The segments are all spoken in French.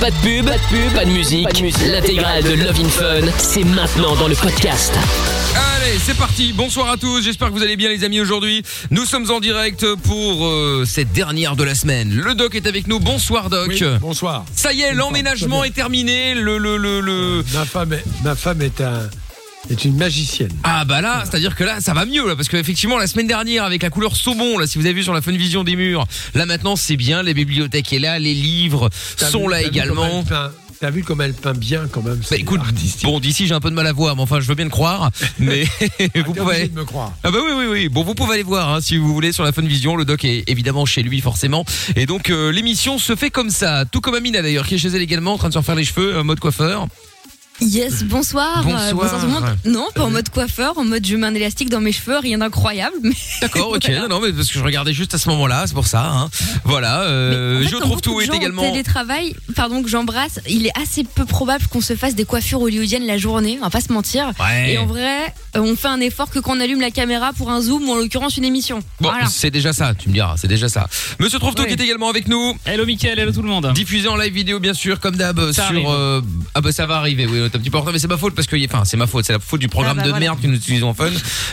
Pas de pub, pas de pub, pas de musique. L'intégrale de Love in Fun, c'est maintenant dans le podcast. Allez, c'est parti. Bonsoir à tous. J'espère que vous allez bien, les amis. Aujourd'hui, nous sommes en direct pour euh, cette dernière de la semaine. Le doc est avec nous. Bonsoir, doc. Oui, bonsoir. Ça y est, l'emménagement est terminé. Le, le, le, le- Ma femme est, ma femme est un est une magicienne. Ah bah là, c'est-à-dire que là, ça va mieux là, parce qu'effectivement la semaine dernière avec la couleur saumon là, si vous avez vu sur la Funvision des murs, là maintenant c'est bien, les bibliothèques est là, les livres sont vu- là également. T'as vu comme elle peint bien quand même. Bah écoute, bon d'ici j'ai un peu de mal à voir, mais enfin je veux bien le croire, mais vous pouvez. de me croire. Ah bah oui oui oui. Bon vous pouvez aller voir hein, si vous voulez sur la Funvision. Le doc est évidemment chez lui forcément. Et donc euh, l'émission se fait comme ça, tout comme Amina d'ailleurs qui est chez elle également en train de se refaire les cheveux, mode coiffeur. Yes, bonsoir. Bonsoir. Euh, tout le monde. Non, pas en mode coiffeur, en mode je mets un élastique dans mes cheveux, rien d'incroyable. Mais D'accord, ok. Non, non, mais parce que je regardais juste à ce moment-là, c'est pour ça. Hein. Voilà. Euh, en fait, je trouve tout est également. télétravail, pardon que j'embrasse, il est assez peu probable qu'on se fasse des coiffures hollywoodiennes la journée, on va pas se mentir. Ouais. Et en vrai, euh, on fait un effort que quand on allume la caméra pour un zoom ou en l'occurrence une émission. Bon, voilà. c'est déjà ça, tu me diras, c'est déjà ça. Monsieur Trouve-Tout est également avec nous. Hello Mickaël, hello tout le monde. Diffusé en live vidéo, bien sûr, comme d'hab, sur. euh, ah bah ça va arriver, oui, on est un petit peu en retard, mais c'est ma faute parce que, enfin, c'est ma faute, c'est la faute du programme Ah bah de voilà. merde que nous utilisons en fun,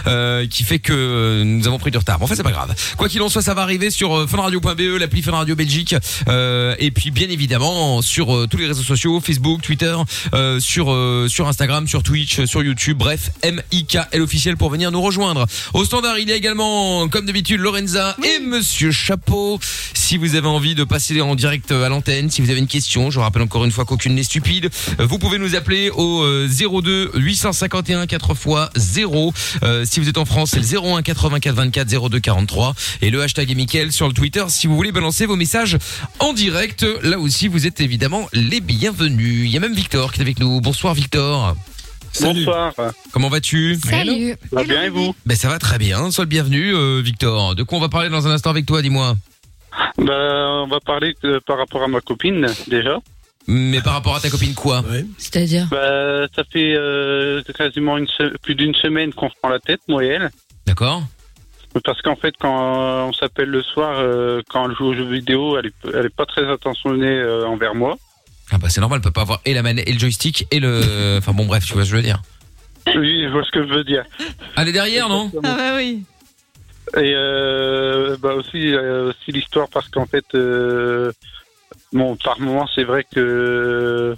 euh, qui fait que euh, nous avons pris du retard. Bon, en fait, c'est pas grave. Quoi qu'il en soit, ça va arriver sur euh, funradio.be, l'appli Fun Radio Belgique, euh, et puis bien évidemment sur euh, tous les réseaux sociaux, Facebook, Twitter, euh, sur euh, sur Instagram, sur Twitch, sur YouTube, bref, M-I-K-L officiel pour venir nous rejoindre. Au standard, il y a également, comme d'habitude, Lorenza et Monsieur Chapeau. Si vous avez envie de passer en direct à l'antenne, si vous avez une question, je vous rappelle encore une fois qu'aucune n'est stupide, euh, vous pouvez nous appeler au euh, 02 851 4 x 0. Euh, si vous êtes en France, c'est le 01 84 24 02 43 et le hashtag est Mickaël sur le Twitter si vous voulez balancer vos messages en direct. Là aussi, vous êtes évidemment les bienvenus. Il y a même Victor qui est avec nous. Bonsoir Victor. Salut. Bonsoir, Comment vas-tu? Salut. ça va bien et vous? Ben ça va très bien. Sois le bienvenu euh, Victor. De quoi on va parler dans un instant avec toi, dis-moi? bah, On va parler par rapport à ma copine déjà. Mais par rapport à ta copine quoi Ouais. C'est-à-dire Bah, ça fait euh, quasiment une plus d'une semaine qu'on se prend la tête, moi et elle. D'accord Parce qu'en fait, quand on s'appelle le soir, euh, quand elle joue aux jeux vidéo, elle est, elle est pas très attentionnée euh, envers moi. Ah bah c'est normal, elle peut pas avoir et la manette et le joystick et le enfin bon bref, tu vois ce que je veux dire. Oui, je vois ce que je veux dire. Elle est derrière, non? Ah bah oui. Et euh, bah aussi, euh, aussi l'histoire parce qu'en fait, euh, bon, par moment, c'est vrai que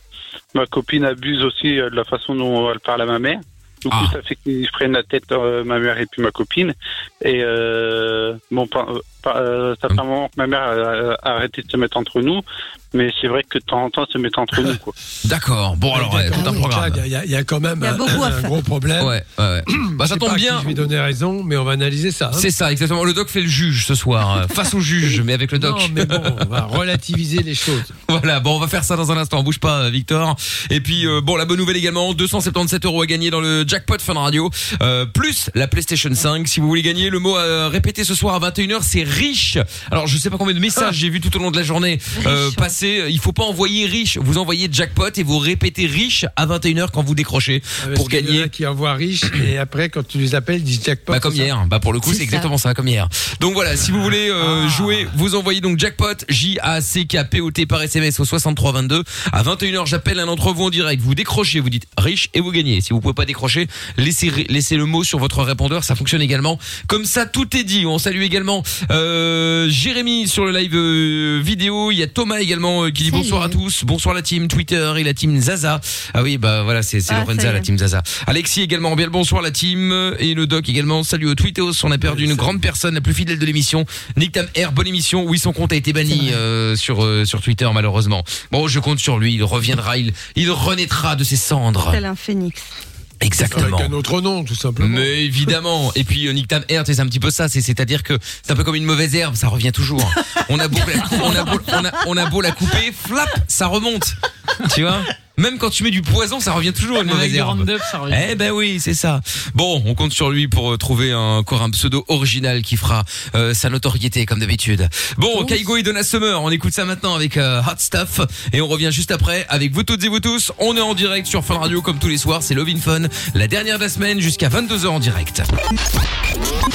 ma copine abuse aussi de la façon dont elle parle à ma mère. Du coup, Ah. ça fait qu'ils prennent la tête, euh, ma mère et puis ma copine. Et euh, bon, euh, ça fait un moment que ma mère a, a arrêté de se mettre entre nous, mais c'est vrai que de temps en temps, elle se met entre nous. Quoi. D'accord. Bon alors ouais, tout un Donc programme. Il y, a- il y a quand même un, gros problème. Ouais, ouais, ouais. Bah Je ça sais tombe pas à qui bien. Je vais donner raison, mais on va analyser ça. hein. C'est ça, exactement. Le doc fait le juge ce soir, euh, face au juge, mais avec le doc. Non, mais bon, on va relativiser les choses. Voilà, bon, on va faire ça dans un instant. Bouge pas, euh, Victor. Et puis, euh, bon, la bonne nouvelle également, 277 euros à gagner dans le jackpot Fun Radio, euh, plus la PlayStation 5. Si vous voulez gagner, le mot à répéter ce soir à 21h, c'est riche. Alors, je sais pas combien de messages j'ai vu tout au long de la journée euh, passer. Il faut pas envoyer riche, vous envoyez jackpot et vous répétez riche à 21h quand vous décrochez Parce pour qu'il y en a gagner. qui envoient riche et après, quand tu les appelles, ils disent jackpot. Bah comme hier, bah pour le coup C'est exactement ça comme hier. Donc voilà, si vous voulez euh, Ah. jouer, vous envoyez donc jackpot J A C K P O T par SMS au 6322. À 21h, j'appelle un d'entre vous en direct, vous décrochez, vous dites riche et vous gagnez. Si vous pouvez pas décrocher, laissez laissez le mot sur votre répondeur, ça fonctionne également. Comme ça tout est dit. On salue également euh, Jérémy sur le live euh, vidéo, il y a Thomas également euh, qui dit Salut. bonsoir à tous, bonsoir la team Twitter et la team Zaza. Ah oui, bah voilà, c'est c'est Ah, Lorenza ça y est. la team Zaza. Alexis également, bien le bonsoir la team et le doc également. Salut au Twitteos, on a perdu une grande personne, la plus fidèle de l'émission. Nick Tam R, bonne émission. Oui, son compte a été banni euh, sur euh, sur Twitter malheureusement. Bon, je compte sur lui, il reviendra, il il renaîtra de ses cendres. Tel un phénix. Exactement. Avec un autre nom, tout simplement. Mais évidemment. Et puis euh, Nick Tam c'est un petit peu ça. C'est c'est-à-dire que c'est un peu comme une mauvaise herbe, ça revient toujours. On a beau, la, on a beau, on a, on a beau la couper, flap, ça remonte. Tu vois? Même quand tu mets du poison, ça revient toujours une Avec mauvaise du herbe. Roundup, ça revient. Eh ben oui, c'est ça. Bon, on compte sur lui pour euh, trouver un, encore un pseudo original qui fera euh, sa notoriété comme d'habitude. Bon, Kaigo et Donna Summer, on écoute ça maintenant avec euh, Hot Stuff et on revient juste après avec vous toutes et vous tous. On est en direct sur Fun Radio comme tous les soirs, c'est Love in Fun, la dernière de la semaine jusqu'à 22h en direct.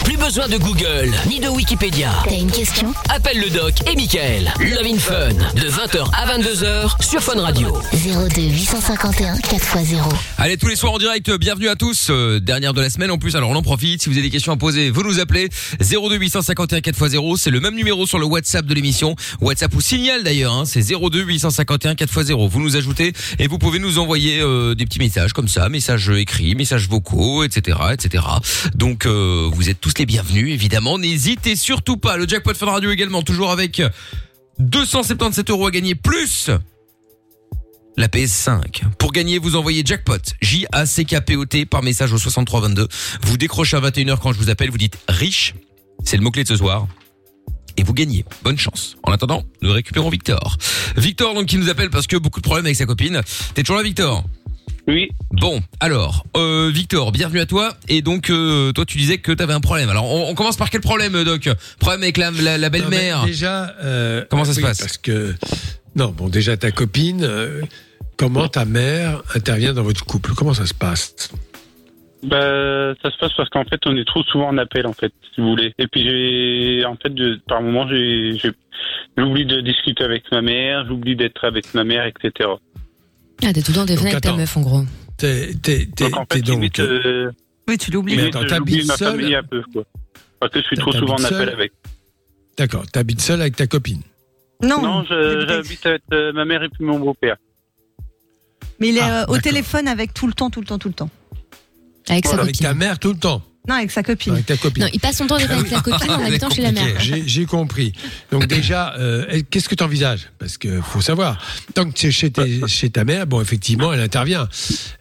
Plus besoin de Google ni de Wikipédia. T'as une question? Appelle le doc et Michael. Love in Fun de 20h à 22h sur Fun Radio. 02 851 4x0. Allez, tous les soirs en direct, euh, bienvenue à tous. euh, dernière de la semaine en plus, alors on en profite. Si vous avez des questions à poser, vous nous appelez 02 851 4x0. C'est le même numéro sur le WhatsApp de l'émission. WhatsApp ou signal d'ailleurs, hein, c'est 02 851 4x0. Vous nous ajoutez et vous pouvez nous envoyer euh, des petits messages comme ça, messages écrits, messages vocaux, etc. etc. Donc euh, vous êtes tous les bienvenus, évidemment. N'hésitez surtout pas. Le jackpot Fun Radio également, toujours avec 277 euros à gagner plus la PS5. Pour gagner, vous envoyez jackpot, J-A-C-K-P-O-T par message au 6322. Vous décrochez à 21h quand je vous appelle, vous dites riche, c'est le mot-clé de ce soir. Et vous gagnez. Bonne chance. En attendant, nous récupérons Victor. Victor, donc, qui nous appelle parce que beaucoup de problèmes avec sa copine. T'es toujours là, Victor? Oui. Bon, alors, euh, Victor, bienvenue à toi. Et donc, euh, toi, tu disais que t'avais un problème. Alors, on, on commence par quel problème, Doc? Problème avec la, la, la belle-mère Non, mais Déjà. euh, Comment ça se oui, passe? Parce que. Non, bon, déjà, ta copine. euh, comment ta mère intervient dans votre couple? Comment ça se passe? Bah, ça se passe parce qu'en fait, on est trop souvent en appel, en fait, si vous voulez. Et puis, j'ai, en fait, de- par moment, j'ai, j'oublie de discuter avec ma mère, j'oublie d'être avec ma mère, etc. Ah, t'es tout le temps Donc, avec ta meuf, en gros. T'es t'es- t'es- Donc, en fait, donc. limite, euh, Oui, tu l'oublies. Mais attends, t'habites ma seul famille un peu, quoi. Parce que je suis trop souvent en appel avec. D'accord, t'habites seul avec ta copine? Non, Non, j'habite avec euh, ma mère et puis mon beau-père. mais il est Ah, euh, au d'accord. téléphone avec tout le temps, tout le temps, tout le temps. Avec sa Avec copine. ta mère tout le temps. Non, avec sa copine. Avec ta copine. Non, il passe son temps avec sa copine en habitant chez la mère. Ok, j'ai j'ai compris. Donc déjà, euh, qu'est-ce que tu envisages Parce que faut savoir, tant que tu es chez, tes- chez ta mère, bon, effectivement, elle intervient.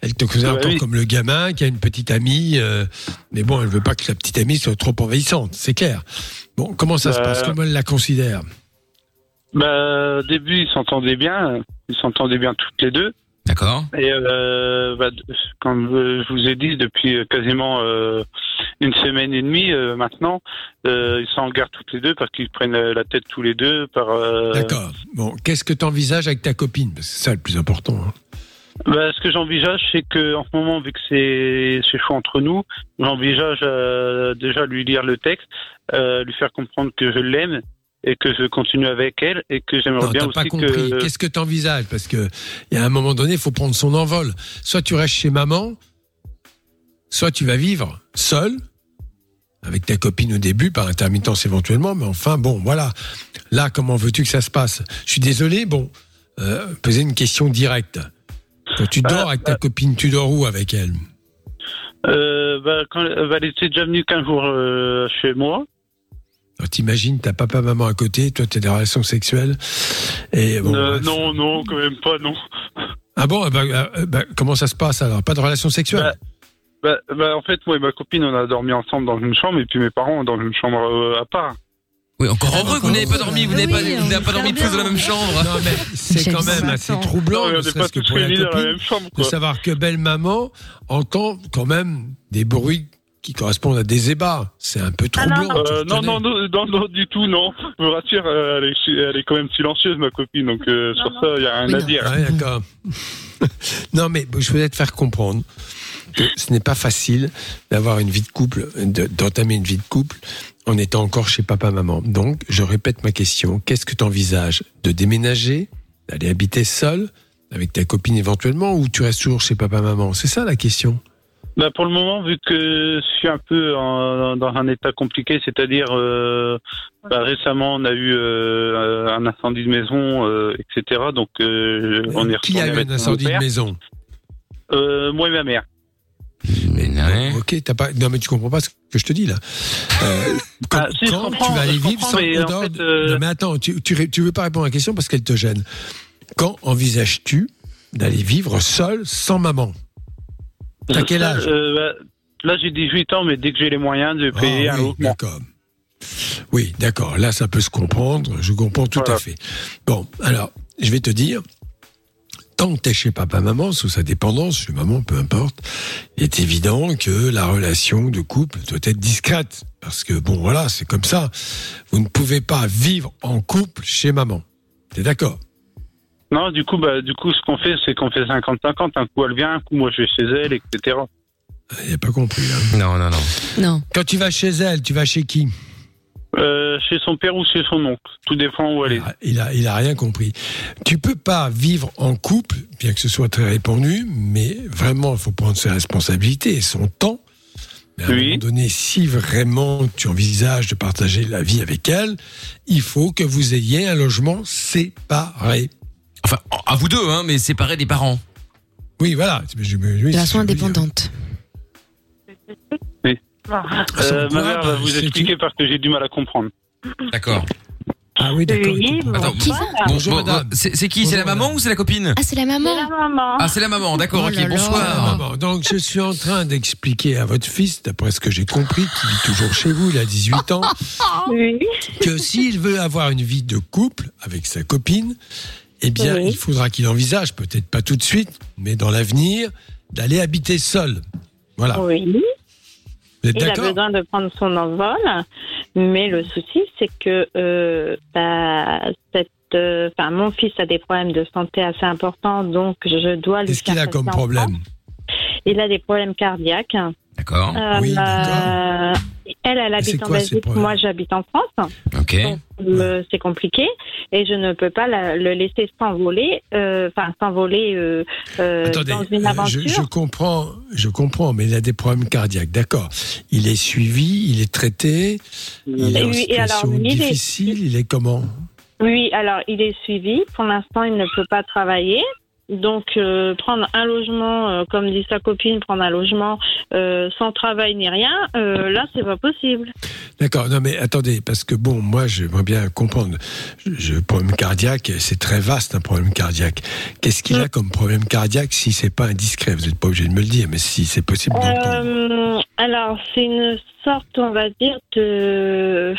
Elle te considère Ah bah encore oui. comme le gamin qui a une petite amie, euh, mais bon, elle veut pas que la petite amie soit trop envahissante, c'est clair. Bon, comment ça se Bah, passe Comment elle la considère? Bah, au début, ils s'entendaient bien. Ils s'entendaient bien toutes les deux. D'accord. Et euh, bah, comme euh, je vous ai dit, depuis euh, quasiment euh, une semaine et demie euh, maintenant, euh, ils sont en guerre toutes les deux parce qu'ils prennent la tête tous les deux par. euh, D'accord. Bon, qu'est-ce que tu envisages avec ta copine? Parce que C'est ça le plus important. hein. Bah, ce que j'envisage, c'est que en ce moment, vu que c'est c'est chaud entre nous, j'envisage euh, déjà lui lire le texte, euh, lui faire comprendre que je l'aime et que je continue avec elle et que j'aimerais bien aussi pas compris. que. Qu'est-ce que tu envisages Parce que il y a un moment donné, il faut prendre son envol. Soit tu restes chez maman, soit tu vas vivre seul avec ta copine au début, par intermittence éventuellement, mais enfin bon, voilà. Là, comment veux-tu que ça se passe? Je suis désolé, bon, euh, poser une question directe. Quand tu dors avec ta copine, tu dors où avec elle? Euh, bah, quand, bah, elle était déjà venue qu'un jour euh, chez moi. T'imagines, t'as papa, maman à côté, toi, t'as des relations sexuelles. Et bon, Euh, non, non, quand même pas, non. Ah bon, eh ben, euh, ben, comment ça se passe alors? Pas de relations sexuelles? Bah, bah, en fait, moi et ma copine, on a dormi ensemble dans une chambre et puis mes parents dans une chambre euh, à part. Oui, encore heureux que vous n'avez pas dormi, vous n'avez pas, Oui, vous n'avez on pas dormi tous dans la même chambre. Non, mais c'est quand même assez troublant, Non, ne serait-ce que pour la copine, même chambre, de savoir que belle maman entend quand même des bruits qui correspondent à des ébats. C'est un peu troublant. tu Euh, non, non, non, non, non, du tout, non. Je vous rassure, euh, elle est, elle est quand même silencieuse, ma copine, donc euh, sur ça, il n'y a rien Oui, à non. dire. Ouais, d'accord. non, mais je voulais te faire comprendre que ce n'est pas facile d'avoir une vie de couple, de- d'entamer une vie de couple en étant encore chez papa-maman. Donc, je répète ma question. Qu'est-ce que tu envisages De déménager D'aller habiter seul avec ta copine éventuellement ou tu restes toujours chez papa-maman? C'est ça la question. Bah, pour le moment, vu que je suis un peu en- dans un état compliqué, c'est-à-dire euh, bah, récemment on a eu euh, un incendie de maison, euh, etc. Donc euh, on est Qui a eu un incendie de maison? Euh, Moi et ma mère. Ouais. Ok, t'as pas. Non, mais tu comprends pas ce que je te dis là. Euh, quand Ah, si, quand tu vas aller vivre sans mais en fait, euh, Non, mais attends, tu, tu, tu veux pas répondre à la question parce qu'elle te gêne. Quand envisages-tu d'aller vivre seul sans maman? T'as quel âge? Euh, bah, Là, j'ai 18 ans, mais dès que j'ai les moyens de payer Ah, un oui, logement. D'accord. Oui, d'accord. Là, ça peut se comprendre. Je comprends tout Voilà. à fait. Bon, alors, je vais te dire, tant que t'es chez papa-maman, sous sa dépendance, chez maman, peu importe, il est évident que la relation de couple doit être discrète. Parce que, bon, voilà, c'est comme ça. Vous ne pouvez pas vivre en couple chez maman. T'es d'accord? Non, du coup, bah, du coup, ce qu'on fait, c'est qu'on fait 50-50. Un coup, elle vient, un coup, moi, je vais chez elle, etc. Il a pas compris. hein. Non, non, non. Non. Quand tu vas chez elle, tu vas chez qui? Euh, chez son père ou chez son oncle. Tout dépend où elle est. Ah, Il a, il a rien compris. Tu peux pas vivre en couple, bien que ce soit très répandu, mais vraiment, il faut prendre ses responsabilités et son temps. Mais à un moment donné, si vraiment tu envisages de partager la vie avec elle, il faut que vous ayez un logement séparé. Enfin, à vous deux, hein, mais séparés des parents. Oui, voilà. Je- je- oui, De façon indépendante. Euh, quoi, ma mère va vous expliquer parce que j'ai du mal à comprendre. D'accord. Ah oui, d'accord. Attends, Qui ça Bonjour, Bon, madame. bon, c'est c'est qui C'est la maman ou c'est la copine Ah, c'est la C'est maman. la maman. Ah, c'est la maman, d'accord, Oh ok, bonsoir. Maman, Donc, je suis en train d'expliquer à votre fils, d'après ce que j'ai compris, qui vit toujours chez vous, il a 18 ans, Oui. que s'il veut avoir une vie de couple avec sa copine, eh bien, Oui. il faudra qu'il envisage, peut-être pas tout de suite, mais dans l'avenir, d'aller habiter seul. Voilà. Oui. Vous êtes Il a besoin de prendre son envol, mais le souci, c'est que euh, bah, cette, euh, enfin, mon fils a des problèmes de santé assez importants, donc je dois lui Qu'est-ce qu'il a comme problème. Il a des problèmes cardiaques. D'accord, Euh, Oui, d'accord. elle, elle habite en quoi Belgique, moi j'habite en France. ok. Donc, euh, c'est compliqué et je ne peux pas la- le laisser s'envoler, euh, enfin s'envoler euh, euh, Attendez, dans une euh, aventure. je, je comprends, je comprends, mais il a des problèmes cardiaques, d'accord. Il est suivi, il est traité, il est Et en oui, et alors, situation lui, il est- difficile, il est comment? Oui, alors il est suivi. Pour l'instant, il ne peut pas travailler. Donc, euh, prendre un logement, euh, comme dit sa copine, prendre un logement euh, sans travail ni rien, là, c'est pas possible. D'accord, non mais attendez, parce que bon, moi j'aimerais bien comprendre. Je, je- problème cardiaque, c'est très vaste un problème cardiaque. Qu'est-ce qu'il a Mm. comme problème cardiaque si c'est pas indiscret? Vous n'êtes pas obligé de me le dire, mais si c'est possible d'entendre. Euh, alors, c'est une sorte, on va dire, de...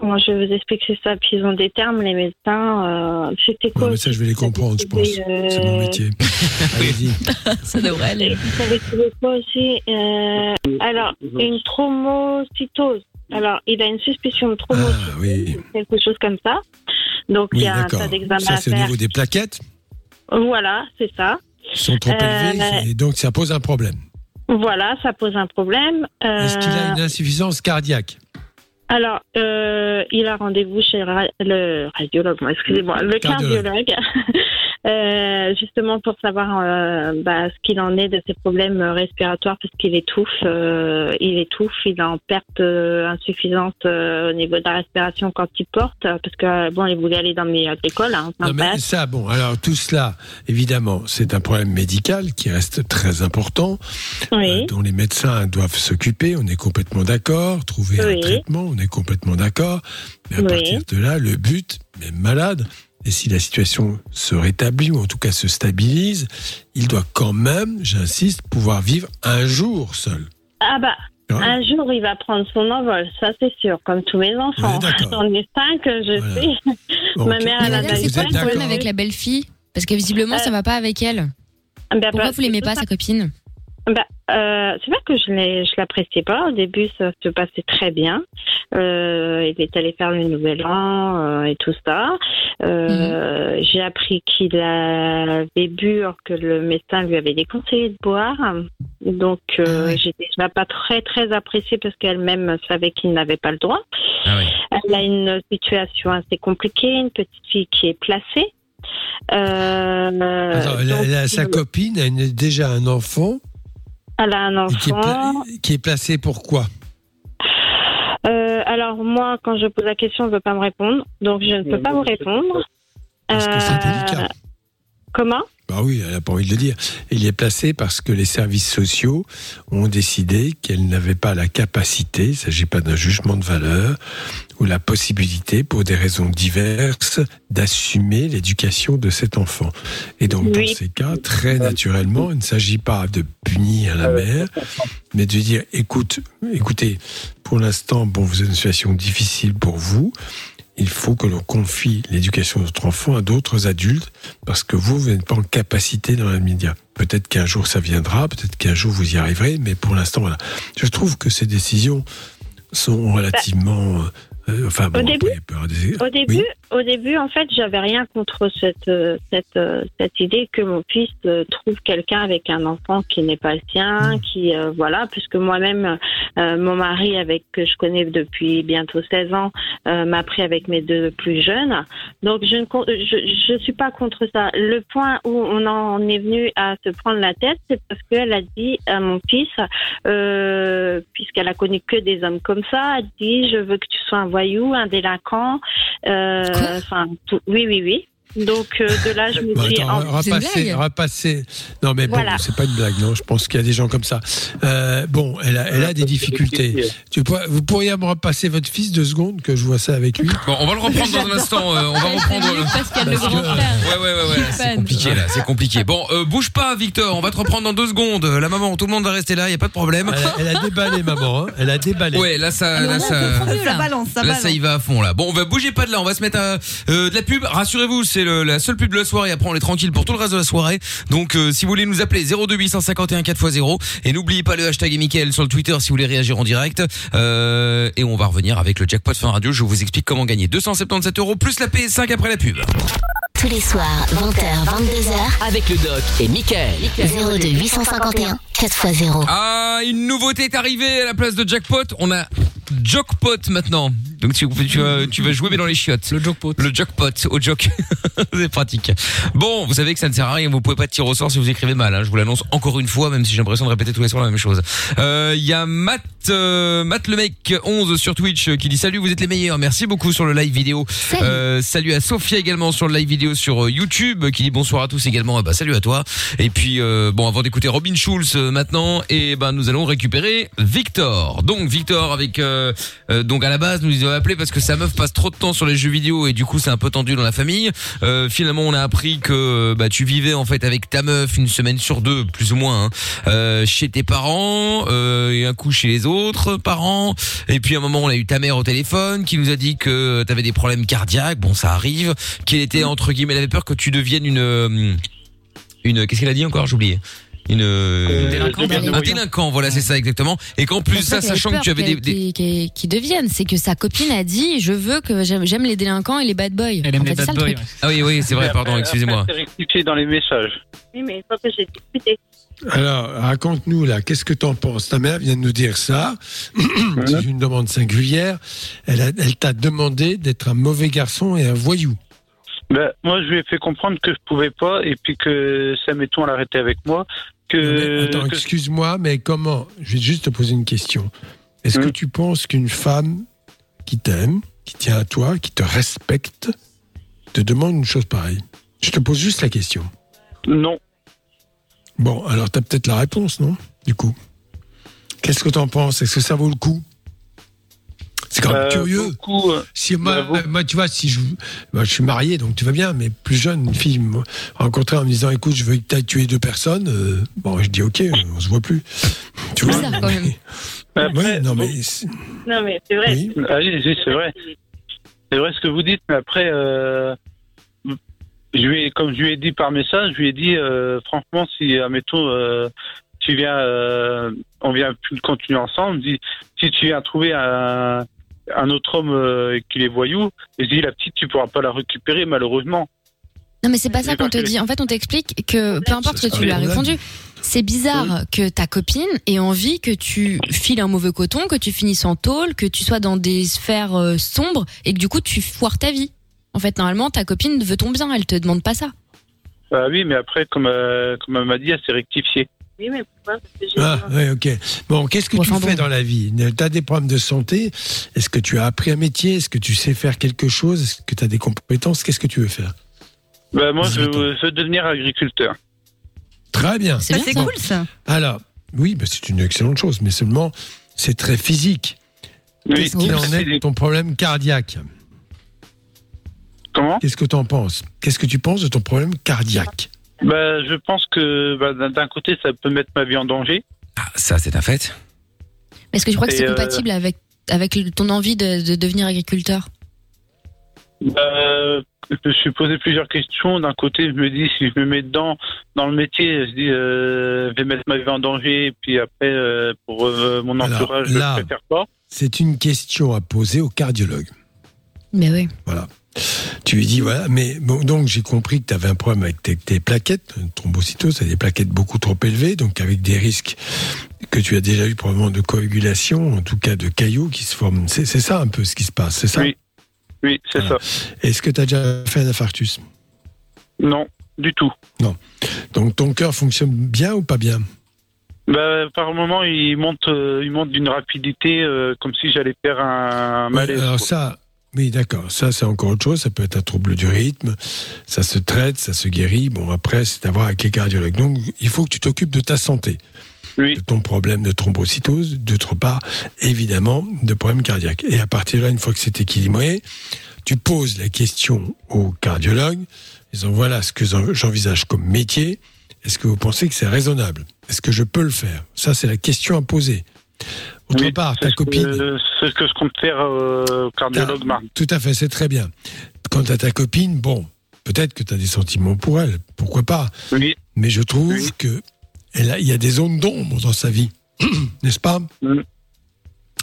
Comment je vais vous expliquer ça Puis ils ont des termes, les médecins. euh, C'était quoi Ouais, mais ça, je vais les comprendre, je pense. euh, C'est mon métier. Allez-y. Ça devrait aller. Vous savez quoi aussi Euh, Alors, une traumocytose. Alors, il a une suspicion de Ah traumocytose, oui, quelque chose comme ça. Donc, il y a un tas d'examens Ça à c'est au niveau des plaquettes, Voilà, c'est ça. qui sont trop Euh, élevées, et donc ça pose un problème. Voilà, ça pose un problème. Euh, Est-ce qu'il a une insuffisance cardiaque? Alors, euh, il a rendez-vous chez le radiologue, moi, excusez-moi, le Cardiologue. euh, justement pour savoir euh, bah, ce qu'il en est de ses problèmes respiratoires, parce qu'il étouffe, euh, il étouffe, il est en perte euh, insuffisante euh, au niveau de la respiration quand il porte, parce que bon, il voulait aller dans le milieu agricole, hein, enfin, Non, mais ça, bon, alors tout cela, évidemment, c'est un problème médical qui reste très important, oui, dont les médecins doivent s'occuper. On est complètement d'accord. Trouver un traitement, on est complètement d'accord. Mais à Oui. partir de là, le but, même malade, et si la situation se rétablit ou en tout cas se stabilise, il doit quand même, j'insiste, pouvoir vivre un jour seul. ah bah. Hein Un jour, il va prendre son envol, ça c'est sûr, comme tous mes enfants. J'en ai cinq, je Voilà. sais. Bon, Ma ok. mère, elle a c'est quoi le problème avec la belle-fille? Parce que visiblement, ça va pas avec elle. Ben, Pourquoi bah, vous l'aimez pas, sa copine? Bah, euh, c'est vrai que je je l'appréciais pas. Au début, ça se passait très bien. Euh, il est allé faire le Nouvel An euh, et tout ça. Euh, J'ai appris qu'il avait bu alors que le médecin lui avait déconseillé de boire. Donc, Ah ouais. j'étais l'ai pas très très apprécié parce qu'elle-même savait qu'il n'avait pas le droit. Ah oui. Elle a une situation assez compliquée, une petite fille qui est placée. Euh, Attends, donc, sa copine, a déjà un enfant, elle a un et qui, est enfant. qui est placé pour quoi? Euh, alors moi, quand je pose la question, on ne veut pas me répondre, donc je ne peux pas vous répondre. Parce que c'est Euh, délicat. Comment? Bah oui, elle n'a pas envie de le dire. Il est placé parce que les services sociaux ont décidé qu'elle n'avait pas la capacité, il ne s'agit pas d'un jugement de valeur, ou la possibilité, pour des raisons diverses, d'assumer l'éducation de cet enfant. Et donc, dans ces cas, très naturellement, il ne s'agit pas de punir la mère, mais de dire, écoute, écoutez, pour l'instant, bon, vous êtes une situation difficile pour vous, il faut que l'on confie l'éducation de notre enfant à d'autres adultes parce que vous, vous n'êtes pas en capacité dans l'immédiat. Peut-être qu'un jour ça viendra, peut-être qu'un jour vous y arriverez, mais pour l'instant, voilà. Je trouve que ces décisions sont relativement. Euh, enfin, bon, Au début- après, des- Au début, Oui. au début, en fait, j'avais rien contre cette euh, cette euh, cette idée que mon fils trouve quelqu'un avec un enfant qui n'est pas le sien, Mm. qui euh, voilà, puisque moi-même, euh, mon mari, avec que je connais depuis bientôt 16 ans, euh, m'a pris avec mes deux plus jeunes. Donc je ne je je suis pas contre ça. Le point où on en est venu à se prendre la tête, c'est parce qu'elle a dit à mon fils, puisqu'elle a connu que des hommes comme ça, elle dit je veux que tu sois un voyou, un délinquant. Euh, Enfin, tout- oui, oui, oui. Donc euh, de là, je me dis, attends, en- repasser, repasser. Non, mais bon, Voilà. c'est pas une blague, non. Je pense qu'il y a des gens comme ça. Euh, bon, elle a, elle a des difficultés. Tu pourrais- vous pourriez me repasser votre fils deux secondes que je vois ça avec lui. Bon, on va le reprendre dans un instant. euh, on va reprendre. C'est mieux parce qu'il y a le grand que- frère. Ouais, ouais, ouais, ouais, là, c'est compliqué, là, c'est compliqué. Bon, euh, bouge pas, Victor, on va te reprendre dans deux secondes. La maman, tout le monde va rester là, y a pas de problème. Elle a, elle a déballé, maman. hein. Elle a déballé. Ouais, là, ça, là, ça, balance, ça là, balance. ça y va à fond, là. Bon, on va bouger pas de là, on va se mettre à, euh, de la pub. Rassurez-vous, c'est le- la seule pub de la soirée. Après, on est tranquille pour tout le reste de la soirée. Donc, euh, si vous voulez nous appeler 02 851 4x0 et n'oubliez pas le hashtag et Mickaël sur le Twitter si vous voulez réagir en direct. Euh, et on va revenir avec le jackpot fin radio. Je vous explique comment gagner 277 euros plus la PS5 après la pub. Tous les soirs, 20h, 22h, Avec le doc et Michael. 02 851 4x0. Ah, une nouveauté est arrivée à la place de jackpot. On a Jockpot maintenant. Donc tu, tu, vas, tu vas jouer mais dans les chiottes. Le Jockpot. Le Jockpot au Jock. C'est pratique. Bon, vous savez que ça ne sert à rien. Vous pouvez pas tirer au sort si vous écrivez mal. hein. Je vous l'annonce encore une fois, même si j'ai l'impression de répéter tous les soirs la même chose. Euh, Il y a Matt, euh, Matt le mec 11 sur Twitch euh, qui dit salut, vous êtes les meilleurs. Merci beaucoup sur le live vidéo. Salut. Euh, salut à Sophia également sur le live vidéo sur euh, YouTube qui dit bonsoir à tous également. Ah Bah salut à toi. Et puis euh, bon avant d'écouter Robin Schulz euh, maintenant et ben nous allons récupérer Victor. Donc Victor avec euh, euh, donc à la base nous avons appelé parce que sa meuf passe trop de temps sur les jeux vidéo et du coup c'est un peu tendu dans la famille. Euh, finalement on a appris que bah tu vivais en fait avec ta meuf une semaine sur deux plus ou moins hein, chez tes parents et un coup chez les autres parents. Et puis à un moment on a eu ta mère au téléphone qui nous a dit que tu avais des problèmes cardiaques. Bon ça arrive. Qu'elle était entre guillemets elle avait peur que tu deviennes une une qu'est-ce qu'elle a dit encore? J'ai une Euh, délinquant, un délinquant voilà c'est ça exactement et qu'en plus ça pas sachant que tu avais des, des- qu'ils deviennent, c'est que sa copine a dit je veux que j'aime les délinquants et les bad boys. Elle aime En les bad boys. ah oui oui c'est vrai pardon excusez-moi rectifié dans les messages. oui, mais il faut que j'ai discuté. Alors, raconte-nous là, qu'est-ce que t'en penses? Ta mère vient de nous dire ça. C'est une demande singulière. Elle, a- elle t'a demandé d'être un mauvais garçon et un voyou. Ben, moi, je lui ai fait comprendre que je pouvais pas et puis que ça mettons à l'arrêter avec moi. Mais attends, que- excuse-moi, mais comment Je vais juste te poser une question. Est-ce que Hmm. tu penses qu'une femme qui t'aime, qui tient à toi, qui te respecte, te demande une chose pareille? Je te pose juste la question. non. Bon, alors t'as peut-être la réponse, non Du coup? Qu'est-ce que t'en penses? Est-ce que ça vaut le coup? C'est quand même Euh, curieux. beaucoup, euh, Si moi, vous- moi, tu vois, si je, moi, je suis marié, donc tu vas bien, mais plus jeune, une fille me rencontrait en me disant, écoute, je veux que tu tuer deux personnes. euh, bon, je dis, ok, on se voit plus. Tu vois bizarre, quand même. Après, Oui, non, mais c'est- Non, mais c'est vrai. oui. Ah oui, oui, c'est vrai. C'est vrai ce que vous dites, mais après, euh, je lui ai, comme je lui ai dit par message, je lui ai dit, euh, franchement, si, admettons, euh, tu viens, euh, on vient plus continuer ensemble, si tu viens trouver un, un autre homme euh, qui est voyou, je dis, la petite, tu pourras pas la récupérer, malheureusement. Non, mais c'est pas ça qu'on te dit. En fait, on t'explique que peu importe ce que tu lui as répondu, c'est bizarre que ta copine ait envie que tu files un mauvais coton, que tu finisses en tôle, que tu sois dans des sphères euh, sombres et que du coup tu foires ta vie. En fait, normalement, ta copine veut ton bien, elle te demande pas ça. Bah oui, mais après, comme, euh, comme elle m'a dit, elle s'est rectifiée. Oui, mais pourquoi Parce que j'ai Ah, ouais, ok. Bon, qu'est-ce que Bon, tu fais bon. dans la vie? Tu as des problèmes de santé? Est-ce que tu as appris un métier? Est-ce que tu sais faire quelque chose? Est-ce que tu as des compétences? Qu'est-ce que tu veux faire? Bah, moi, je, 18 ans. veux- je veux devenir agriculteur. Très bien. C'est Bah, bien c'est ça. cool ça. Alors, oui, bah, c'est une excellente chose, mais seulement, c'est très physique. Oui, Qu'est-ce qu'il en est de ton problème cardiaque? Comment? Qu'est-ce que tu en penses? Qu'est-ce que tu penses de ton problème cardiaque? Bah, Je pense que bah, d'un- côté, ça peut mettre ma vie en danger. ah, ça c'est un fait Est-ce que tu crois que c'est euh, compatible avec avec ton envie de, de devenir agriculteur? Bah, je me suis posé plusieurs questions. D'un côté, je me dis, si je me mets dedans, dans le métier, je dis, euh, je vais mettre ma vie en danger. Et puis après, euh, pour euh, mon Alors, entourage, là- je préfère pas. C'est une question à poser au cardiologue. Mais oui. Voilà. Tu lui dis, voilà, mais bon, donc j'ai compris que tu avais un problème avec tes, tes plaquettes, euh, thrombocytose, c'est des plaquettes beaucoup trop élevées, donc avec des risques que tu as déjà eu probablement de coagulation, en tout cas de caillots qui se forment. C'est c'est ça un peu ce qui se passe, c'est ça? Oui. Oui, c'est Voilà. ça. Est-ce que tu as déjà fait un infarctus? Non, du tout. Donc ton cœur fonctionne bien ou pas bien? Bah, par moment, il monte, euh, il monte d'une rapidité euh, comme si j'allais faire un malaise. Alors quoi. ça, oui, d'accord. Ça, c'est encore autre chose. Ça peut être un trouble du rythme. Ça se traite, ça se guérit. Bon, après, c'est à voir avec les cardiologues. Donc, il faut que tu t'occupes de ta santé, Oui. de ton problème de thrombocytose, d'autre part, évidemment, de problèmes cardiaques. Et à partir de là, une fois que c'est équilibré, tu poses la question au cardiologue. Disant, voilà ce que j'en- j'envisage comme métier. Est-ce que vous pensez que c'est raisonnable? Est-ce que je peux le faire? Ça, c'est la question à poser. Autre Oui, part, ta ce copine. C'est ce que je compte faire euh, au cardiologue mardi. Tout à fait, c'est très bien. Quant à ta copine, bon, peut-être que tu as des sentiments pour elle, pourquoi pas. Oui. Mais je trouve Oui. que elle a- il y a des zones d'ombre dans sa vie, n'est-ce pas? Mm.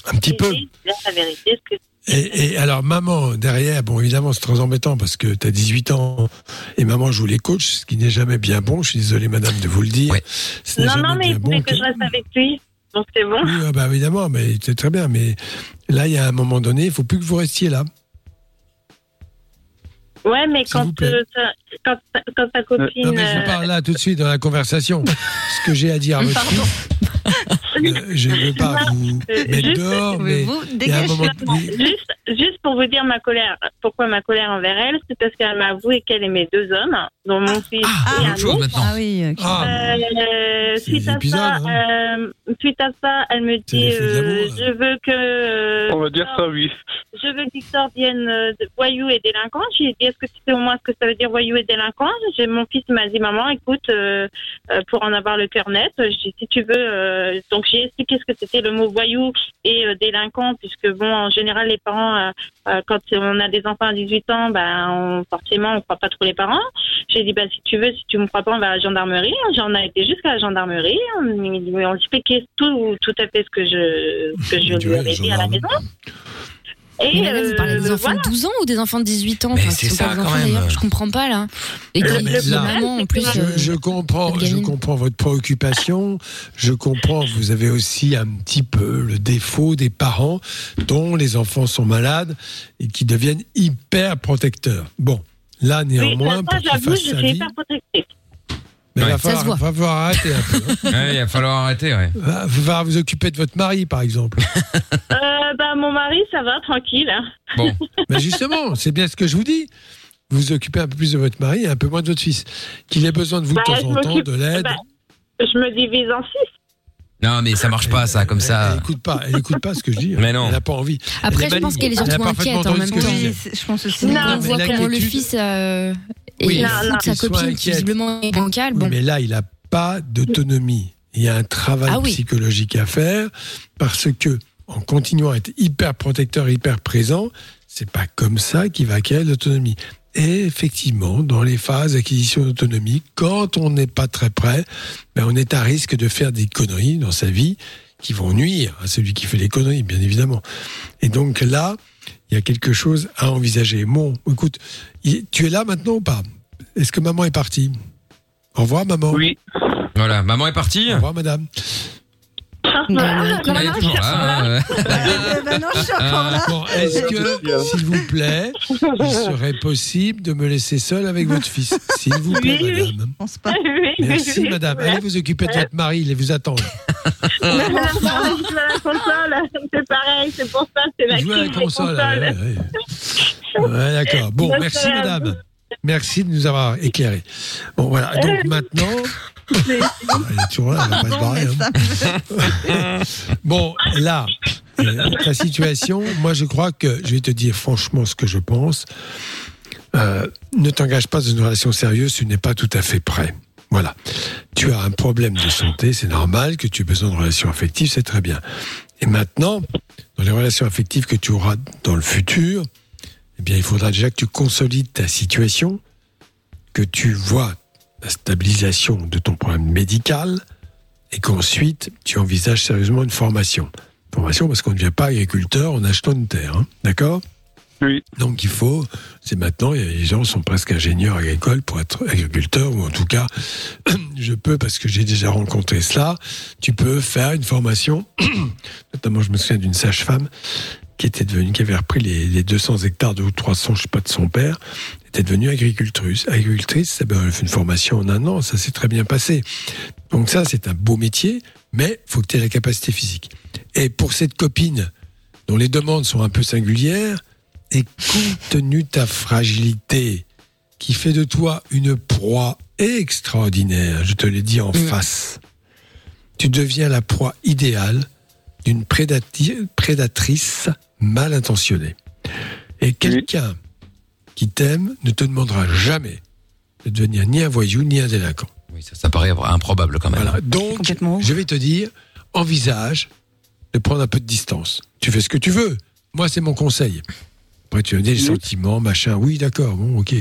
Un petit peu. Oui, c'est la vérité. ce que- Et, et alors, maman, derrière, bon, évidemment, c'est très embêtant parce que tu as 18 ans et maman joue les coachs, ce qui n'est jamais bien bon. Je suis désolé, madame, de vous le dire. Ouais. Ce n'est Non, non, mais il voulait bon que je reste avec lui. Donc c'est bon. Oui, ah bah, évidemment, mais c'est très bien. Mais là, il y a un moment donné, il faut plus que vous restiez là. Ouais, mais quand, euh, ta- quand, ta- quand ta copine. Non, mais je euh, parle là tout de suite dans la conversation. Ce que j'ai à dire à votre. Je ne veux pas vous Euh, mettre juste- dehors, mais Pouvez-vous il y a un dégager moment juste, juste pour vous dire ma colère. Pourquoi ma colère envers elle C'est parce qu'elle m'a avoué qu'elle aimait deux hommes, dont mon fils Ah, et un autre maintenant. Ah oui, ok. Ah, Euh, suite, à épisodes, ça, hein. euh, suite à ça, elle me dit euh. Je veux que. euh, On va dire ça, oui. Je veux que Victor vienne euh, de voyou et délinquant. J'ai dit Est-ce que tu sais au moins ce que ça veut dire voyou et délinquant? J'ai Mon fils m'a dit Maman, écoute, euh, euh, pour en avoir le cœur net, si tu veux. Euh, donc j'ai expliqué ce que c'était le mot voyou et euh, délinquant, puisque, bon, en général, les parents, euh, quand on a des enfants à 18 ans, ben, on, forcément, on ne croit pas trop les parents. J'ai dit, bah, si tu veux, si tu me crois pas, on va à la gendarmerie. J'en ai été jusqu'à la gendarmerie. On, on expliquait tout, tout à fait ce que je, ce que je lui avais dit à la maison. Et Mais là, vous parlez des euh, enfants voilà. de 12 ans ou des enfants de 18 ans Mais Enfin, c'est ça, quand enfants, même. Je comprends pas là. Et maman en plus. je, euh, je comprends, je comprends votre préoccupation. Je comprends. Vous avez aussi un petit peu le défaut des parents dont les enfants sont malades et qui deviennent hyper protecteurs. Bon, là Oui, néanmoins, ça, pour qu'il fasse je sa vie, mais il Ouais. va Ça se falloir, voit. va falloir arrêter un peu. hein. Ouais, il va falloir arrêter, ouais. Va falloir vous occuper de votre mari, par exemple. Euh, bah, mon mari, ça va, tranquille. hein. Bon, Mais justement, c'est bien ce que je vous dis. Vous vous occupez un peu plus de votre mari et un peu moins de votre fils. Qu'il ait besoin de vous Bah, de je temps en temps, de l'aide. bah, Je me divise en six. non, mais ça marche pas, ça, comme ça. elle écoute pas, elle écoute pas ce que je dis. Mais non. Elle n'a pas envie. Après, je pense qu'elle est surtout inquiète en même temps. je pense aussi. Non, On voit comment le fils euh, est Oui, Non, non. sa copine qui visiblement est bancale. Oui, Bon, mais là, il n'a pas d'autonomie. Il y a un travail Ah oui. psychologique à faire parce que, en continuant à être hyper protecteur, hyper présent, c'est pas comme ça qu'il va acquérir l'autonomie. Et effectivement, dans les phases d'acquisition d'autonomie, quand on n'est pas très près, ben on est à risque de faire des conneries dans sa vie qui vont nuire à celui qui fait les conneries, bien évidemment. Et donc là, il y a quelque chose à envisager. Bon, écoute, tu es là maintenant ou pas? Est-ce que maman est partie? Au revoir, maman. Oui. Voilà, maman est partie. Au revoir, madame. Est-ce que, s'il vous plaît, il serait possible de me laisser seul avec votre fils S'il vous plaît, Oui, madame. Oui, Merci, oui, madame. Allez vous occuper de votre mari, il vous attend. la console, c'est pareil, c'est pour ça, c'est la la console. ouais, ouais. Ouais, D'accord. Bon, merci, madame. Merci de nous avoir éclairés. Bon, voilà. Donc maintenant. Elle est toujours là, elle va pas se barrer. hein. Bon, là, euh, ta situation, moi je crois que, je vais te dire franchement ce que je pense, Euh, ne t'engage pas dans une relation sérieuse, tu n'es pas tout à fait prêt. Voilà. Tu as un problème de santé, c'est normal que tu aies besoin de relations affectives, c'est très bien. Et maintenant, dans les relations affectives que tu auras dans le futur, eh bien, il faudra déjà que tu consolides ta situation, que tu vois la stabilisation de ton problème médical, et qu'ensuite, tu envisages sérieusement une formation. Formation parce qu'on ne devient pas agriculteur en achetant une terre, hein, d'accord? Oui. Donc il faut, c'est maintenant, les gens sont presque ingénieurs agricoles pour être agriculteurs, ou en tout cas, je peux, parce que j'ai déjà rencontré cela, tu peux faire une formation, notamment je me souviens d'une sage-femme qui était devenue, qui avait repris les, les 200 hectares de ou 300, je sais pas, de son père, était devenue agricultrice. Agricultrice, elle a fait une formation en un an, ça s'est très bien passé. Donc ça, c'est un beau métier, mais faut que tu aies la capacité physique. Et pour cette copine, dont les demandes sont un peu singulières, et compte tenu de ta fragilité, qui fait de toi une proie extraordinaire, je te l'ai dit en face, tu deviens la proie idéale d'une prédatrice mal intentionnée. Et quelqu'un qui t'aime ne te demandera jamais de devenir ni un voyou ni un délinquant. Oui, ça, ça paraît improbable quand même. Voilà. Donc, je vais te dire, envisage de prendre un peu de distance. Tu fais ce que tu veux. Moi, c'est mon conseil. Après, tu as des sentiments, machin. Oui, d'accord, bon, ok.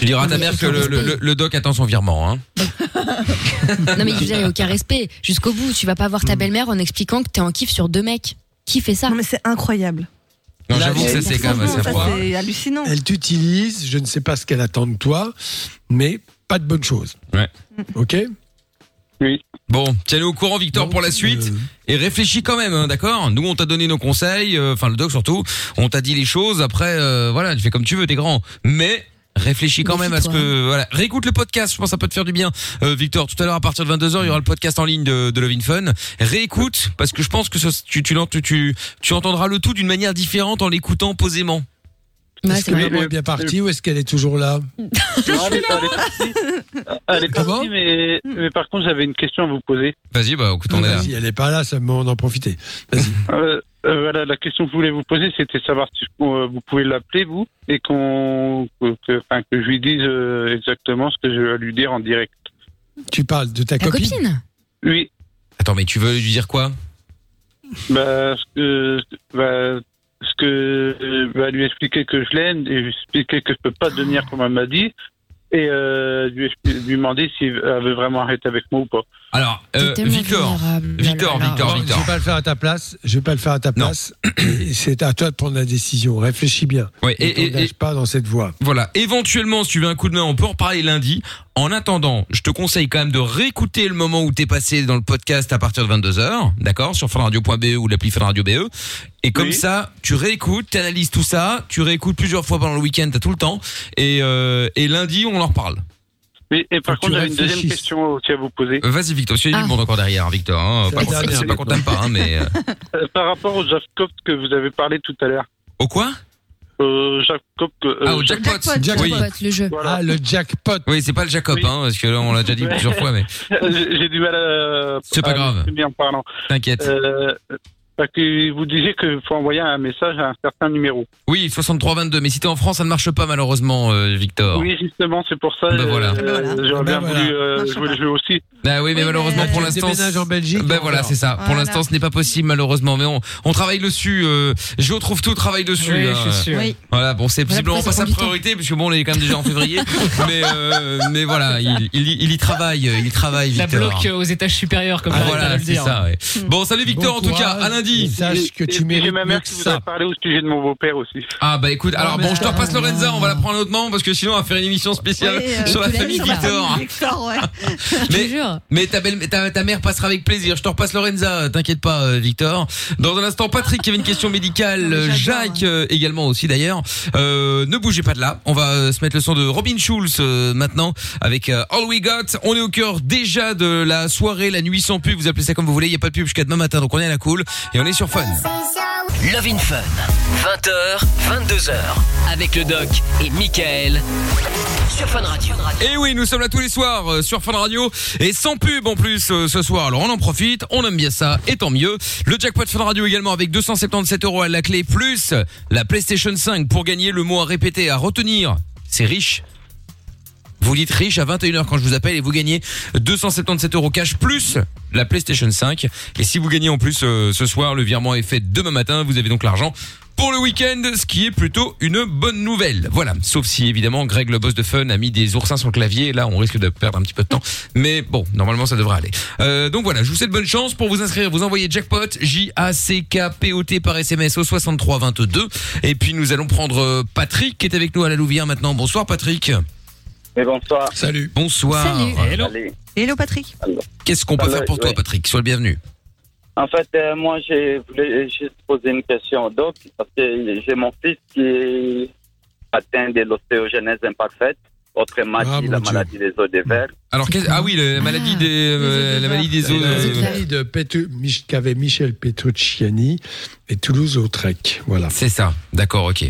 Tu diras à ta mère que le, le- le- le doc attend son virement. Hein. Non mais je veux dire, il y a aucun respect. Jusqu'au bout, tu vas pas voir ta belle-mère en expliquant que t'es en kiff sur deux mecs. Qui fait ça? Non mais c'est incroyable. Non, j'avoue que ça, c'est quand même assez froid. c'est hallucinant. Elle t'utilise, je ne sais pas ce qu'elle attend de toi, mais pas de bonne chose. Ouais. Ok? Oui. Bon, tiens-nous au courant, Victor, pour la suite. Et réfléchis quand même, hein, d'accord Nous, on t'a donné nos conseils, euh, enfin le doc surtout. On t'a dit les choses. Après, euh, voilà, tu fais comme tu veux, t'es grand. Mais réfléchis quand même à ce que voilà réécoute le podcast je pense que ça peut te faire du bien Euh, Victor tout à l'heure à partir de 22h il y aura le podcast en ligne de, de Love in Fun réécoute parce que je pense que ce- tu, tu, tu, tu entendras le tout d'une manière différente en l'écoutant posément Est-ce que maman est bien partie ou est-ce qu'elle est toujours là Non, elle est, elle est partie. Elle est partie, mais, mais par contre, j'avais une question à vous poser. vas-y bah écoute on est là Si elle est pas là, ça me moment d'en profiter. Euh, euh, voilà, la question que je voulais vous poser, c'était savoir si euh, vous pouvez l'appeler, vous, et qu'on, que, que- enfin, que je lui dise euh, exactement ce que je vais lui dire en direct. Tu parles de ta, Ta copine, Oui. attends mais tu veux lui dire quoi? Bah, ce que, bah, ce que, bah, lui expliquer que je l'aime et lui expliquer que je peux pas devenir comme elle m'a dit, et euh, lui, lui demander si elle veut vraiment arrêter avec moi ou pas. alors euh, Victor Victor Victor Victor Je vais pas le faire à ta place. Je vais pas le faire à ta place. C'est à toi de prendre la décision. Réfléchis bien. Ouais, Ne et- et- t'engage et- pas dans cette voie. Voilà, éventuellement, si tu veux un coup de main, on peut en reparler lundi. En attendant, je te conseille quand même de réécouter le moment où t'es passé dans le podcast à partir de 22h, d'accord, sur funradio.be ou l'appli Funradio BE. Et comme ça, tu réécoutes, tu analyses tout ça, tu réécoutes plusieurs fois pendant le week-end, t'as tout le temps. Et, euh, et lundi, on en reparle. Oui, et par Faut contre, j'avais une deuxième question aussi à vous poser. Vas-y, Victor, tu as du monde encore derrière, Victor. Hein. C'est Pas qu'on- dernière C'est pas qu'on t'aime pas, hein, mais. euh, Euh, par rapport au jackpot que vous avez parlé tout à l'heure. Au quoi? Au jackpot. que- euh, Ah, au jackpot. Jackpot, Oui. le jeu. Ah, le jackpot. Oui, c'est pas le Jacob, hein, parce que là, on l'a déjà dit plusieurs fois, mais J'ai du mal à. C'est pas à grave. t'inquiète. Euh, parce que vous disiez qu'il faut envoyer un message à un certain numéro. Oui, 6322. Mais si t'es en France, ça ne marche pas, malheureusement, euh, Victor. Oui, justement, c'est pour ça. Ben voilà. euh, J'aurais bien Ben voulu euh, jouer le jeu aussi. Ah oui, mais malheureusement pour l'instant. en Belgique. Ben voilà, c'est ça. Pour l'instant, ce n'est pas possible malheureusement, mais on, on travaille dessus. Euh, je trouve tout travaille dessus. Oui, hein. je suis sûr. Oui. Voilà, bon, c'est pourquoi pas sa priorité, parce que bon, on est quand même déjà en février. mais euh, mais voilà, il, il, y- il y travaille, il travaille. La Victor. bloque aux étages supérieurs, comme Ah, voilà, de le c'est dire. ça. Bon, salut Victor, en tout cas, Et Sache que tu mérites J'ai ma mieux mère que qui vous a ça. parlé au sujet de mon beau-père aussi. Ah bah écoute, alors mais bon, je te repasse. Lorenza, on va la prendre un autre moment parce que sinon on va faire une émission spéciale Oui, euh, sur la tu l'as famille mis, ça. Victor. Victor, ouais. Je te Mais- jure. Mais ta, belle, ta, ta mère passera avec plaisir. Je te repasse Lorenza, euh, t'inquiète pas, euh, Victor. Dans un instant, Patrick qui avait une question médicale, euh, Jacques euh, également aussi d'ailleurs. Euh, ne bougez pas de là. On va euh, se mettre le son de Robin Schulz euh, maintenant avec euh, All We Got. On est au cœur déjà de la soirée, la nuit sans pub. Vous appelez ça comme vous voulez. Il y a pas de pub jusqu'à demain matin, donc on est à la cool et on est sur Fun. Love in Fun. 20h, 22h. Avec le doc et Michael. Sur Fun Radio. Et oui, nous sommes là tous les soirs euh, sur Fun Radio et sans pub en plus euh, ce soir. Alors on en profite, on aime bien ça et tant mieux. Le jackpot Fun Radio également avec 277 euros à la clé plus la PlayStation 5 pour gagner le mot à répéter, à retenir. C'est riche. Vous dites riche à 21h quand je vous appelle et vous gagnez 277 euros cash plus la PlayStation 5. Et si vous gagnez en plus euh, ce soir, le virement est fait demain matin. Vous avez donc l'argent pour le week-end, ce qui est plutôt une bonne nouvelle. Voilà, sauf si évidemment Greg le boss de Fun a mis des oursins sur le clavier, là on risque de perdre un petit peu de temps, mais bon, normalement ça devrait aller. Euh, donc voilà, je vous souhaite bonne chance pour vous inscrire, vous envoyez jackpot J A C K P O T par SMS au 63 22 et puis nous allons prendre euh, Patrick qui est avec nous à la Louvière maintenant. Bonsoir Patrick. Et bonsoir. Salut. Bonsoir. Allez. Hello Patrick. Qu'est-ce qu'on peut Alors, faire pour toi. Patrick? Sois le bienvenu. En fait, euh, moi, je voulais juste poser une question au doc, parce que j'ai mon fils qui est atteint de l'ostéogenèse imparfaite, autrement Ah, dit la Dieu. maladie des os des vers. Alors qu'est- ah oui, la maladie des euh, la maladie des os. La euh, maladie de Petru- Mich- qu'avait Michel Petrucciani et Toulouse-Lautrec. Voilà. C'est ça. D'accord, OK.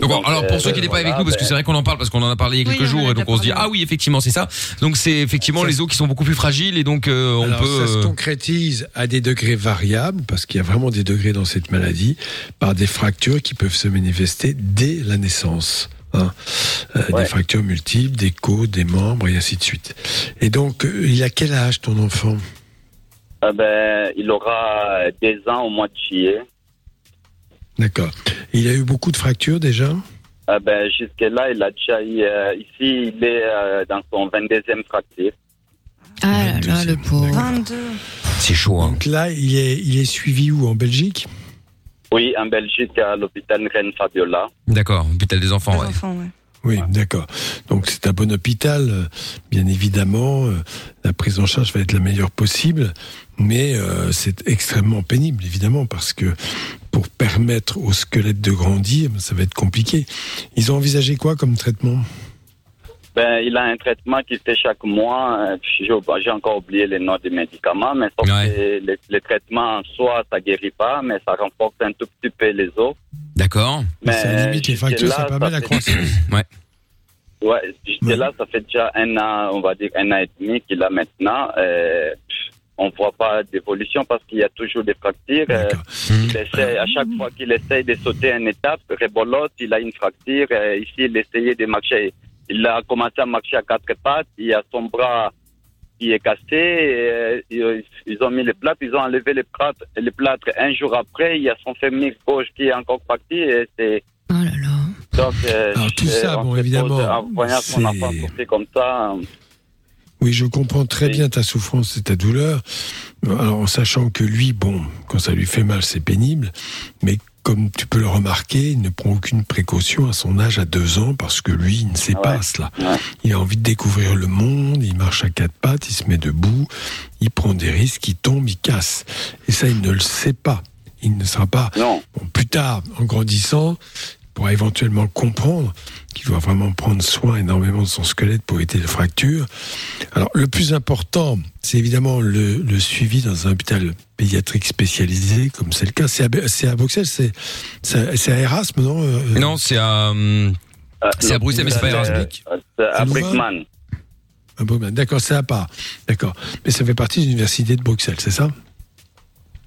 Donc, Donc, alors pour euh, ceux qui n'étaient pas avec nous, parce que ben, c'est vrai qu'on en parle, parce qu'on en a parlé il y a quelques jours, et donc on se dit ah oui effectivement c'est ça. Donc c'est effectivement les os qui sont beaucoup plus fragiles et donc euh, on Alors, peut. ça se euh, concrétise à des degrés variables, parce qu'il y a vraiment des degrés dans cette maladie, par des fractures qui peuvent se manifester dès la naissance. hein. Euh, Ouais. Des fractures multiples, des côtes, des membres, et ainsi de suite. Et donc, euh, il a quel âge ton enfant? Euh, ben, il aura deux ans au mois de juillet. D'accord. Il a eu beaucoup de fractures déjà Euh, ben, Jusque-là, il a déjà eu, euh, ici, il est euh, dans son 22e fracture. Ah là là, le pauvre. 22. C'est chaud. Hein. Donc là, il est, il est suivi où En Belgique Oui, en Belgique, à l'hôpital Reine Fabiola. D'accord. Hôpital des enfants. Ouais. enfants, ouais. Oui, d'accord. Donc c'est un bon hôpital, euh, bien évidemment. euh, La prise en charge va être la meilleure possible, mais euh, c'est extrêmement pénible, évidemment, parce que pour permettre au squelette de grandir, ça va être compliqué. Ils ont envisagé quoi comme traitement? Ben, il a un traitement qui fait chaque mois. euh, J'ai encore oublié les noms des médicaments, mais sauf Ouais. que les, les traitements en soi, ça guérit pas, mais ça renforce un tout petit peu les os. D'accord. Mais Ça limite les fractures, ça jusque-là, permet la croissance. Ouais, jusque là, ça fait déjà un an, on va dire un an et demi qu'il a maintenant. Euh, on voit pas d'évolution parce qu'il y a toujours des fractures. Euh, il essaie, à chaque fois qu'il essaye de sauter une étape, rebolote, il a une fracture. Euh, ici, il essayait de marcher. Il a commencé à marcher à quatre pattes. Il y a son bras qui est cassé. et, euh, ils, ils ont mis les plâtres. Ils ont enlevé les plâtres, les plâtres un jour après. Il y a son fémur gauche qui est encore parti. Et c'est, Oh là là. donc, euh, Alors, tout je- ça, on bon, évidemment, pose- En voyant son enfant comme ça, euh, Oui, je comprends très bien ta souffrance et ta douleur. Alors, en sachant que lui, bon, quand ça lui fait mal, c'est pénible, mais comme tu peux le remarquer, il ne prend aucune précaution à son âge à deux ans parce que lui, il ne sait Ouais. pas cela. Ouais. Il a envie de découvrir le monde, il marche à quatre pattes, il se met debout, il prend des risques, il tombe, il casse. Et ça, il ne le sait pas. Il ne sera pas. non. Bon, plus tard, en grandissant, il pourra éventuellement comprendre qu'il doit vraiment prendre soin énormément de son squelette pour éviter les fractures. Alors, le plus important, c'est évidemment le, le suivi dans un hôpital pédiatrique spécialisé, comme c'est le cas. C'est à, à Bruxelles, c'est c'est- c'est à Erasme, non euh, Non, c'est à. hum, Euh, C'est à Bruxelles, mais c'est pas euh, Erasmus. euh, c'est à. Brickman. à. D'accord, c'est à part. D'accord. Mais ça fait partie de l'université de Bruxelles, c'est ça?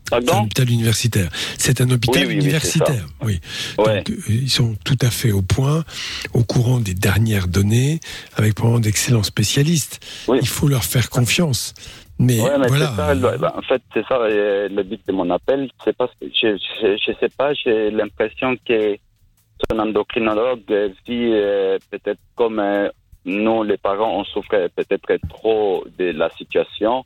C'est un Pardon hôpital universitaire. C'est un hôpital Oui, oui, oui, universitaire, oui. Ouais. Donc, euh, ils sont tout à fait au point, au courant des dernières données, avec probablement d'excellents spécialistes. Oui. Il faut leur faire confiance. Mais, Ouais, mais voilà. ça, bah, en fait, c'est ça le but de mon appel. C'est parce que je, je, je sais pas, j'ai l'impression que son endocrinologue vit euh, peut-être comme euh, nous, les parents, on souffre peut-être trop de la situation.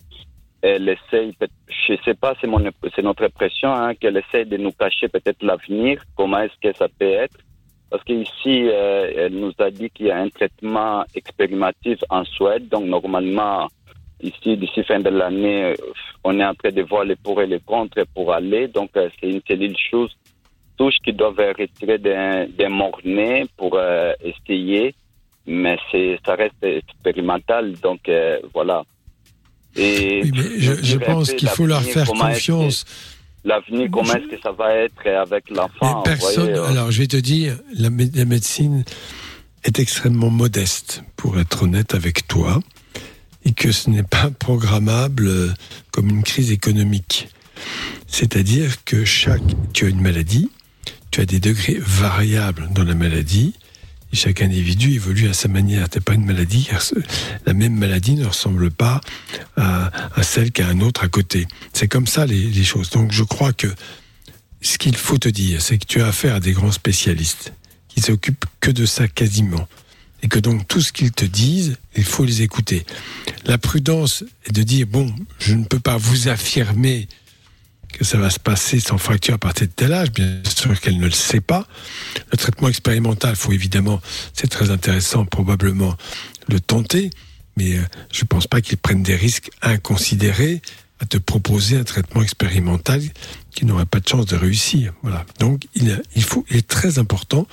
Elle essaye, je sais pas, c'est mon, c'est notre impression, hein, qu'elle essaye de nous cacher peut-être l'avenir. Comment est-ce que ça peut être? Parce qu'ici, euh, elle nous a dit qu'il y a un traitement expérimentif en Suède. Donc, normalement, ici, d'ici fin de l'année, euh, on est en train de voir les pour et les contre pour aller. Donc, euh, c'est une cellule chose touche qui doivent retirer d'un d'un mort-né pour euh, essayer. Mais ça reste expérimental. Donc, euh, voilà. Et Oui, mais je, pense qu'il faut leur faire confiance. L'avenir, comment est-ce que ça va être avec l'enfant? personne. voyez, euh, Alors, je vais te dire, la, mé- la médecine est extrêmement modeste, pour être honnête avec toi, et que ce n'est pas programmable euh, comme une crise économique. C'est-à-dire que chaque, tu as une maladie, tu as des degrés variables dans la maladie, Chaque individu évolue à sa manière. T'as pas une maladie, la même maladie ne ressemble pas à, à celle qu'a un autre à côté. C'est comme ça les, les choses. Donc je crois que ce qu'il faut te dire, c'est que tu as affaire à des grands spécialistes qui s'occupent que de ça quasiment. Et que donc tout ce qu'ils te disent, il faut les écouter. La prudence est de dire, bon, je ne peux pas vous affirmer que ça va se passer sans fracture à partir de tel âge, bien sûr qu'elle ne le sait pas. Le traitement expérimental, faut évidemment, c'est très intéressant, probablement le tenter, mais euh, je ne pense pas qu'ils prennent des risques inconsidérés à te proposer un traitement expérimental qui n'aurait pas de chance de réussir. Voilà. Donc, il, il faut, il est très important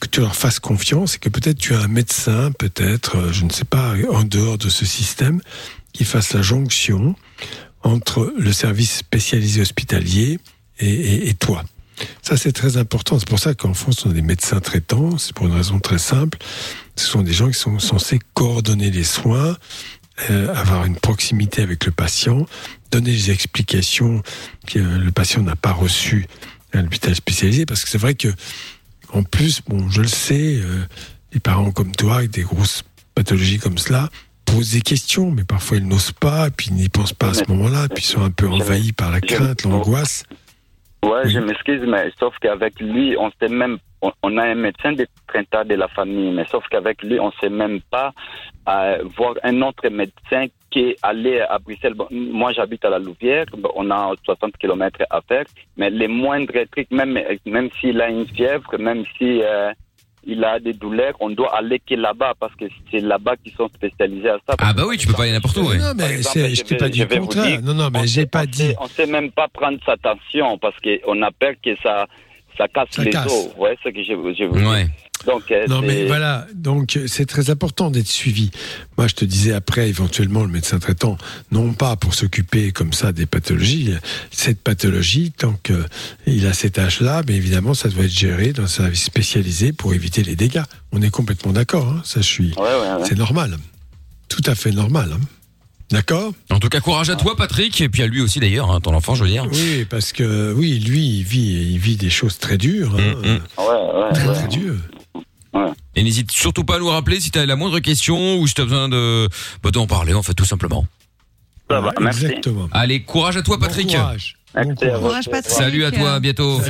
que tu leur fasses confiance et que peut-être tu as un médecin, peut-être, euh, je ne sais pas, en dehors de ce système, qui fasse la jonction entre le service spécialisé hospitalier et, et- et toi. Ça, c'est très important. C'est pour ça qu'en France, on a des médecins traitants. C'est pour une raison très simple. Ce sont des gens qui sont censés coordonner les soins, euh, avoir une proximité avec le patient, donner des explications que le patient n'a pas reçues à l'hôpital spécialisé. Parce que c'est vrai que, en plus, bon, je le sais, euh, les parents comme toi, avec des grosses pathologies comme cela, posent des questions, mais parfois ils n'osent pas, puis ils n'y pensent pas à ce moment-là, puis ils sont un peu envahis par la crainte, l'angoisse. Ouais, je m'excuse, mais sauf qu'avec lui, on sait même, on, on a un médecin de traitant de la famille, mais sauf qu'avec lui, on sait même pas euh, voir un autre médecin qui est allé à Bruxelles. Bon, moi, j'habite à la Louvière, on a 60 km à faire, mais les moindres trucs, même, même s'il a une fièvre, même si euh, il a des douleurs, on doit aller que là-bas parce que c'est là-bas qu'ils sont spécialisés à ça. Ah bah oui, tu peux pas aller n'importe où. ouais. Non, mais exemple, je je t'ai pas dit le contraire. Non, non, mais on j'ai sait- pas dit. On sait même pas prendre sa tension parce qu'on a peur que ça, ça casse Ça les casse. os. Ouais, c'est ce que je, je vous dis. Ouais. Donc, euh, Non, mais c'est- voilà, donc euh, c'est très important d'être suivi. Moi, je te disais après, éventuellement, le médecin traitant, non pas pour s'occuper comme ça des pathologies, cette pathologie, tant qu'il a cet âge-là, mais évidemment, ça doit être géré dans un service spécialisé pour éviter les dégâts. On est complètement d'accord, hein, ça, je suis. Ouais, ouais, ouais. C'est normal. Tout à fait normal. hein. D'accord? En tout cas, courage à toi, Patrick, et puis à lui aussi d'ailleurs, hein, ton enfant, je veux dire. Oui, parce que, oui, lui, il vit, il vit des choses très dures. hein, Mm, mm. Ouais, ouais, Très, ouais. très dures. Et n'hésite surtout pas à nous rappeler si tu as la moindre question ou si tu as besoin de bah, d'en parler, en fait, tout simplement. Ça va, merci. Exactement. Allez, courage à toi, Patrick. Bon courage. Salut à toi, à bientôt.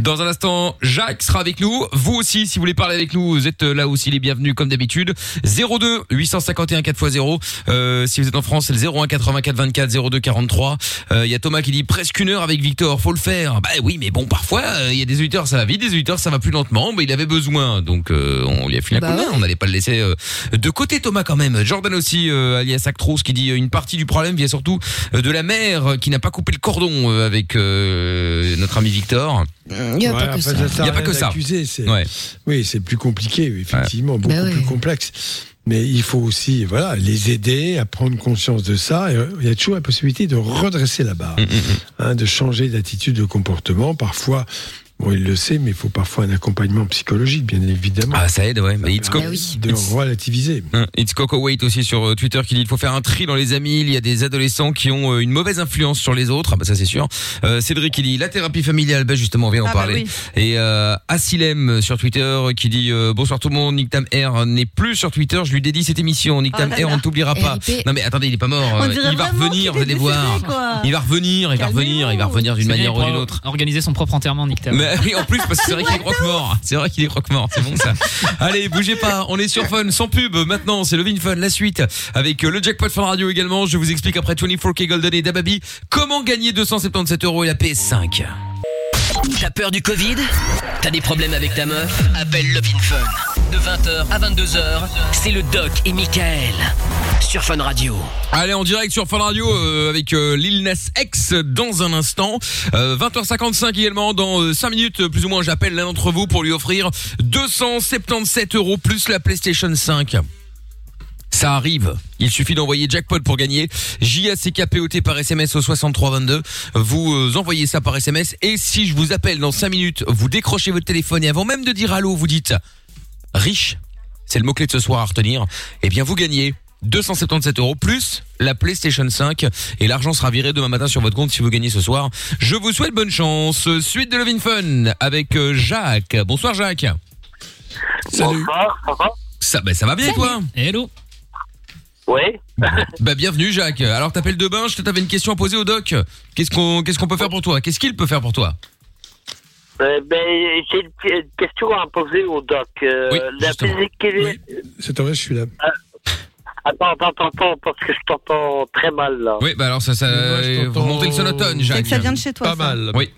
Dans un instant, Jacques sera avec nous. Vous aussi, si vous voulez parler avec nous, vous êtes là aussi les bienvenus comme d'habitude. 02 851 4x0. Euh, si vous êtes en France, c'est le 01 84 24 02 43. Euh, Il y a Thomas qui dit presque une heure avec Victor, faut le faire. Bah oui, mais bon, parfois euh, il y a des auditeurs ça va vite, des auditeurs ça va plus lentement. Mais il avait besoin, donc euh, on lui a filé un Bah coup de main. ouais. On n'allait pas le laisser euh, de côté, Thomas quand même. Jordan aussi, euh, alias Actros, qui dit euh, une partie du problème vient surtout euh, de la mère euh, qui n'a pas coupé le cordon euh, avec euh, notre ami Victor. Il n'y a Ouais, pas que ça. Il y a pas que ça. d'accuser, c'est- Ouais. Oui, c'est plus compliqué, effectivement, beaucoup Bah plus complexe. Mais il faut aussi, voilà, les aider à prendre conscience de ça. Et euh, il y a toujours la possibilité de redresser la Mm, barre, hein, de changer d'attitude, de comportement. Parfois, bon, il le sait, mais il faut parfois un accompagnement psychologique, bien évidemment. Ah, ça aide, ouais. Mais It's, Ah, de relativiser. Hein, It's Coco Wait aussi sur euh, Twitter qui dit il faut faire un tri dans les amis. Il y a des adolescents qui ont euh, une mauvaise influence sur les autres. Ah bah ça c'est sûr. Euh, Cédric qui dit la thérapie familiale. Bah justement on vient d'en Ah bah parler. oui. Et euh, Asilem sur Twitter qui dit euh, bonsoir tout le monde. Nick Tam R n'est plus sur Twitter. Je lui dédie cette émission. Nick Oh Tam là R là. on ne t'oubliera pas. RIP. Non mais attendez il est pas mort. Il va revenir. Vous allez voir. Il va revenir. Il va revenir. Il va revenir d'une manière il ou d'une autre. Organiser son propre enterrement, Nick Tam. Mais oui, en plus, parce que c'est vrai qu'il est croque-mort. C'est vrai qu'il est croque-mort. C'est bon, ça. Allez, bougez pas. On est sur Fun, sans pub. Maintenant, c'est le Vin Fun, la suite. Avec euh, le jackpot Fun Radio également. Je vous explique après 24K Golden et Dababy comment gagner 277 euros et la PS5. T'as peur du Covid? T'as des problèmes avec ta meuf? Appelle Love in Fun. De 20h à 22h, c'est le Doc et Michael. Sur Fun Radio. Allez, en direct sur Fun Radio euh, avec euh, X dans un instant. Euh, 20h55 également. Dans 5 minutes, euh, plus ou moins, j'appelle l'un d'entre vous pour lui offrir 277 euros plus la PlayStation 5. Ça arrive. Il suffit d'envoyer jackpot pour gagner. J-A-C-K-P-O-T par SMS au 6322. Vous euh, envoyez ça par SMS. Et si je vous appelle dans 5 minutes, vous décrochez votre téléphone et avant même de dire allô, vous dites riche. C'est le mot-clé de ce soir à retenir. Eh bien, vous gagnez 277 euros plus la PlayStation 5 et l'argent sera viré demain matin sur votre compte si vous gagnez ce soir. Je vous souhaite bonne chance. Suite de Love in Fun avec euh, Jacques. Bonsoir Jacques. Salut. Bonsoir, ça va? Ça, bah, ça va bien, toi? Hello. Oui. Bah, bienvenue, Jacques. Alors, t'appelles de bain, je t'avais une question à poser au doc. Qu'est-ce qu'on, qu'est-ce qu'on peut faire pour toi? Qu'est-ce qu'il peut faire pour toi? Euh, ben, j'ai une question à poser au doc. Euh, la vésicule... C'est vrai, je suis là. Attends, attends, attends, attends, parce que je t'entends très mal, là. Oui, bah alors ça, ça, vous montez le sonotone, Jacques. C'est que ça vient de chez toi, Pas ça. mal. Oui.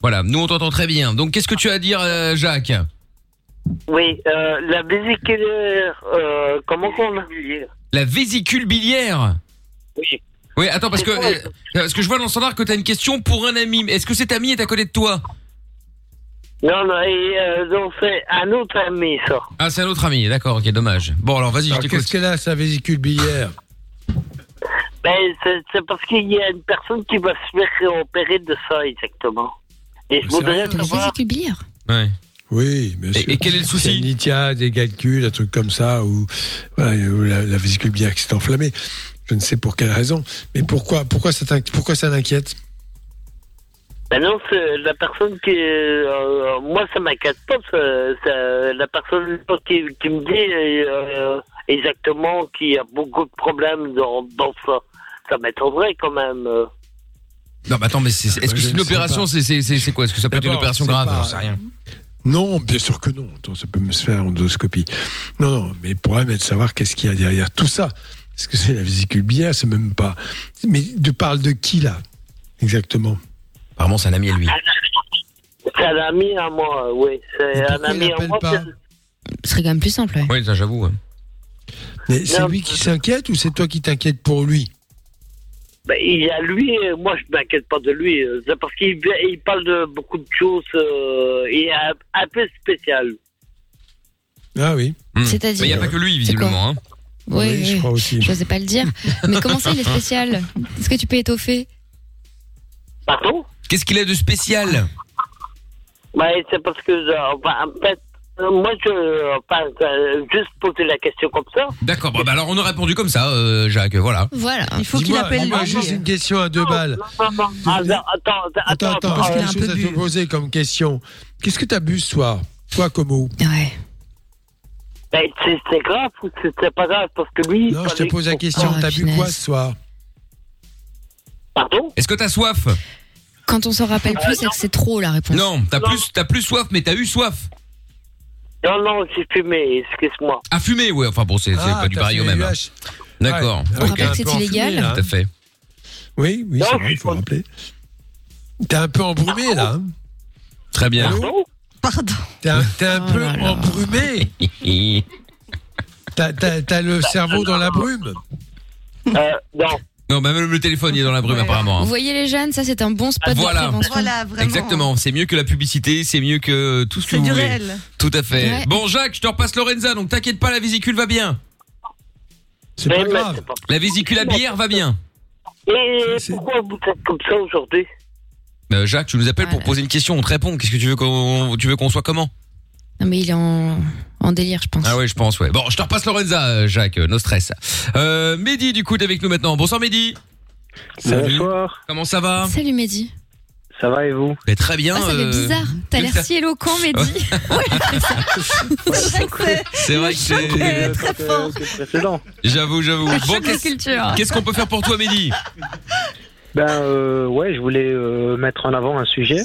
Voilà, nous on t'entend très bien. Donc, qu'est-ce que tu as à dire, euh, Jacques? Oui, euh, la vésiculaire, euh, comment qu'on a La vésicule biliaire. Oui. Oui, attends, parce que, euh, parce que je vois dans le standard que t'as une question pour un ami. Est-ce que cet ami est à côté de toi? Non, non, et, euh, donc c'est un autre ami, ça. Ah, c'est un autre ami, d'accord, ok, dommage. Bon, alors vas-y, je Alors, t'écoute. Qu'est-ce qu'elle a, sa vésicule biliaire? Ben, c'est c'est parce qu'il y a une personne qui va se faire opérer de ça, exactement. Et je voudrais savoir... Ouais. Oui, bien sûr. et quel est le souci C'est une itia, des calculs, un truc comme ça, ou voilà, la, la vésicule biliaire qui s'est enflammée. Je ne sais pour quelle raison. Mais pourquoi, pourquoi ça, t'inqui- pourquoi ça l'inquiète Ben non, c'est la personne qui... euh, moi, ça m'inquiète pas. ça- ça- la personne qui, qui me dit euh, exactement qu'il y a beaucoup de problèmes dans, dans ça. Ça m'étonnerait quand même. euh. Non, mais attends, mais c'est- est-ce que c'est une opération C'est quoi? Est-ce que ça peut être une opération grave? pas- J'en sais rien. Non, bien sûr que non. Attends, ça peut me se faire en endoscopie. Non, non, mais le problème est de savoir qu'est-ce qu'il y a derrière tout ça. Est-ce que c'est la vésicule biliaire? C'est même pas. Mais tu parles de qui là Exactement? Apparemment, c'est un ami à lui. C'est un ami à moi, oui. C'est un ami à moi. pas? Ce serait quand même plus simple, ouais. Oui, ça j'avoue. ouais. Mais c'est lui qui s'inquiète ou c'est toi qui t'inquiètes pour lui? Ben, il y a lui, moi je m'inquiète pas de lui. euh, C'est parce qu'il il parle de beaucoup de choses. euh, il est un, un peu spécial. Ah oui. Hmm. C'est-à-dire Mais il n'y a pas que lui, visiblement. Hein. Oui, Oui, je crois aussi. Je n'osais pas le dire. Mais comment ça, il est spécial? Est-ce que tu peux étoffer? Pardon? Qu'est-ce qu'il a de spécial? Ben, c'est parce que, euh, enfin, en fait, euh, moi je. Enfin, euh, juste poser la question comme ça. D'accord, bon, bah alors on a répondu comme ça, euh, Jacques, voilà. Voilà. Il faut qu'il Dis-moi, appelle dis-moi lui. juste une question à deux balles. Non, non, non, attends, attends, Attends, attends, parce j'ai qu'il a une un chose peu à te poser comme question. Qu'est-ce que t'as bu ce soir Toi, Como Ouais. Ben, c'est c'est grave ou c'est c'est pas grave? Parce que lui. Non, je te pose la question. Oh, T'as bu quoi ce soir Pardon? Est-ce que t'as soif? Quand on s'en rappelle plus, c'est que c'est trop la réponse. Non, t'as plus, t'as plus soif, mais t'as eu soif. Non, non, j'ai fumé, excuse-moi. À fumer, ouais. Enfin bon, c'est c'est Ah, pas du t'as fait au même. hein. D'accord. Ouais. On ok. rappelle que c'est Un peu enfumé, illégal. Tout à fait. Oui, oui, Non, c'est vrai, il faut rappeler. T'es un peu embrumé là. hein Très bien. Pardon Pardon. T'es un, t'es un Oh peu embrumé. T'as, t'as- t'as le cerveau dans la brume. euh, Non. Non, bah, même le téléphone il est dans la brume apparemment. Vous hein. voyez les jeunes, ça c'est un bon spot Voilà. de prévention. Voilà, vraiment. Exactement, c'est mieux que la publicité, c'est mieux que tout ce que C'est vous du voulez. réel. Tout à fait. Ouais. Bon Jacques, je te repasse Lorenza, donc t'inquiète pas, la vésicule va bien. C'est pas grave. La vésicule à bière va bien. Et C'est- pourquoi vous êtes comme ça aujourd'hui? Euh, Jacques, tu nous appelles pour poser une question, on te répond. Qu'est-ce que tu veux qu'on tu veux qu'on soit comment? Non mais il est en, en délire, je pense. Ah ouais, je pense ouais. Bon, je te repasse Lorenza, euh, Jacques, euh, no stress. Euh, Mehdi du coup est avec nous maintenant. Bonsoir Mehdi. Bonsoir, Comment ça va Salut Mehdi. ça va et vous? Mais Très bien. Ah, ça fait euh, bizarre. T'as l'air si éloquent, Mehdi. C'est vrai que c'est. C'est vrai que c'est est très fort. précédent. J'avoue, j'avoue. Bon, qu'est-ce culture. qu'est-ce qu'on peut faire pour toi Mehdi? Ben euh, ouais, je voulais euh, mettre en avant un sujet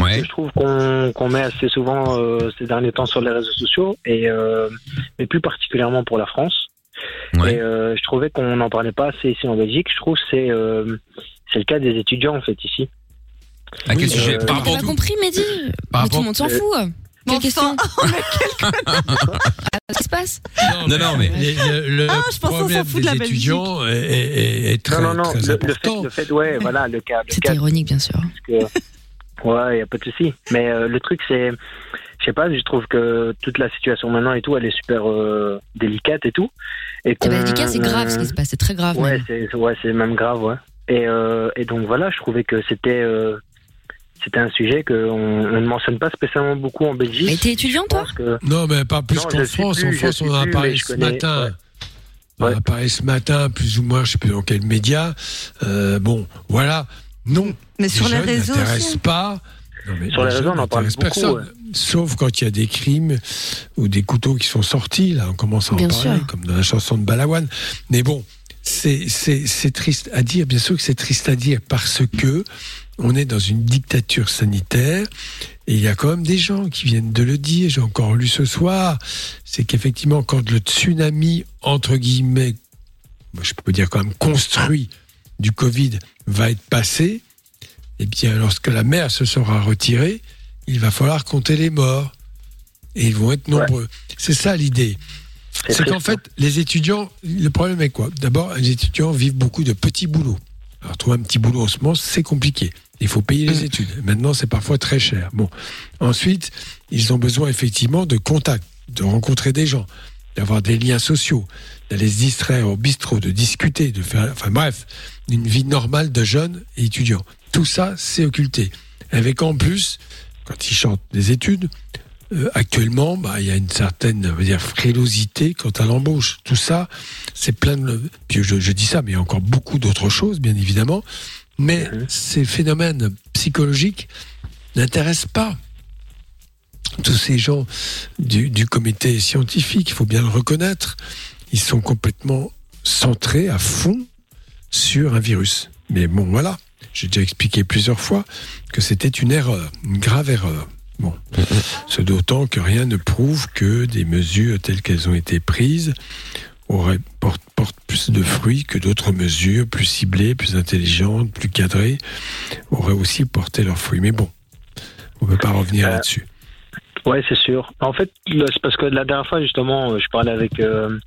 Ouais. que je trouve qu'on met assez souvent euh, ces derniers temps sur les réseaux sociaux et euh, mais plus particulièrement pour la France. Ouais. Et euh, je trouvais qu'on n'en parlait pas assez ici en Belgique. Je trouve que c'est euh, le cas des étudiants en fait ici. À quel Oui, sujet Par rapport compris, Mehdi Par Mais tout le monde s'en fout. Quelle question sang. Qu'est-ce qui se passe Non, non, mais- le, le Ah, je problème fout de la des Belgique. étudiants est, est- est très, non non non, très le, le fait, le fait ouais voilà le cas C'était ironique, bien sûr. parce que ouais y a pas de souci. Mais euh, le truc c'est je sais pas, je trouve que toute la situation maintenant et tout, elle est super euh, délicate et tout. Et C'est pas qu'on- délicat, c'est grave ce qui se passe. C'est très grave. Ouais, c'est ouais, c'est même grave, ouais. Et, euh, et donc voilà, je trouvais que c'était euh, c'était un sujet qu'on on ne mentionne pas spécialement beaucoup en Belgique. Mais t'es étudiant, toi? Que Non, mais pas plus qu'en France. plus, en France, on en a parlé ce connais, matin. ouais. On en Ouais. a parlé ce matin, plus ou moins, je sais plus dans quel média. Euh, bon, voilà. Non. Mais sur les réseaux n'intéressent pas mais sur les les réseaux, on en parle beaucoup. personne. Sauf quand il y a des crimes ou des couteaux qui sont sortis, là, on commence à en Bien parler, sûr. comme dans la chanson de Balawan. Mais bon, c'est c'est- c'est triste à dire, bien sûr que c'est triste à dire, parce que on est dans une dictature sanitaire, et il y a quand même des gens qui viennent de le dire, j'ai encore lu ce soir, c'est qu'effectivement, quand le tsunami, entre guillemets, je peux dire quand même construit du Covid, va être passé, eh bien, lorsque la mer se sera retirée, il va falloir compter les morts. Et ils vont être nombreux. C'est ça l'idée. C'est qu'en triste, fait, les étudiants, le problème est quoi? D'abord, les étudiants vivent beaucoup de petits boulots. Alors, trouver un petit boulot en ce moment, c'est compliqué. Il faut payer les études. Maintenant, c'est parfois très cher. Bon. Ensuite, ils ont besoin effectivement de contacts, de rencontrer des gens, d'avoir des liens sociaux, d'aller se distraire au bistrot, de discuter, de faire, enfin bref, une vie normale de jeunes et étudiants. Tout ça, c'est occulté. Avec en plus, quand ils chantent des études, euh, actuellement, bah, il y a une certaine on va dire, frilosité quant à l'embauche. Tout ça, c'est plein de. Puis je, je dis ça, mais il y a encore beaucoup d'autres choses, bien évidemment. Mais ces phénomènes psychologiques n'intéressent pas tous ces gens du, du comité scientifique, il faut bien le reconnaître. Ils sont complètement centrés à fond sur un virus. Mais bon, voilà. J'ai déjà expliqué plusieurs fois que c'était une erreur, une grave erreur. Bon. Ce d'autant que rien ne prouve que des mesures telles qu'elles ont été prises auraient, portent, portent plus de fruits que d'autres mesures plus ciblées, plus intelligentes, plus cadrées, auraient aussi porté leurs fruits. Mais bon, on ne peut pas revenir Euh, là-dessus. Ouais, c'est sûr. En fait, c'est parce que la dernière fois, justement, euh, je parlais avec euh,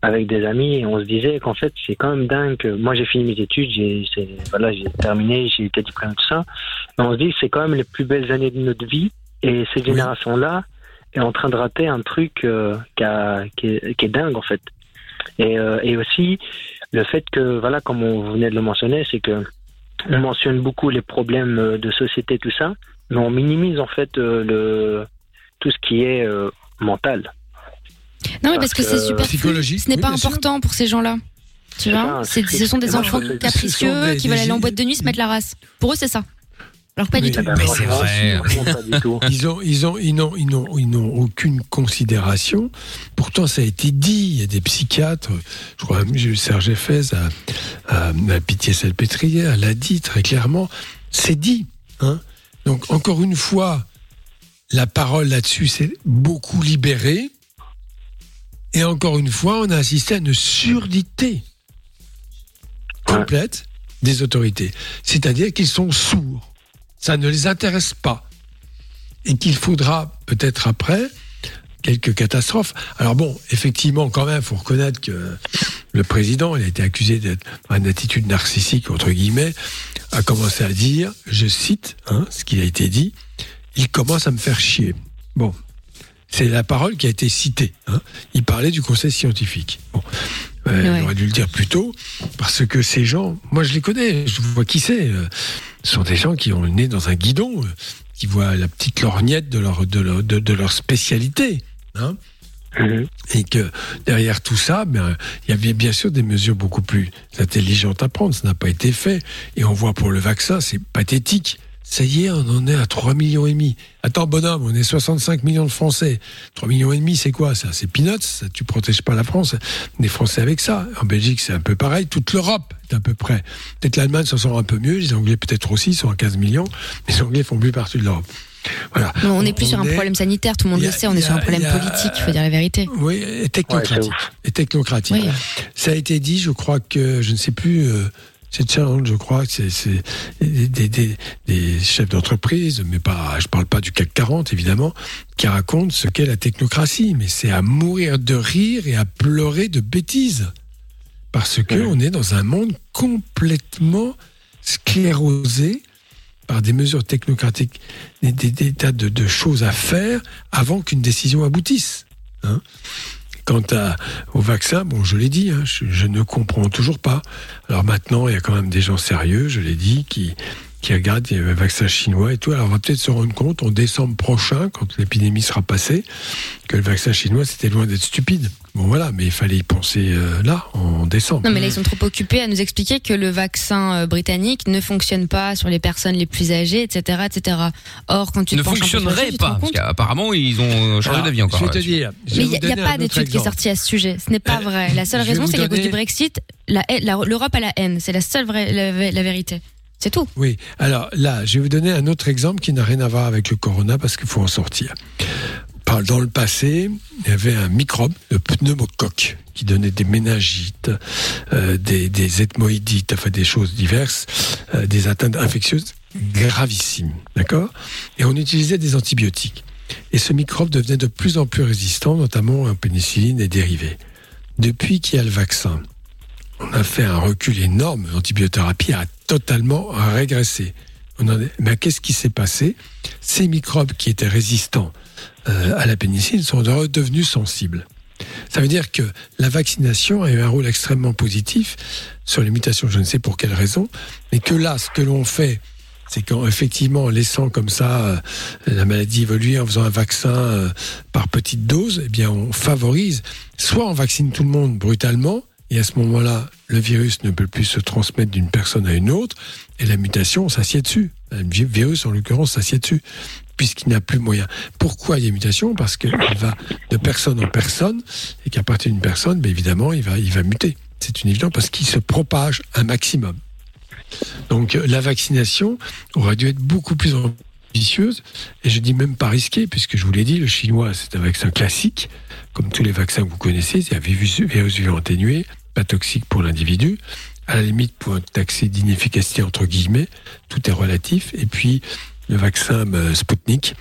avec des amis et on se disait qu'en fait, c'est quand même dingue. que- Moi, j'ai fini mes études, j'ai voilà, j'ai terminé, j'ai été diplômé tout ça. Mais on se dit que c'est quand même les plus belles années de notre vie et cette génération-là est en train de rater un truc euh, qui, a- qui est, qui est dingue en fait. Et, euh, et aussi le fait que voilà, comme on venait de le mentionner, c'est que on mentionne beaucoup les problèmes euh, de société, tout ça, mais on minimise en fait euh, le tout ce qui est euh, mental. Non, mais parce que c'est super. Psychologique, Ce n'est oui, pas sûr. important pour ces gens-là. Tu vois, ce sont des enfants capricieux des- qui veulent aller en boîte de nuit se mettre la race. Pour eux, c'est ça. Alors pas Mais- du tout. Mais c'est vrai. Ils ont, ils ont, ils n'ont, ils n'ont, ils n'ont aucune considération. Pourtant, ça a été dit. Il y a des psychiatres. Je crois Serge Effès à, à, à Pitié-Salpêtrière l'a dit très clairement. C'est dit. Hein Donc, encore une fois, la parole là-dessus s'est beaucoup libérée. Et encore une fois, on a assisté à une surdité complète des autorités. C'est-à-dire qu'ils sont sourds. Ça ne les intéresse pas. Et qu'il faudra peut-être après quelques catastrophes. Alors bon, effectivement, quand même, faut reconnaître que le président, il a été accusé d'être une attitude narcissique, entre guillemets, a commencé à dire, je cite hein, ce qui a été dit, il commence à me faire chier. Bon, c'est la parole qui a été citée. hein. Il parlait du conseil scientifique. Bon. Euh, Ouais. Il aurait dû le dire plus tôt, parce que ces gens, moi je les connais, je vois qui c'est. euh, Ce sont des gens qui ont le nez dans un guidon, euh, qui voient la petite lorgnette de leur, de leur, de, de leur spécialité. Hein Mhm. et que derrière tout ça, ben, il y avait bien sûr des mesures beaucoup plus intelligentes à prendre. Ça n'a pas été fait. Et on voit pour le vaccin, c'est pathétique. Ça y est, on en est à 3 millions et demi. Attends, bonhomme, on est 65 millions de Français. 3 millions et demi, c'est quoi? Ça C'est peanuts, ça, tu protèges pas la France. Les Français avec ça. En Belgique, c'est un peu pareil. Toute l'Europe est à peu près. Peut-être l'Allemagne s'en sort un peu mieux. Les Anglais peut-être aussi, ils sont à 15 millions. Les Anglais font plus partie de l'Europe. Voilà. Non, on n'est plus sur un est- problème sanitaire, tout le monde le a- sait, on est sur un a- problème a- politique, il faut dire la vérité. Oui, et technocratique. Ouais, et technocratique. Oui. Ça a été dit, je crois que, je ne sais plus, euh, c'est Challenge, je crois que c'est des, des, des- des chefs d'entreprise, mais pas, je parle pas du CAC 40 évidemment, qui racontent ce qu'est la technocratie. Mais c'est à mourir de rire et à pleurer de bêtises. Parce que on est dans un monde complètement sclérosé par des mesures technocratiques, des, des- des tas de, de choses à faire avant qu'une décision aboutisse. hein. Quant à, au vaccin, bon, je l'ai dit, hein, je, je ne comprends toujours pas. Alors maintenant, il y a quand même des gens sérieux, je l'ai dit, qui, qui regardent il y a le vaccin chinois et tout. Alors on va peut-être se rendre compte en décembre prochain, quand l'épidémie sera passée, que le vaccin chinois c'était loin d'être stupide. Bon voilà, mais il fallait y penser euh, là, en décembre. Non, mais là, ils sont trop occupés à nous expliquer que le vaccin euh, britannique ne fonctionne pas sur les personnes les plus âgées, etc., etc. Or, quand tu te ne un fonctionnerait pas, parce qu'apparemment ils ont changé Alors, d'avis encore. je vais te dire, je vais Mais il n'y a, un pas d'étude qui est sortie à ce sujet. Ce n'est pas vrai. La seule raison, c'est qu'à cause du Brexit, la haine- la- l'Europe a la haine. C'est la seule vraie, la, la vérité. C'est tout. Oui, alors là, je vais vous donner un autre exemple qui n'a rien à voir avec le corona parce qu'il faut en sortir. Dans le passé, il y avait un microbe, le pneumocoque, qui donnait des méningites, euh, des, des ethmoïdites, enfin des choses diverses, euh, des atteintes infectieuses gravissimes, d'accord? Et on utilisait des antibiotiques. Et ce microbe devenait de plus en plus résistant, notamment à pénicilline et dérivés. Depuis qu'il y a le vaccin, on a fait un recul énorme. L'antibiothérapie a totalement régressé. On en est- Mais qu'est-ce qui s'est passé? Ces microbes qui étaient résistants euh, à la pénicilline sont redevenus sensibles. Ça veut dire que la vaccination a eu un rôle extrêmement positif sur les mutations, je ne sais pour quelle raison, mais que là, ce que l'on fait, c'est qu'effectivement, en laissant comme ça euh, la maladie évoluer, en faisant un vaccin euh, par petite dose, eh bien, on favorise. Soit on vaccine tout le monde brutalement, et à ce moment-là, le virus ne peut plus se transmettre d'une personne à une autre, et la mutation s'assied dessus. Le vi- virus, en l'occurrence, s'assied dessus, puisqu'il n'a plus moyen. Pourquoi il y a mutation? Parce qu'il va de personne en personne, et qu'à partir d'une personne, ben évidemment, il va, il va muter. C'est une évidence, parce qu'il se propage un maximum. Donc euh, la vaccination aurait dû être beaucoup plus ambitieuse, et je dis même pas risquée, puisque je vous l'ai dit, le chinois, c'est un vaccin classique, comme tous les vaccins que vous connaissez, c'est un virus, virus vivant atténué, pas toxique pour l'individu, à la limite pour être taxé d'inefficacité entre guillemets, tout est relatif, et puis le vaccin euh, Sputnik,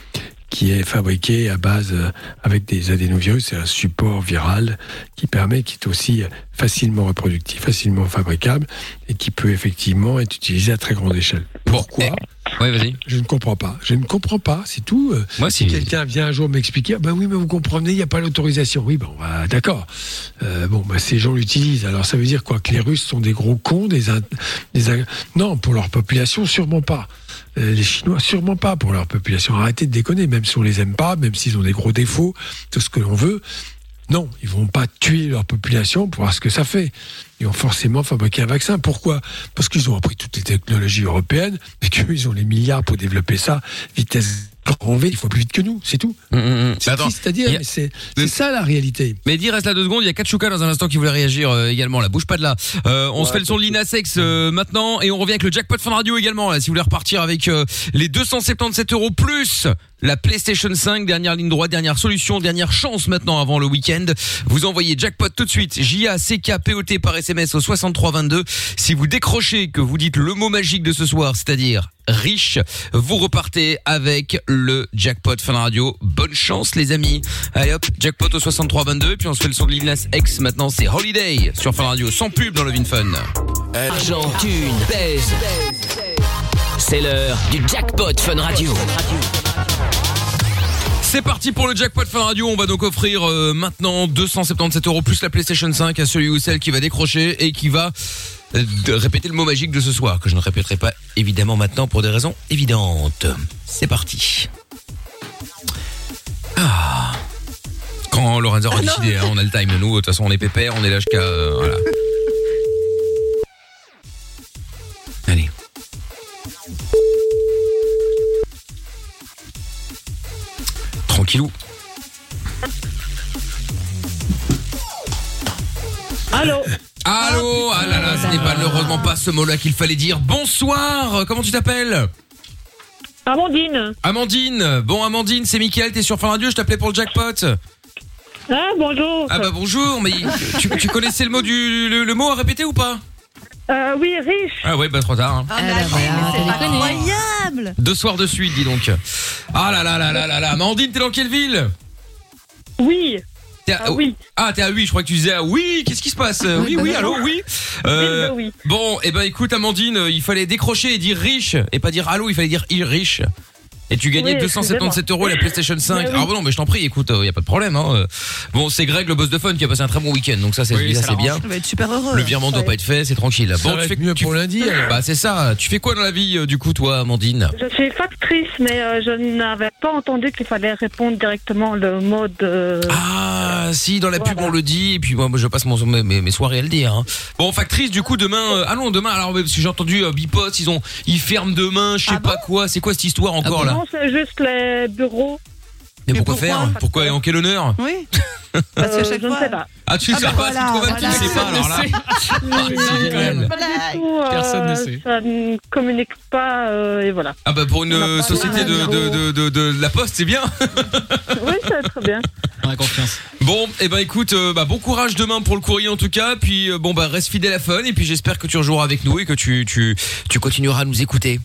qui est fabriqué à base euh, avec des adénovirus, c'est un support viral qui permet, qui est aussi facilement reproductif, facilement fabricable et qui peut effectivement être utilisé à très grande échelle. Pourquoi? Ouais, vas-y. Je ne comprends pas. Je ne comprends pas, c'est tout. Euh, Moi, si quelqu'un vient un jour m'expliquer, ben oui, mais vous comprenez, il n'y a pas l'autorisation. Oui, bon, bah, d'accord. Euh, bon, bah, ces gens l'utilisent. Alors, ça veut dire quoi? Que les Russes sont des gros cons, des, des non, pour leur population, sûrement pas. Euh, les Chinois, sûrement pas pour leur population. Arrêtez de déconner, même si on les aime pas, même s'ils ont des gros défauts, tout ce que l'on veut. Non, ils vont pas tuer leur population pour voir ce que ça fait. Ils vont forcément fabriquer un vaccin. Pourquoi? Parce qu'ils ont appris toutes les technologies européennes et qu'ils ont les milliards pour développer ça. Vitesse grand V, il faut plus vite que nous, c'est tout. C'est Attends, triste à dire, il y a- mais c'est c'est ça la réalité. Mais dis, reste là deux secondes. Il y a Katshuka dans un instant qui voulait réagir euh, également. Là, bouge pas de là. Euh, on se fait le son de Lina Sex euh, maintenant et on revient avec le jackpot Fun Radio également. Là, si vous voulez repartir avec euh, les 277 euros plus la PlayStation 5, dernière ligne droite, dernière solution, dernière chance maintenant avant le week-end. Vous envoyez jackpot tout de suite. J A C K P O T par SMS au 6322. Si vous décrochez, que vous dites le mot magique de ce soir, c'est-à-dire riche, vous repartez avec le jackpot Fun Radio. Bonne chance les amis. Allez hop, jackpot au 6322 puis on se fait le son de Lil X maintenant c'est Holiday sur Fun Radio sans pub dans le Fun. Argent, thune, baise. C'est l'heure du jackpot Fun Radio. C'est parti pour le jackpot Fun Radio. On va donc offrir euh, maintenant 277 euros plus la PlayStation 5 à celui ou celle qui va décrocher et qui va euh, répéter le mot magique de ce soir que je ne répéterai pas évidemment maintenant pour des raisons évidentes. C'est parti. Ah. Quand Lorenzo aura décidé, hein, on a le time nous. De toute façon, on est pépère, on est là jusqu'à euh, voilà. Tranquillou. Allô Allô Ah là là, ce n'est malheureusement pas ce mot-là qu'il fallait dire. Bonsoir, comment tu t'appelles? Amandine. Amandine. Bon Amandine, c'est Mickaël, t'es sur Fin Radio, je t'appelais pour le jackpot. Ah, bonjour. Ah bah bonjour, mais tu, tu connaissais le mot du le, le mot à répéter ou pas? Euh, oui, riche. Ah ouais, bah trop tard. hein. Ah, c'est incroyable. Deux soirs de suite, dis donc. Ah là là là là là là. Amandine, t'es dans quelle ville? Oui. T'es à- oui. Ah, t'es à oui, je crois que tu disais ah oui, qu'est-ce qui se passe? Oui, oui, allô, oui. Euh, Oui, Bon, eh ben écoute Amandine, euh, il fallait décrocher et dire riche et pas dire allô, il fallait dire il riche. Et tu gagnais Oui, 277 euros et la PlayStation 5. Mais oui. Ah bon non, mais je t'en prie, écoute, il y a pas de problème. Hein. euh. Bon, c'est Greg, le boss de fun, qui a passé un très bon week-end, donc ça c'est Oui, ça, ça bien. On va être super heureux. Le virement doit pas être fait, c'est tranquille. Ça Bon, va tu fais mieux tu- pour lundi. Bah c'est ça. Tu fais quoi dans la vie, euh, du coup, toi, Amandine? Je suis factrice, mais euh, je n'avais pas entendu qu'il fallait répondre directement le mode. euh, Ah, si, dans la pub on le dit, et puis moi, moi, je passe mon, mes, mes- mes soirées à le dire. hein. Bon, factrice, du coup, demain, euh, ah non, demain, alors, parce que j'ai entendu euh, Bipost, ils ont, ils ferment demain, je sais pas quoi, c'est quoi cette histoire encore là? Non, c'est juste les bureaux. Mais Mais pourquoi pourquoi faire Pourquoi? Et en quel honneur? Oui. Parce que je ne sais pas. Ah, tu Ah sais bah pas, voilà, si tu voilà. ne sais pas, alors là. Du tout, euh, Personne ne sait. Ça ne communique pas, euh, et voilà. Ah bah pour une euh, société de, de, de, de, de la poste, c'est bien. Oui, c'est très bien. On a confiance. Bon, et ben écoute, euh, bah, bon courage demain pour le courrier en tout cas. Puis euh, bon bah reste fidèle à Fun et puis j'espère que tu rejoueras avec nous et que tu tu tu continueras à nous écouter.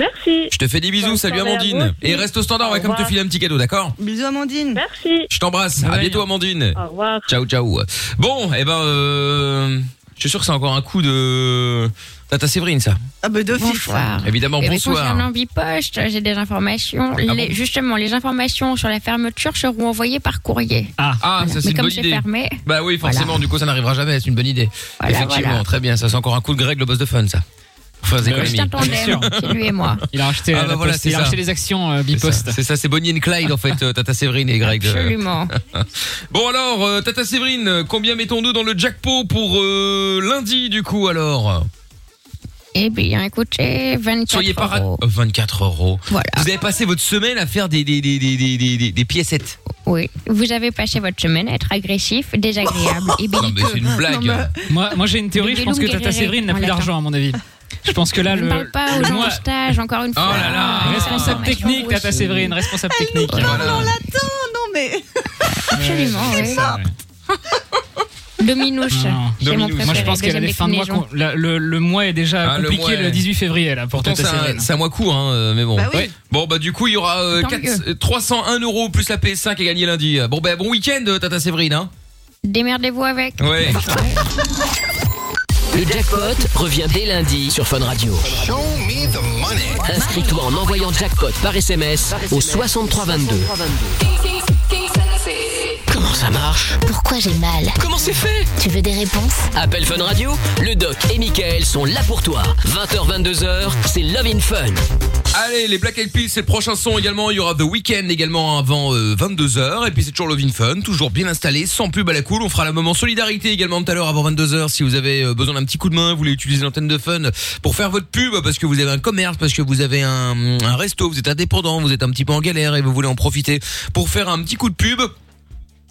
Merci. Je te fais des bisous, salut Amandine. Et reste au standard, on va même te filer un petit cadeau, d'accord Bisous Amandine. Merci. Je t'embrasse. À bientôt Amandine. Au revoir. Ciao ciao. Bon, et ben euh, je suis sûr que c'est encore un coup de Tata Séverine ça. Ah bah d'office. Bonsoir. Évidemment, Et bonsoir. Concernant Bipost, j'ai des informations. Ah Les- bon justement, les informations sur la fermeture seront envoyées par courrier. Ah, Voilà. ça c'est une comme bonne c'est idée. fermé, Bah oui, forcément, Voilà. du coup ça n'arrivera jamais, c'est une bonne idée. Voilà, Effectivement, voilà. très bien, ça c'est encore un coup de Greg le boss de fun ça. Je t'attendais, c'est lui et moi. Il a racheté, Ah bah la voilà, Poste, c'est il a ça. racheté les actions, euh, C'est Bipost. ça, C'est ça, c'est Bonnie and Clyde en fait, euh, Tata Séverine et Greg. Absolument. Bon alors, euh, Tata Séverine, euh, combien mettons-nous dans le jackpot pour euh, lundi du coup alors? Eh bien, écoutez, 24 Soyez pas ra- euros. Euh, 24 euros. Voilà. Vous avez passé votre semaine à faire des des des des des des, des- des piécettes. Oui, vous avez passé votre semaine à être agressif, désagréable et Non mais c'est une blague. Moi, moi j'ai une théorie, je pense que Tata Séverine n'a plus d'argent à mon avis. Je pense que là, Je ne le, parle pas aux gens mois- au stage, encore une fois. Oh là là, responsable technique, Tata Séverine, responsable technique. Non, non, l'attend, non mais. Absolument, oui. Dominouche, Dominouche. Moi, je pense qu'elle a des fins de mois. déclinaison. con- la- le, le mois est déjà Ah, le compliqué mois le, est- 18 février là pour Tata c'est un, Séverine. c'est un mois court hein, euh, mais bon. Bah oui. Ouais. Bon bah du coup il y aura euh, Tant 4 mieux. euh, 301 euros plus la PS5 à gagner lundi. Bon bah bon week-end euh, Tata Séverine hein. Démerdez-vous avec. Ouais. Le jackpot revient dès lundi sur Fun Radio. Inscris-toi en envoyant jackpot par SMS au 6322. Comment ça marche Pourquoi j'ai mal Comment c'est fait Tu veux des réponses Appel Fun Radio, le doc et Michael sont là pour toi. 20h, 22h, c'est Love in Fun. Allez, les Black Eyed Peas, c'est le prochain son également. Il y aura The Weeknd également avant 22h. Et puis c'est toujours Love in Fun, toujours bien installé, sans pub à la cool. On fera le moment solidarité également tout à l'heure avant 22h si vous avez euh, besoin d'un petit coup de main, vous voulez utiliser l'antenne de Fun pour faire votre pub parce que vous avez un commerce, parce que vous avez un, un resto, vous êtes indépendant, vous êtes un petit peu en galère et vous voulez en profiter pour faire un petit coup de pub.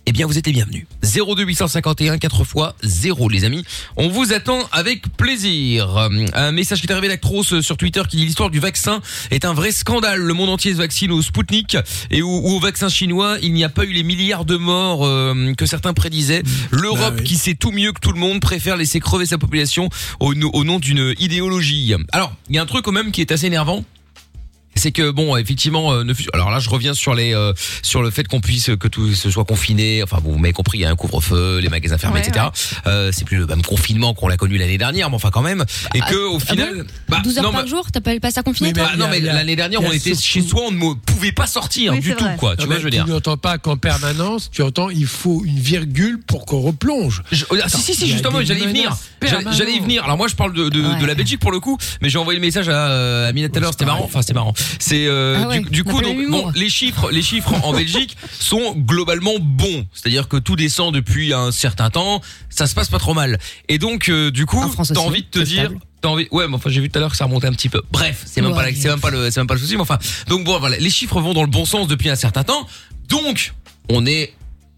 Eh bien, vous êtes les bienvenus. 02 851 4 fois 0, les amis. On vous attend avec plaisir. Euh, Un message qui est arrivé d'Actros euh, sur Twitter qui dit l'histoire du vaccin est un vrai scandale. Le monde entier se vaccine au Spoutnik et au, ou au vaccin chinois. Il n'y a pas eu les milliards de morts euh, que certains prédisaient. L'Europe, qui sait tout mieux que tout le monde, préfère laisser crever sa population au, au nom d'une idéologie. Alors, il y a un truc quand même qui est assez énervant c'est que bon effectivement euh, ne fût- alors là je reviens sur les euh, sur le fait qu'on puisse que tout se soit confiné. Enfin vous m'avez compris il y a un couvre-feu les magasins fermés Ouais, etc Euh, c'est plus le même confinement qu'on l'a connu l'année dernière mais enfin quand même. Et que au ah final bon bah, 12 heures non, par mais- jour, t'appelles pas ça confiné toi bah, non mais l'année dernière on était chez soi on ne pouvait pas sortir Oui, du tout vrai. quoi. Tu Non, vois mais je veux dire Tu n'entends pas qu'en permanence, tu entends il faut une virgule pour qu'on replonge. Ah, si si si justement j'allais y venir. J'allais- j'allais y venir. Alors moi je parle de de, de la Belgique pour le coup mais j'ai envoyé le message à euh, à Mina tout à l'heure c'était marrant. enfin c'est marrant c'est euh, Ah ouais, du, coup pas donc bon les chiffres les chiffres en Belgique sont globalement bons c'est-à-dire que tout descend depuis un certain temps ça se passe pas trop mal et donc euh, du coup t'as aussi, envie de te dire stable. T'as envie ouais mais enfin j'ai vu tout à l'heure que ça remontait un petit peu bref c'est même pas Ouais. c'est même pas le c'est même pas le souci mais enfin donc bon voilà les chiffres vont dans le bon sens depuis un certain temps donc on est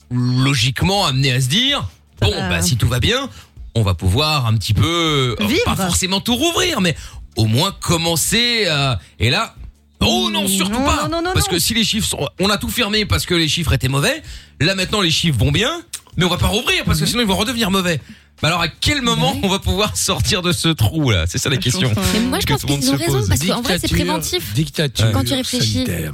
logiquement amené à se dire bon Euh. bah si tout va bien on va pouvoir un petit peu euh, Vivre. pas forcément tout rouvrir mais au moins commencer à... et là Oh non, surtout Non, pas non, non, non, Parce non. que si les chiffres sont... On a tout fermé parce que les chiffres étaient mauvais. Là maintenant les chiffres vont bien. Mais on va pas rouvrir parce que sinon ils vont redevenir mauvais. Mais alors à quel moment on va pouvoir sortir de ce trou là? C'est ça la question. Mais moi, je que pense qu'ils ont raison pose. parce qu'en vrai, c'est préventif. Dictature Quand tu réfléchis. sanitaire.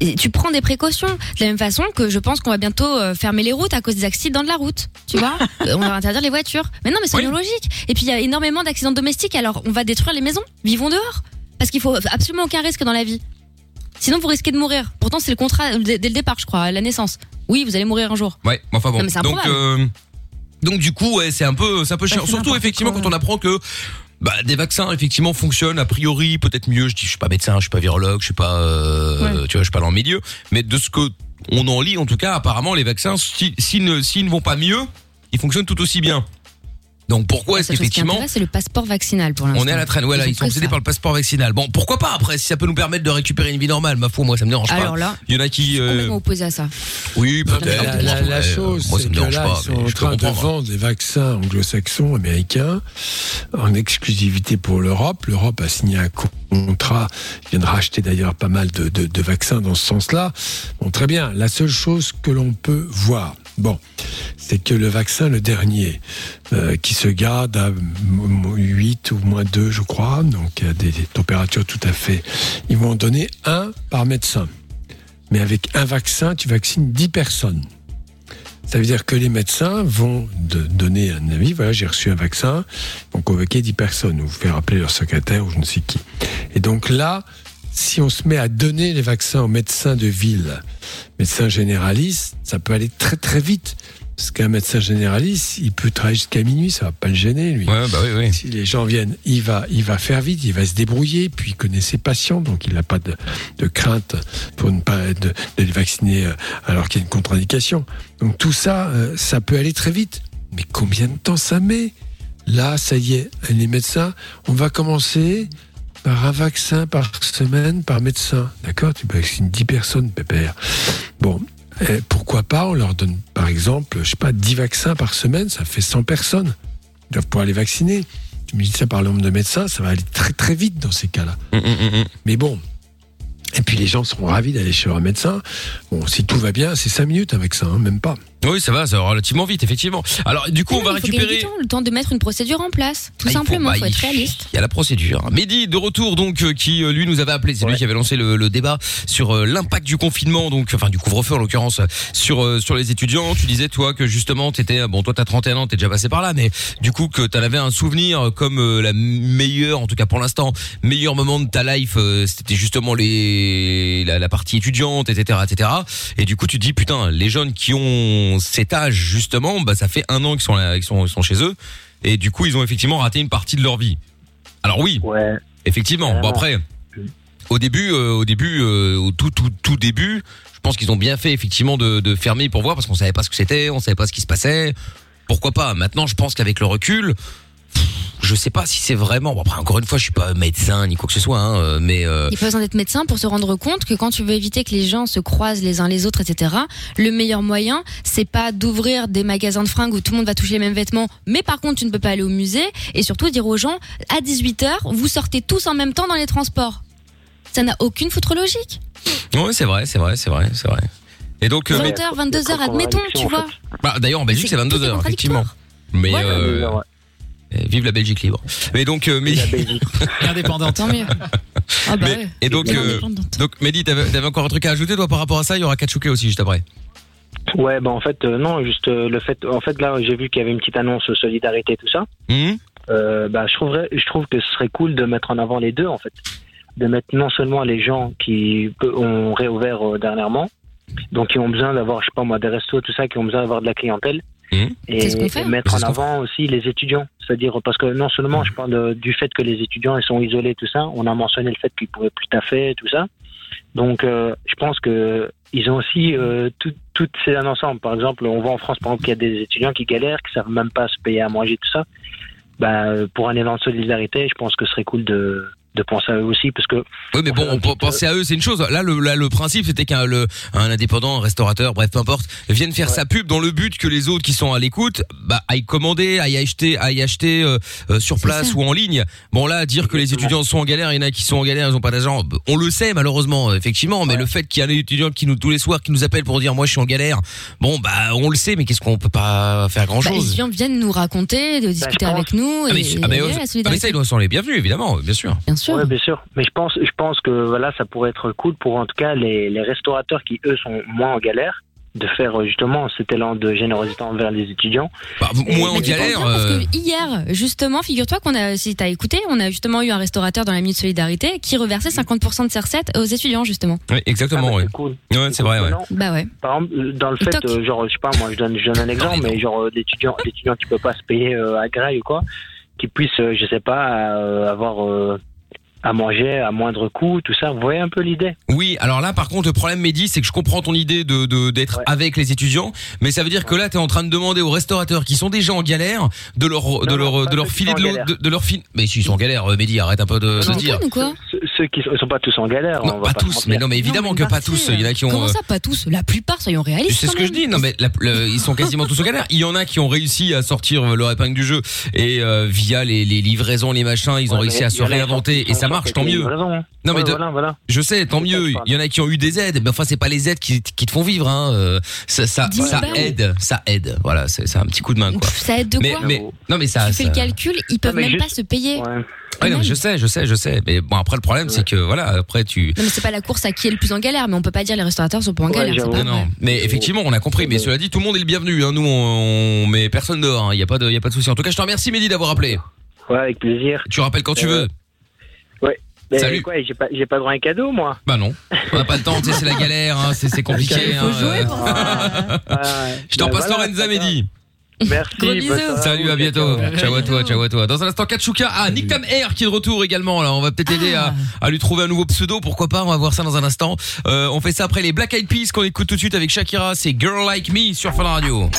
Et tu prends des précautions. De la même façon que je pense qu'on va bientôt euh, fermer les routes à cause des accidents de la route. Tu vois? Euh, On va interdire les voitures. Mais non, mais soyons logiques. Et puis il y a énormément d'accidents domestiques. Alors on va détruire les maisons. Vivons dehors. Parce qu'il faut absolument aucun risque dans la vie. Sinon, vous risquez de mourir. Pourtant, c'est le contrat dès dès le départ, je crois, à la naissance. Oui, vous allez mourir un jour. Ouais, mais enfin bon. Non, mais c'est donc, improbable. euh, donc du coup, ouais, c'est un peu, c'est un peu chiant. c'est Surtout n'importe effectivement quand on apprend que bah, des vaccins effectivement fonctionnent a priori peut-être mieux. Je dis, je suis pas médecin, je suis pas virologue, je suis pas, euh, tu vois, je suis pas dans le milieu. Mais de ce que on en lit, en tout cas, apparemment, les vaccins, si- s'ils ne, s'ils ne vont pas mieux, ils fonctionnent tout aussi bien. Donc pourquoi est-ce qu'effectivement c'est le passeport vaccinal pour l'instant. on est à la traîne, voilà, ont ils sont obsédés ça. par le passeport vaccinal. Bon, pourquoi pas après, si ça peut nous permettre de récupérer une vie normale, ma foi, moi ça me dérange pas. Alors là, il y en a qui, euh, complètement opposé à ça. oui, peut-être. La, la- la chose, moi ça c'est me que dérange là, pas, ils sont en train de vendre des vaccins anglo-saxons, américains, en exclusivité pour l'Europe. L'Europe a signé un contrat, ils viennent racheter d'ailleurs pas mal de, de- de vaccins dans ce sens-là. Bon, très bien. La seule chose que l'on peut voir, bon, c'est que le vaccin, le dernier, euh, qui se garde à 8 ou moins 2, je crois, donc à des, températures tout à fait... Ils vont en donner un par médecin. Mais avec un vaccin, tu vaccines 10 personnes. Ça veut dire que les médecins vont donner un avis. Voilà, j'ai reçu un vaccin. Ils vont convoquer 10 personnes ou faire appeler leur secrétaire ou je ne sais qui. Et donc là, si on se met à donner les vaccins aux médecins de ville, médecins généralistes, ça peut aller très très vite. Parce qu'un médecin généraliste, il peut travailler jusqu'à minuit, ça va pas le gêner, lui. Ouais, bah oui, oui. Si les gens viennent, il va, il va faire vite, il va se débrouiller, puis il connaît ses patients, donc il n'a pas de, de crainte pour ne pas de, de les vacciner euh, alors qu'il y a une contre-indication. Donc tout ça, euh, ça peut aller très vite. Mais combien de temps ça met? Là, ça y est, les médecins, on va commencer par un vaccin par semaine par médecin. D'accord? Tu vaccines 10 personnes, pépère. Bon, eh, pourquoi pas? On leur donne, par exemple, je sais pas, 10 vaccins par semaine, ça fait 100 personnes. Ils doivent pouvoir les vacciner. Tu me dis ça par le nombre de médecins, ça va aller très très vite dans ces cas-là. Mais bon. Et puis les gens seront ravis d'aller chez leur médecin. Bon, si tout va bien, c'est 5 minutes un vaccin, hein, même pas. Oui, ça va, ça va relativement vite, effectivement. Alors, du coup, on va il faut gagner récupérer. du temps, le temps de mettre une procédure en place. Tout Ah, il faut- simplement, bah, il faut il- être réaliste. Il y a la procédure. Mehdi de retour donc euh, qui euh, lui nous avait appelé, c'est lui qui avait lancé le, le débat sur euh, l'impact du confinement donc enfin du couvre-feu en l'occurrence sur euh, sur les étudiants. Tu disais toi que justement tu étais bon toi t'as 31 ans, t'es déjà passé par là mais du coup que t'en avais un souvenir comme euh, la meilleure en tout cas pour l'instant, meilleur moment de ta life euh, c'était justement les la, la partie étudiante etc etc et du coup tu te dis putain les jeunes qui ont cet âge justement bah ça fait un an qu'ils sont là, qu'ils sont, sont chez eux et du coup ils ont effectivement raté une partie de leur vie. Alors oui, effectivement. Bon après, au début, euh, au début, euh, au tout tout tout début, je pense qu'ils ont bien fait effectivement de, de fermer pour voir parce qu'on savait pas ce que c'était, on savait pas ce qui se passait. Pourquoi pas? Maintenant, je pense qu'avec le recul, je sais pas si c'est vraiment. Bon après, encore une fois, je suis pas médecin ni quoi que ce soit, hein, euh, mais euh, Il faut besoin d'être médecin pour se rendre compte que quand tu veux éviter que les gens se croisent les uns les autres, etc., le meilleur moyen, c'est pas d'ouvrir des magasins de fringues où tout le monde va toucher les mêmes vêtements, mais par contre, tu ne peux pas aller au musée, et surtout dire aux gens, à 18h, vous sortez tous en même temps dans les transports. Ça n'a aucune foutre logique. ouais, c'est vrai, c'est vrai, c'est vrai, c'est vrai. Et donc, euh, 20h, 22h, admettons, tu vois. Bah, d'ailleurs, en Belgique, c'est 22 heures, effectivement. Mais Ouais. euh, euh, vive la Belgique libre. Mais donc, euh, mais indépendante. Tant mieux. Ah bah Mais- ouais. et donc, Bien euh, indépendante. donc, Mehdi, t'avais t'avais encore un truc à ajouter toi par rapport à ça? Il y aura Katchouké aussi juste après. Ouais, bah en fait, euh, non, juste euh, le fait. En fait, là, j'ai vu qu'il y avait une petite annonce solidarité, tout ça. Mhm. Euh, bah, je trouverais, je trouve que ce serait cool de mettre en avant les deux, en fait. De mettre non seulement les gens qui peu- ont réouvert euh, dernièrement, donc qui ont besoin d'avoir, je sais pas moi, des restos, tout ça, qui ont besoin d'avoir de la clientèle. Et, fait. et mettre C'est en avant aussi les étudiants. C'est-à-dire, parce que non seulement je parle de- du fait que les étudiants ils sont isolés, tout ça, on a mentionné le fait qu'ils pouvaient plus taffer, tout ça. Donc, euh, je pense que ils ont aussi euh, tout- ces années ensemble. Par exemple, on voit en France, par exemple, qu'il y a des étudiants qui galèrent, qui savent même pas se payer à manger, tout ça. Bah, pour un élan de solidarité, je pense que ce serait cool de, de penser à eux aussi, parce que Oui, mais bon, on peut penser à eux, c'est une chose. Là, le, là, le principe, c'était qu'un le, un indépendant, un restaurateur, bref, peu importe, vienne faire sa pub dans le but que les autres qui sont à l'écoute, bah, aillent commander, aillent acheter, aillent acheter euh, euh, sur place ou en ligne. Bon, là, dire que les étudiants sont en galère, il y en a qui sont en galère, ils ont pas d'argent. On le sait malheureusement, effectivement, mais le fait qu'il y a un étudiant qui nous tous les soirs qui nous appelle pour dire moi je suis en galère, bon, bah, on le sait, mais qu'est-ce qu'on peut pas faire grand Bah, les chose. étudiants viennent nous raconter, de discuter avec nous. Ah mais, et, ah, mais, et la ah, mais ça, ils sont les bienvenus, évidemment, bien sûr. Bien sûr. Ouais, bien sûr. Mais je pense, je pense que voilà, ça pourrait être cool pour en tout cas les, les restaurateurs qui eux sont moins en galère de faire euh, justement cet élan de générosité envers les étudiants. Bah, moins on galère. Parce euh, que hier, justement, figure-toi qu'on a, si t'as écouté, on a justement eu un restaurateur dans la minute solidarité qui reversait 50% de ses recettes aux étudiants, justement. Oui, exactement, ouais. Ouais, c'est vrai, ouais. Bah ouais. Par exemple, dans le fait, euh, genre, je sais pas, moi, je donne, je donne un exemple, mais genre, euh, l'étudiant, l'étudiant qui peut pas se payer euh, à gré ou quoi, qui puisse, euh, je sais pas, euh, avoir euh, à manger à moindre coût, tout ça. Vous voyez un peu l'idée? Oui, alors là, par contre, le problème, Mehdi, c'est que je comprends ton idée de de- d'être avec les étudiants, mais ça veut dire que là, t'es en train de demander aux restaurateurs qui sont déjà en galère de leur de leur de leur filer de l'eau, de, de leur filer. Mais si ils sont en galère, euh, Mehdi, arrête un peu de, de dire. Ceux, ceux qui sont, pas tous en galère. Non, pas tous, mais non, mais évidemment que pas tous. Il y en a qui ont. Comment euh, ça, pas tous? La plupart, soyons réalistes. C'est ce que je dis? Non, mais la- le- ils sont quasiment tous en galère. Il y en a qui ont réussi à sortir leur épingle du jeu et euh, via les, les livraisons, les machins, ils ont Ouais, réussi à se réinventer et ça sont marche, tant mieux. livraisons, hein. Non mais Ouais, de- voilà, voilà. je sais, tant mieux. Il y en a qui ont eu des aides, mais enfin c'est pas les aides qui, qui te font vivre. Hein. euh, Ça, ça, 10 ça balles. aide, ça aide. Voilà, c'est un petit coup de main quoi. Ça aide de mais, quoi mais non mais ça. Tu fais ça- le calcul, ils peuvent même juste- pas se payer. Ouais, non, mais je sais, je sais, je sais. Mais bon après le problème c'est que voilà après tu. Non mais c'est pas la course à qui est le plus en galère, mais on peut pas dire les restaurateurs sont pas en galère. c'est pas Non. Mais effectivement, on a compris. Mais cela dit, tout le monde est le bienvenu. Hein. Nous, on, on met personne dehors. Il y a pas de, y a pas de souci. En tout cas, je te remercie, Mehdi, d'avoir appelé. Ouais, avec plaisir. Tu rappelles quand tu Euh, veux. Ouais. Mais Salut. quoi, j'ai pas, j'ai pas droit à un cadeau, moi. Bah non, on n'a pas le temps. Tu sais, c'est la galère. Hein. C'est c'est compliqué. hein. Euh, Je t'en Bah passe voilà, Lorenza, c'est Mehdi. Merci. Gros bisous. Salut, à bientôt. ciao. À toi, ciao à toi. Dans un instant, Kachuka. Ah, Nick Tam Air qui est de retour également. Là, on va peut-être aider à, à lui trouver un nouveau pseudo. Pourquoi pas? On va voir ça dans un instant. Euh, on fait ça après les Black Eyed Peas qu'on écoute tout de suite avec Shakira. C'est Girl Like Me sur Fun Radio.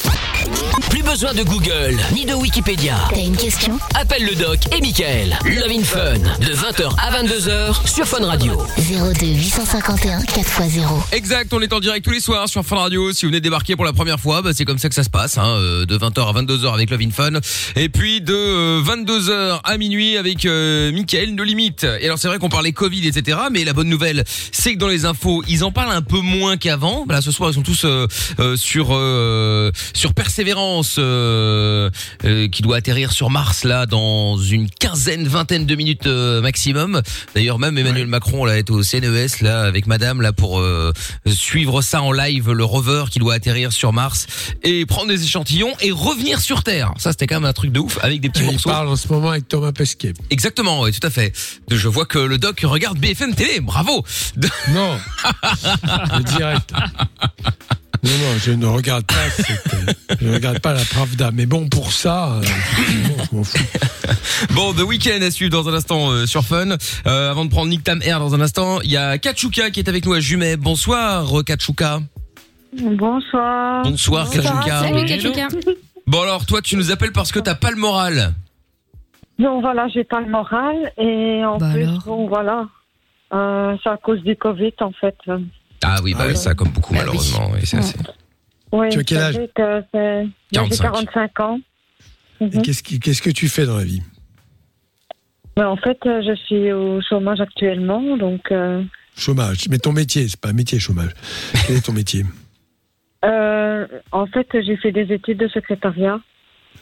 Plus besoin de Google, ni de Wikipédia. T'as une question? Appelle le doc et Michael. Love in Fun, de 20h à 22h sur Fun Radio. 02 851 4x0. Exact, on est en direct tous les soirs sur Fun Radio. Si vous venez de débarquer pour la première fois, bah, c'est comme ça que ça se passe, hein, euh, de 20h à 22h avec Love in Fun, et puis de euh, 22h à minuit avec euh, Mickaël No Limite. Et alors c'est vrai qu'on parlait Covid, etc. Mais la bonne nouvelle, c'est que dans les infos, ils en parlent un peu moins qu'avant. Là, ce soir, ils sont tous euh, euh, sur euh, sur Persévérance, euh, euh, qui doit atterrir sur Mars là dans une quinzaine, vingtaine de minutes euh, maximum. D'ailleurs, même Emmanuel Macron là est au CNES là avec Madame là pour euh, suivre ça en live, le rover qui doit atterrir sur Mars et prendre des échantillons et revenir sur Terre. Ça, c'était quand même un truc de ouf avec des petits Il morceaux. parle en ce moment avec Thomas Pesquet. Exactement, oui, tout à fait. Je vois que le doc regarde BFM Télé. Bravo. Non. Le direct. Non, non, je ne regarde pas. cette, euh, je ne regarde pas la Pravda. Mais bon, pour ça, euh, effectivement, je m'en fous. Bon, The Weeknd à suivre dans un instant euh, sur Fun. Euh, avant de prendre Nick Tam Air dans un instant, il y a Kachuka qui est avec nous à Jumet. Bonsoir, euh, Kachuka. Bonsoir. Bonsoir, Kachuka. Salut Kachuka. Bon alors, toi, tu nous appelles parce que t'as pas le moral. Non, voilà, j'ai pas le moral et en Bah plus, alors. bon, voilà, euh, c'est à cause du Covid en fait. Ah oui, bah oui, ça comme beaucoup Bah oui. malheureusement. Oui, c'est assez. Oui, Tu as quel âge savez que c'est- moi, J'ai 45. 45 ans. Et Mhm. Qu'est-ce qui- qu'est-ce que tu fais dans la vie? Mais en fait, euh, je suis au chômage actuellement, donc euh, Chômage. Mais ton métier, c'est pas un métier, chômage. Quel est ton métier? Euh, en fait, j'ai fait des études de secrétariat.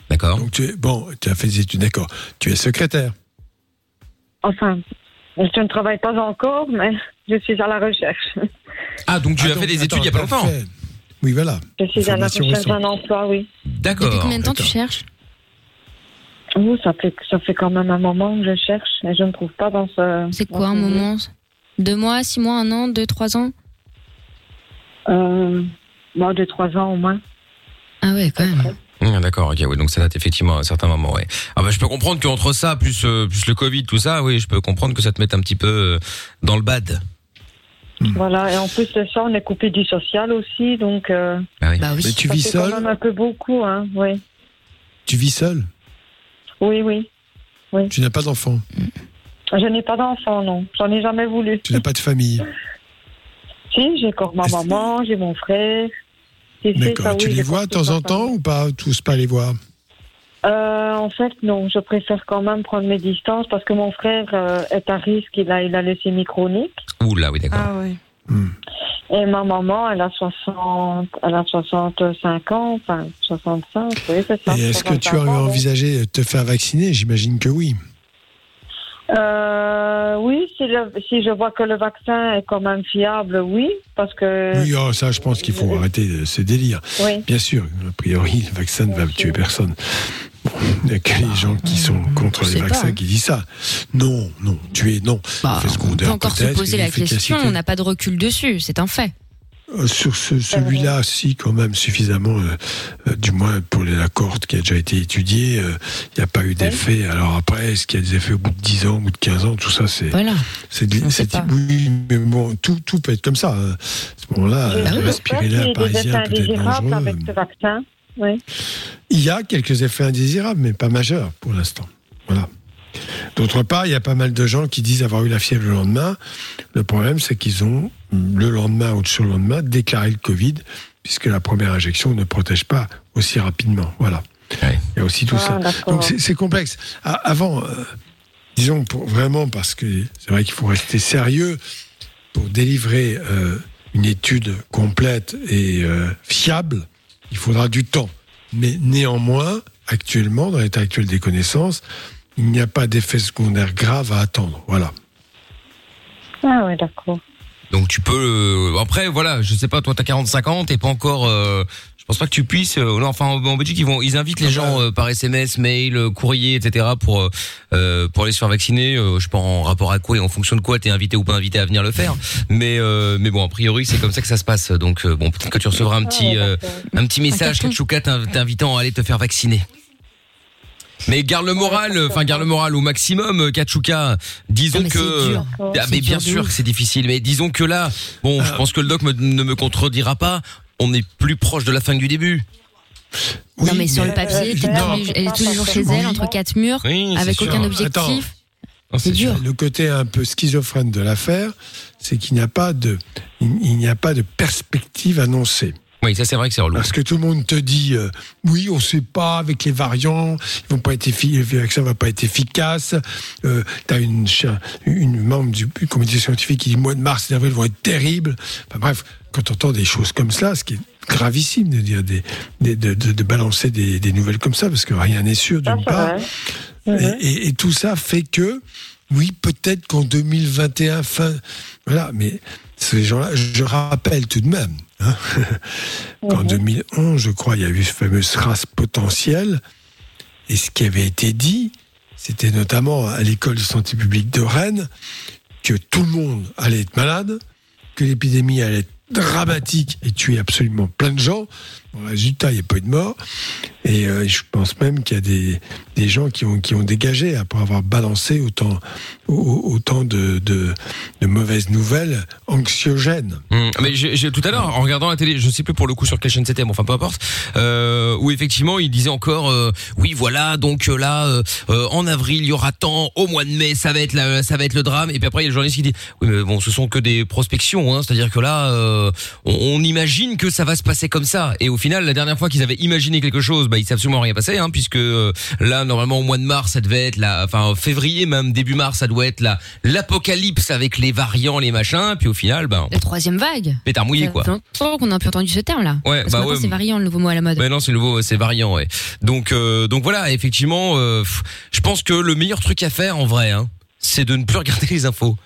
D'accord. Donc tu es, bon, tu as fait des études, d'accord. Tu es secrétaire. Enfin, je ne travaille pas encore, mais je suis à la recherche. Ah, donc tu as Attends, fait des études il y a pas longtemps. fait- Oui, voilà. Je suis à la recherche d'un emploi, oui. D'accord. Depuis combien de temps tu cherches? Oui, ça fait, ça fait quand même un moment que je cherche et je ne trouve pas dans ce. C'est quoi un moment? Deux mois, six mois, un an, deux, trois ans? Euh, bon, de trois ans au moins. Ah ouais, quand même. Ah, D'accord, ok, oui, donc ça date effectivement à un certain moment, ouais. Ah bah je peux comprendre qu'entre ça, plus euh, plus le Covid, tout ça, oui, je peux comprendre que ça te mette un petit peu euh, dans le bad. Voilà, et en plus de ça, on est coupé du social aussi, donc. Euh, Ah oui. Bah oui. Mais tu ça vis fait quand seul même un peu beaucoup, hein, oui. Tu vis seul Oui, oui. Tu n'as pas d'enfant Je n'ai pas d'enfant, non. J'en ai jamais voulu. Tu n'as pas de famille Si, j'ai encore ma maman, j'ai mon frère. D'accord. oui, Tu les vois de temps en temps ou pas Tous pas les voir Euh, en fait, non. Je préfère quand même prendre mes distances parce que mon frère euh, est à risque. Il a, il a leucémie chronique. Ouh là, oui, d'accord. Ah oui. Et ma maman, elle a 60, elle a 65 ans, enfin 65, oui, c'est ça. Et est-ce que tu as 65 ans, ouais. envisagé de te faire vacciner? J'imagine que oui. Euh, oui, si, le- si je vois que le vaccin est quand même fiable, oui, parce que. Oui, oh, ça, je pense qu'il faut arrêter de- ce délire. Oui. Bien sûr, a priori, le vaccin ne va tuer personne. Il n'y a que les gens qui sont contre les pas, vaccins hein. qui disent ça. Non, non, tuer, non. Effet On peut encore se poser la question, on n'a pas de recul dessus, c'est un fait. Euh, Sur ce- celui-là, si, quand même, suffisamment, euh, euh, du moins pour la cohorte qui a déjà été étudiée, euh, il n'y a pas eu d'effet. Alors après, est-ce qu'il y a des effets au bout de 10 ans, au bout de 15 ans, tout ça, c'est. Voilà. C'est oui, mais bon, tout, tout peut être comme ça. hein. À ce moment-là, respirer l'air parisien peut être dangereux. avec ce vaccin. Oui. Il y a quelques effets indésirables, mais pas majeurs pour l'instant. Voilà. D'autre part, il y a pas mal de gens qui disent avoir eu la fièvre le lendemain. Le problème, c'est qu'ils ont, le lendemain ou le surlendemain, déclaré le Covid, puisque la première injection ne protège pas aussi rapidement. Voilà. Il y a aussi tout Ah, ça. Donc c'est complexe. Ah, Avant, euh, disons pour, vraiment, parce que c'est vrai qu'il faut rester sérieux pour délivrer euh, une étude complète et euh, fiable, il faudra du temps. Mais néanmoins, actuellement, dans l'état actuel des connaissances, il n'y a pas d'effet secondaire grave à attendre. Voilà. Ah oui, d'accord. Donc tu peux. euh, après, voilà, je sais pas, toi t'as 45 ans, t'es pas encore. euh, je pense pas que tu puisses. euh, non, enfin, en, en Belgique, ils vont, ils invitent les gens euh, par SMS, mail, euh, courrier, etc. pour euh, pour aller se faire vacciner. Euh, je sais pas en rapport à quoi et en fonction de quoi t'es invité ou pas invité à venir le faire. Mais euh, mais bon, a priori, c'est comme ça que ça se passe. Donc euh, bon, peut-être que tu recevras un petit euh, un petit message, Ketchouka t'in- t'invitant à aller te faire vacciner. Mais garde le moral, euh, enfin garde le moral au maximum, euh, Kachuka. Disons mais que, dur. ah, mais bien sûr que c'est difficile, mais disons que là, bon, je pense que le doc me- ne me contredira pas. On est plus proche de la fin que du début. non, mais sur le papier, t'es non. tous les- elle est tous les jours chez elle, entre quatre murs, Oui, c'est avec sûr. aucun Attends. objectif. C'est dur. Le côté un peu schizophrène de l'affaire, c'est qu'il n'y a pas de, il il n'y a pas de perspective annoncée. Oui, ça c'est vrai que c'est relou. Parce que tout le monde te dit, euh, oui, on ne sait pas avec les variants, ils vont pas être vaccin va pas être efficace. Euh, tu as une, une membre du comité scientifique qui dit, mois de mars et d'avril vont être terribles. Enfin, bref, quand on entend des choses comme ça, ce qui est gravissime de dire des, des- de, de- de balancer des, des nouvelles comme ça, parce que rien n'est sûr d'une part. Et, et- et tout ça fait que, oui, peut-être qu'en 2021, fin, voilà, mais ces gens-là, je rappelle tout de même, hein, qu'en 2011, je crois, il y a eu ce fameux SRAS potentiel, et ce qui avait été dit, c'était notamment à l'école de santé publique de Rennes, que tout le monde allait être malade, que l'épidémie allait être dramatique et tuer absolument plein de gens. Résultat, il n'y a pas eu de mort. Et euh, je pense même qu'il y a des, des gens qui ont, qui ont dégagé après avoir balancé autant, au- autant de, de, mauvaises nouvelles anxiogènes. Hum, mais tout à l'heure, en regardant la télé, je sais plus pour le coup sur quelle chaîne c'était, mais enfin peu importe, euh, où effectivement il disait encore, euh, oui voilà, donc euh, là, en avril il y aura tant, au mois de mai ça va être la- ça va être le drame, et puis après il y a le journaliste qui dit, oui mais bon ce sont que des prospections, hein, c'est-à-dire que là, on, on imagine que ça va se passer comme ça, et au final la dernière fois qu'ils avaient imaginé quelque chose, bah il s'est absolument rien passé, hein, puisque euh, là normalement au mois de mars ça devait être la, enfin février même début mars ça doit être la l'apocalypse avec les variants, les machins, puis au final, ben La troisième vague. pétard mouillé quoi. Ça fait longtemps qu'on a plus entendu ce terme-là. Ouais, Parce bah ouais. c'est variant, le nouveau mot à la mode. Ouais, non, c'est nouveau, c'est variant, ouais. Donc, euh, donc voilà, effectivement, euh, pff, je pense que le meilleur truc à faire, en vrai, hein, c'est de ne plus regarder les infos.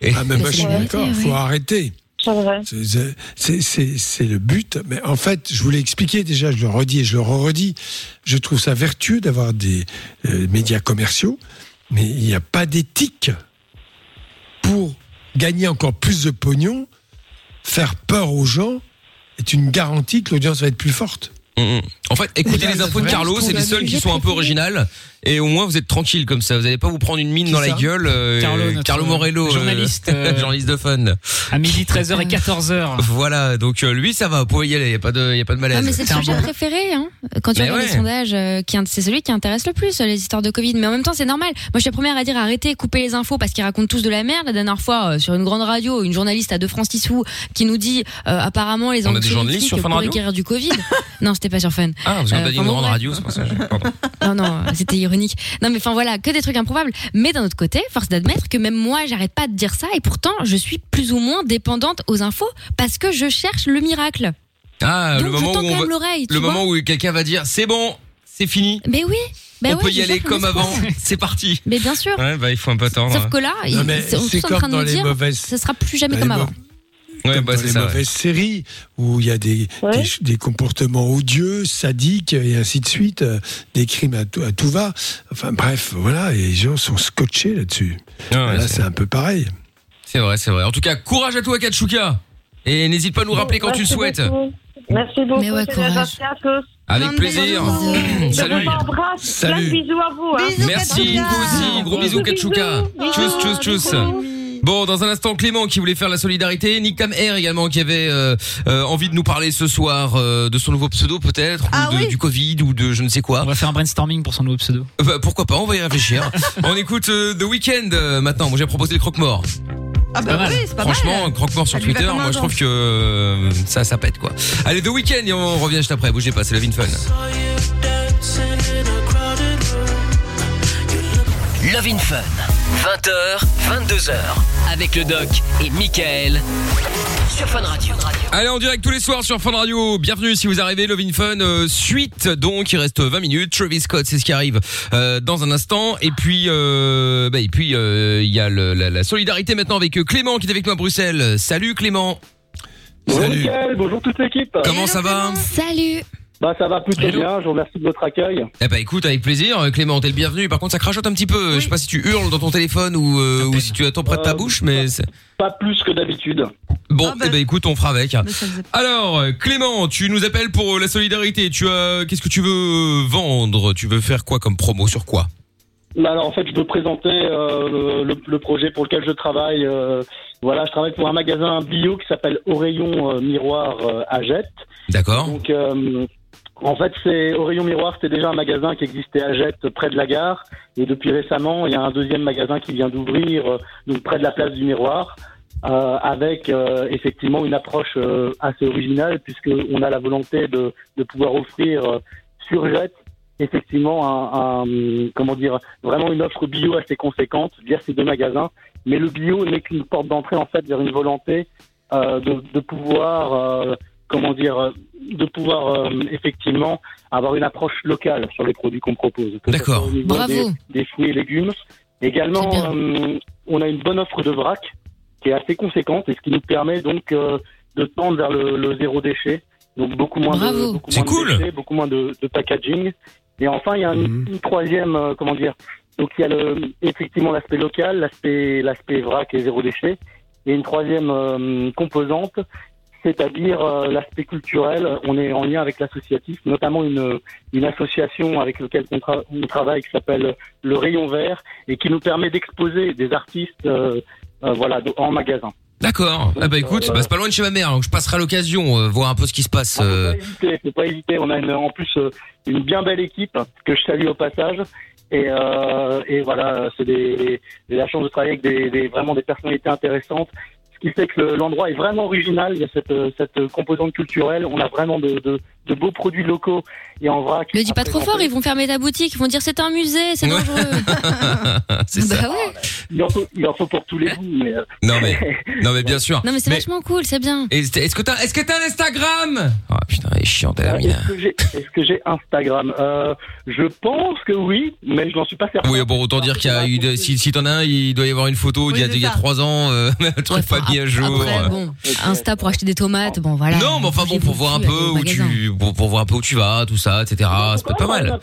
Et... Ah, mais moi, je suis d'accord, il faut arrêter. C'est le but. Mais en fait, je vous l'ai expliqué déjà, je le redis et je le redis. Je trouve ça vertueux d'avoir des euh, médias commerciaux, mais il n'y a pas d'éthique pour gagner encore plus de pognon. Faire peur aux gens est une garantie que l'audience va être plus forte. Mm, mm. En fait, écoutez les infos de Carlo, ce c'est les a seuls qui sont un peu originales. Et au moins, vous êtes tranquille comme ça. Vous n'allez pas vous prendre une mine dans la gueule. euh, Carlo, euh, notre Carlo Morello, euh, journaliste, euh, journaliste de fun. À midi 13h et 14h. Voilà, donc euh, lui, ça va. Vous pouvez y aller. Il y a pas de, y a pas de malaise. Ah, mais c'est le sujet préféré, hein. Quand tu Mais regardes ouais. les sondages, euh, qui int- c'est celui qui intéresse le plus, euh, les histoires de Covid. Mais en même temps, c'est normal. Moi, je suis la première à dire arrêtez, coupez les infos parce qu'ils racontent tous de la merde. La dernière fois, euh, sur une grande radio, une journaliste à De France Tissou qui nous dit, euh, apparemment, les On a des journalistes sur Fun pourraient Radio guérir du Covid. non, c'était pas sur Fun. Ah, parce qu'on Euh, a dit une grande radio, c'est pour ça. Non, non, c'était ironique. Non, mais enfin voilà, que des trucs improbables. Mais d'un autre côté, force d'admettre que même moi, j'arrête pas de dire ça et pourtant, je suis plus ou moins dépendante aux infos parce que je cherche le miracle. Ah, Donc, le je moment où on va- le moment où quelqu'un va dire, c'est bon. c'est fini. Mais oui. Bah On ouais, peut y aller comme ça avant. C'est parti. Mais bien sûr. Ouais, bah il faut un peu attendre. Sauf que là, ils Non, c'est tous en train de nous dire, mauvaises- ce sera plus jamais dans comme avant. Ouais, Comme bah dans c'est les ça. ouais. mauvaises séries où il y a des, des, des comportements odieux, sadiques et ainsi de suite, euh, des crimes à tout, à tout va. Enfin bref, voilà, et les gens sont scotchés là-dessus. Ah ouais, là, c'est- un peu pareil. C'est vrai, c'est vrai. En tout cas, courage à toi, Katshuka. Et n'hésite pas à nous rappeler quand tu le Merci souhaites. beaucoup. Merci beaucoup. Mais ouais, courage. à tous. Avec plaisir. bisous. Salut. Je embrasse. Plein de bisous à vous. hein. Bisous, Merci, vous aussi. Gros bisous, Katshuka. Tchuss, tchuss, tchuss. Bon, dans un instant, Clément qui voulait faire la solidarité, Nick Tam Air également qui avait euh, euh, envie de nous parler ce soir euh, de son nouveau pseudo peut-être, Ah ou de- oui. du Covid, ou de je ne sais quoi. On va faire un brainstorming pour son nouveau pseudo. Bah, pourquoi pas, on va y réfléchir. on écoute euh, The Weeknd euh, maintenant. Moi j'ai proposé le croque-mort. Ah bah oui, c'est pas Franchement, mal. croque-mort sur Ça lui va Twitter, comme un moi je gant. trouve que euh, ça, ça pète quoi. Allez, The Weeknd et on revient juste après. Bougez pas, c'est la Vin Fun. Love in Fun. 20h, 22h. Avec le doc et Michael. Sur Fun Radio. Allez, en direct tous les soirs sur Fun Radio. Bienvenue si vous arrivez. Love in Fun euh, suite. Donc, il reste 20 minutes. Travis Scott, c'est ce qui arrive euh, dans un instant. Et puis, euh, bah, et puis, euh, il y a le- la, la solidarité maintenant avec Clément qui est avec nous à Bruxelles. Salut Clément. Bonjour Salut. Mickaël, bonjour toute l'équipe. Comment ça va Salut. Bah ça va plutôt Hello. bien, je vous remercie de votre accueil. Eh bah écoute, avec plaisir. Euh, Clément, t'es le bienvenu. Par contre, ça crachote un petit peu. Je sais pas si tu hurles dans ton téléphone ou, euh, ou si tu attends près de ta Euh, bouche, mais Pas plus que d'habitude. bon. Ah bah. Eh bah écoute, on fera avec. Alors, euh, Clément, tu nous appelles pour la solidarité. Tu as, qu'est-ce que tu veux vendre? Tu veux faire quoi comme promo? Sur quoi? Bah, alors en fait, je veux présenter euh, le, le projet pour lequel je travaille. euh, voilà, je travaille pour un magasin bio qui s'appelle Au rayon euh, miroir euh, à Jette. D'accord. Donc euh, en fait, c'est Au rayon miroir, c'était déjà un magasin qui existait à Jette près de la gare et depuis récemment, il y a un deuxième magasin qui vient d'ouvrir euh, donc près de la place du miroir. euh, avec euh, effectivement une approche euh, assez originale puisque on a la volonté de, de pouvoir offrir euh, sur Jette effectivement un, un- comment dire vraiment une offre bio assez conséquente via ces deux magasins mais le bio n'est qu'une porte d'entrée en fait vers une volonté de, de pouvoir comment dire euh, de pouvoir euh, effectivement avoir une approche locale sur les produits qu'on propose D'accord. Bravo. des, des fruits et légumes également euh, on a une bonne offre de vrac qui est assez conséquente et ce qui nous permet donc euh, de tendre vers le, le zéro déchet donc beaucoup moins Bravo. de beaucoup C'est moins de cool. déchets, beaucoup moins de, de packaging et enfin il y a une, Mhm. une troisième euh, comment dire donc il y a le, effectivement l'aspect local l'aspect l'aspect vrac et zéro déchet et une troisième euh, composante c'est-à-dire euh, l'aspect culturel. On est en lien avec l'associatif, notamment une, une association avec laquelle on, tra- on travaille qui s'appelle le Rayon Vert et qui nous permet d'exposer des artistes euh, euh, voilà, en magasin. D'accord. Ah bah écoute, euh, bah, c'est pas loin de chez ma mère, donc je passerai l'occasion euh, voir un peu ce qui se passe. Ah, euh. faut pas hésiter, faut pas hésiter. On a une- en plus euh, une bien belle équipe que je salue au passage. Et, euh, et voilà, c'est la chance de travailler avec des, des- vraiment des personnalités intéressantes. Qui fait que le- l'endroit est vraiment original. Il y a cette, euh, cette composante culturelle. On a vraiment de, de, de beaux produits locaux et en vrac. Le dis pas trop fort, ils vont fermer ta boutique, ils vont dire c'est un musée, c'est dangereux. c'est bah ça. ouais. Il en faut, il en faut pour tous les goûts. Mais, euh, Non mais, non mais bien sûr. Non mais c'est vachement cool, c'est bien. Est-ce que t'as, est-ce que t'as un Instagram? Ah putain, elle est chiante, elle a mis. Est-ce que j'ai est-ce que j'ai Instagram? Euh, Je pense que oui, mais je n'en suis pas certain. Oui, bon, autant dire qu'il y a eu, de- si, si t'en as un, il doit y avoir une photo d'il y a, c'est il y a ça. trois ans, euh, un truc pas mis à jour. Après, bon, Insta pour acheter des tomates, bon voilà. Non, mais enfin bon, pour voir un peu où au tu, pour, pour voir un peu où tu vas, tout ça, etc. Être pas a mal.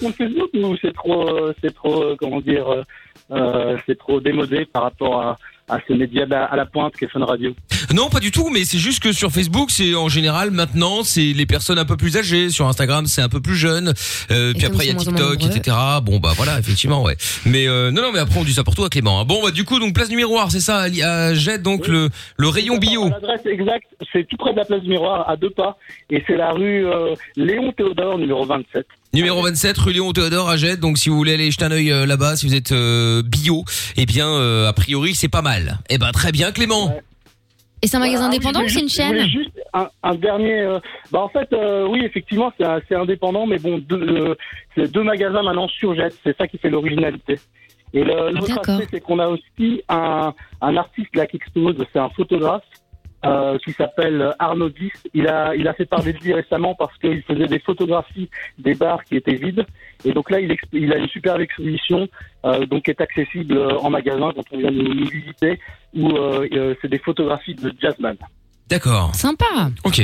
c'est trop, euh, c'est trop, euh, comment dire, euh, euh, c'est trop démodé par rapport à, à ce média à à la pointe qu'est Fun Radio. Non, pas du tout, mais c'est juste que sur Facebook, c'est en général maintenant, c'est les personnes un peu plus âgées. Sur Instagram, c'est un peu plus jeune. Euh, puis après, il y a TikTok, etc. Bon, bah voilà, effectivement, ouais. Mais euh, non, non, mais après, on dit ça pour toi, Clément. hein. Bon, bah du coup, donc place du miroir, c'est ça, à Jette, donc le le rayon bio. L'adresse exacte, c'est tout près de la place du Miroir, à deux pas, et c'est la rue euh, Léon Théodore, numéro 27. Numéro 27, rue Léon Théodore à Jette. Donc si vous voulez aller jeter un œil euh, là-bas, si vous êtes euh, bio, eh bien, euh, a priori, c'est pas mal. Eh ben très bien, Clément. Et c'est un magasin Ah indépendant ou c'est une chaîne Juste un, un dernier. euh, bah en fait, euh, oui, effectivement, c'est indépendant, mais bon, deux, euh, c'est deux magasins maintenant sur Jet. C'est ça qui fait l'originalité. Et le- l'autre D'accord. aspect, c'est qu'on a aussi un, un artiste là qui expose. C'est un photographe euh, qui s'appelle Arnaud Dix. Il a, il a fait parler de lui récemment parce qu'il faisait des photographies des bars qui étaient vides. Et donc là, il, exp- il a une superbe exposition euh, donc qui est accessible euh, en magasin quand on vient nous, nous visiter, où euh, c'est des photographies de jazzman. D'accord. Sympa. Ok.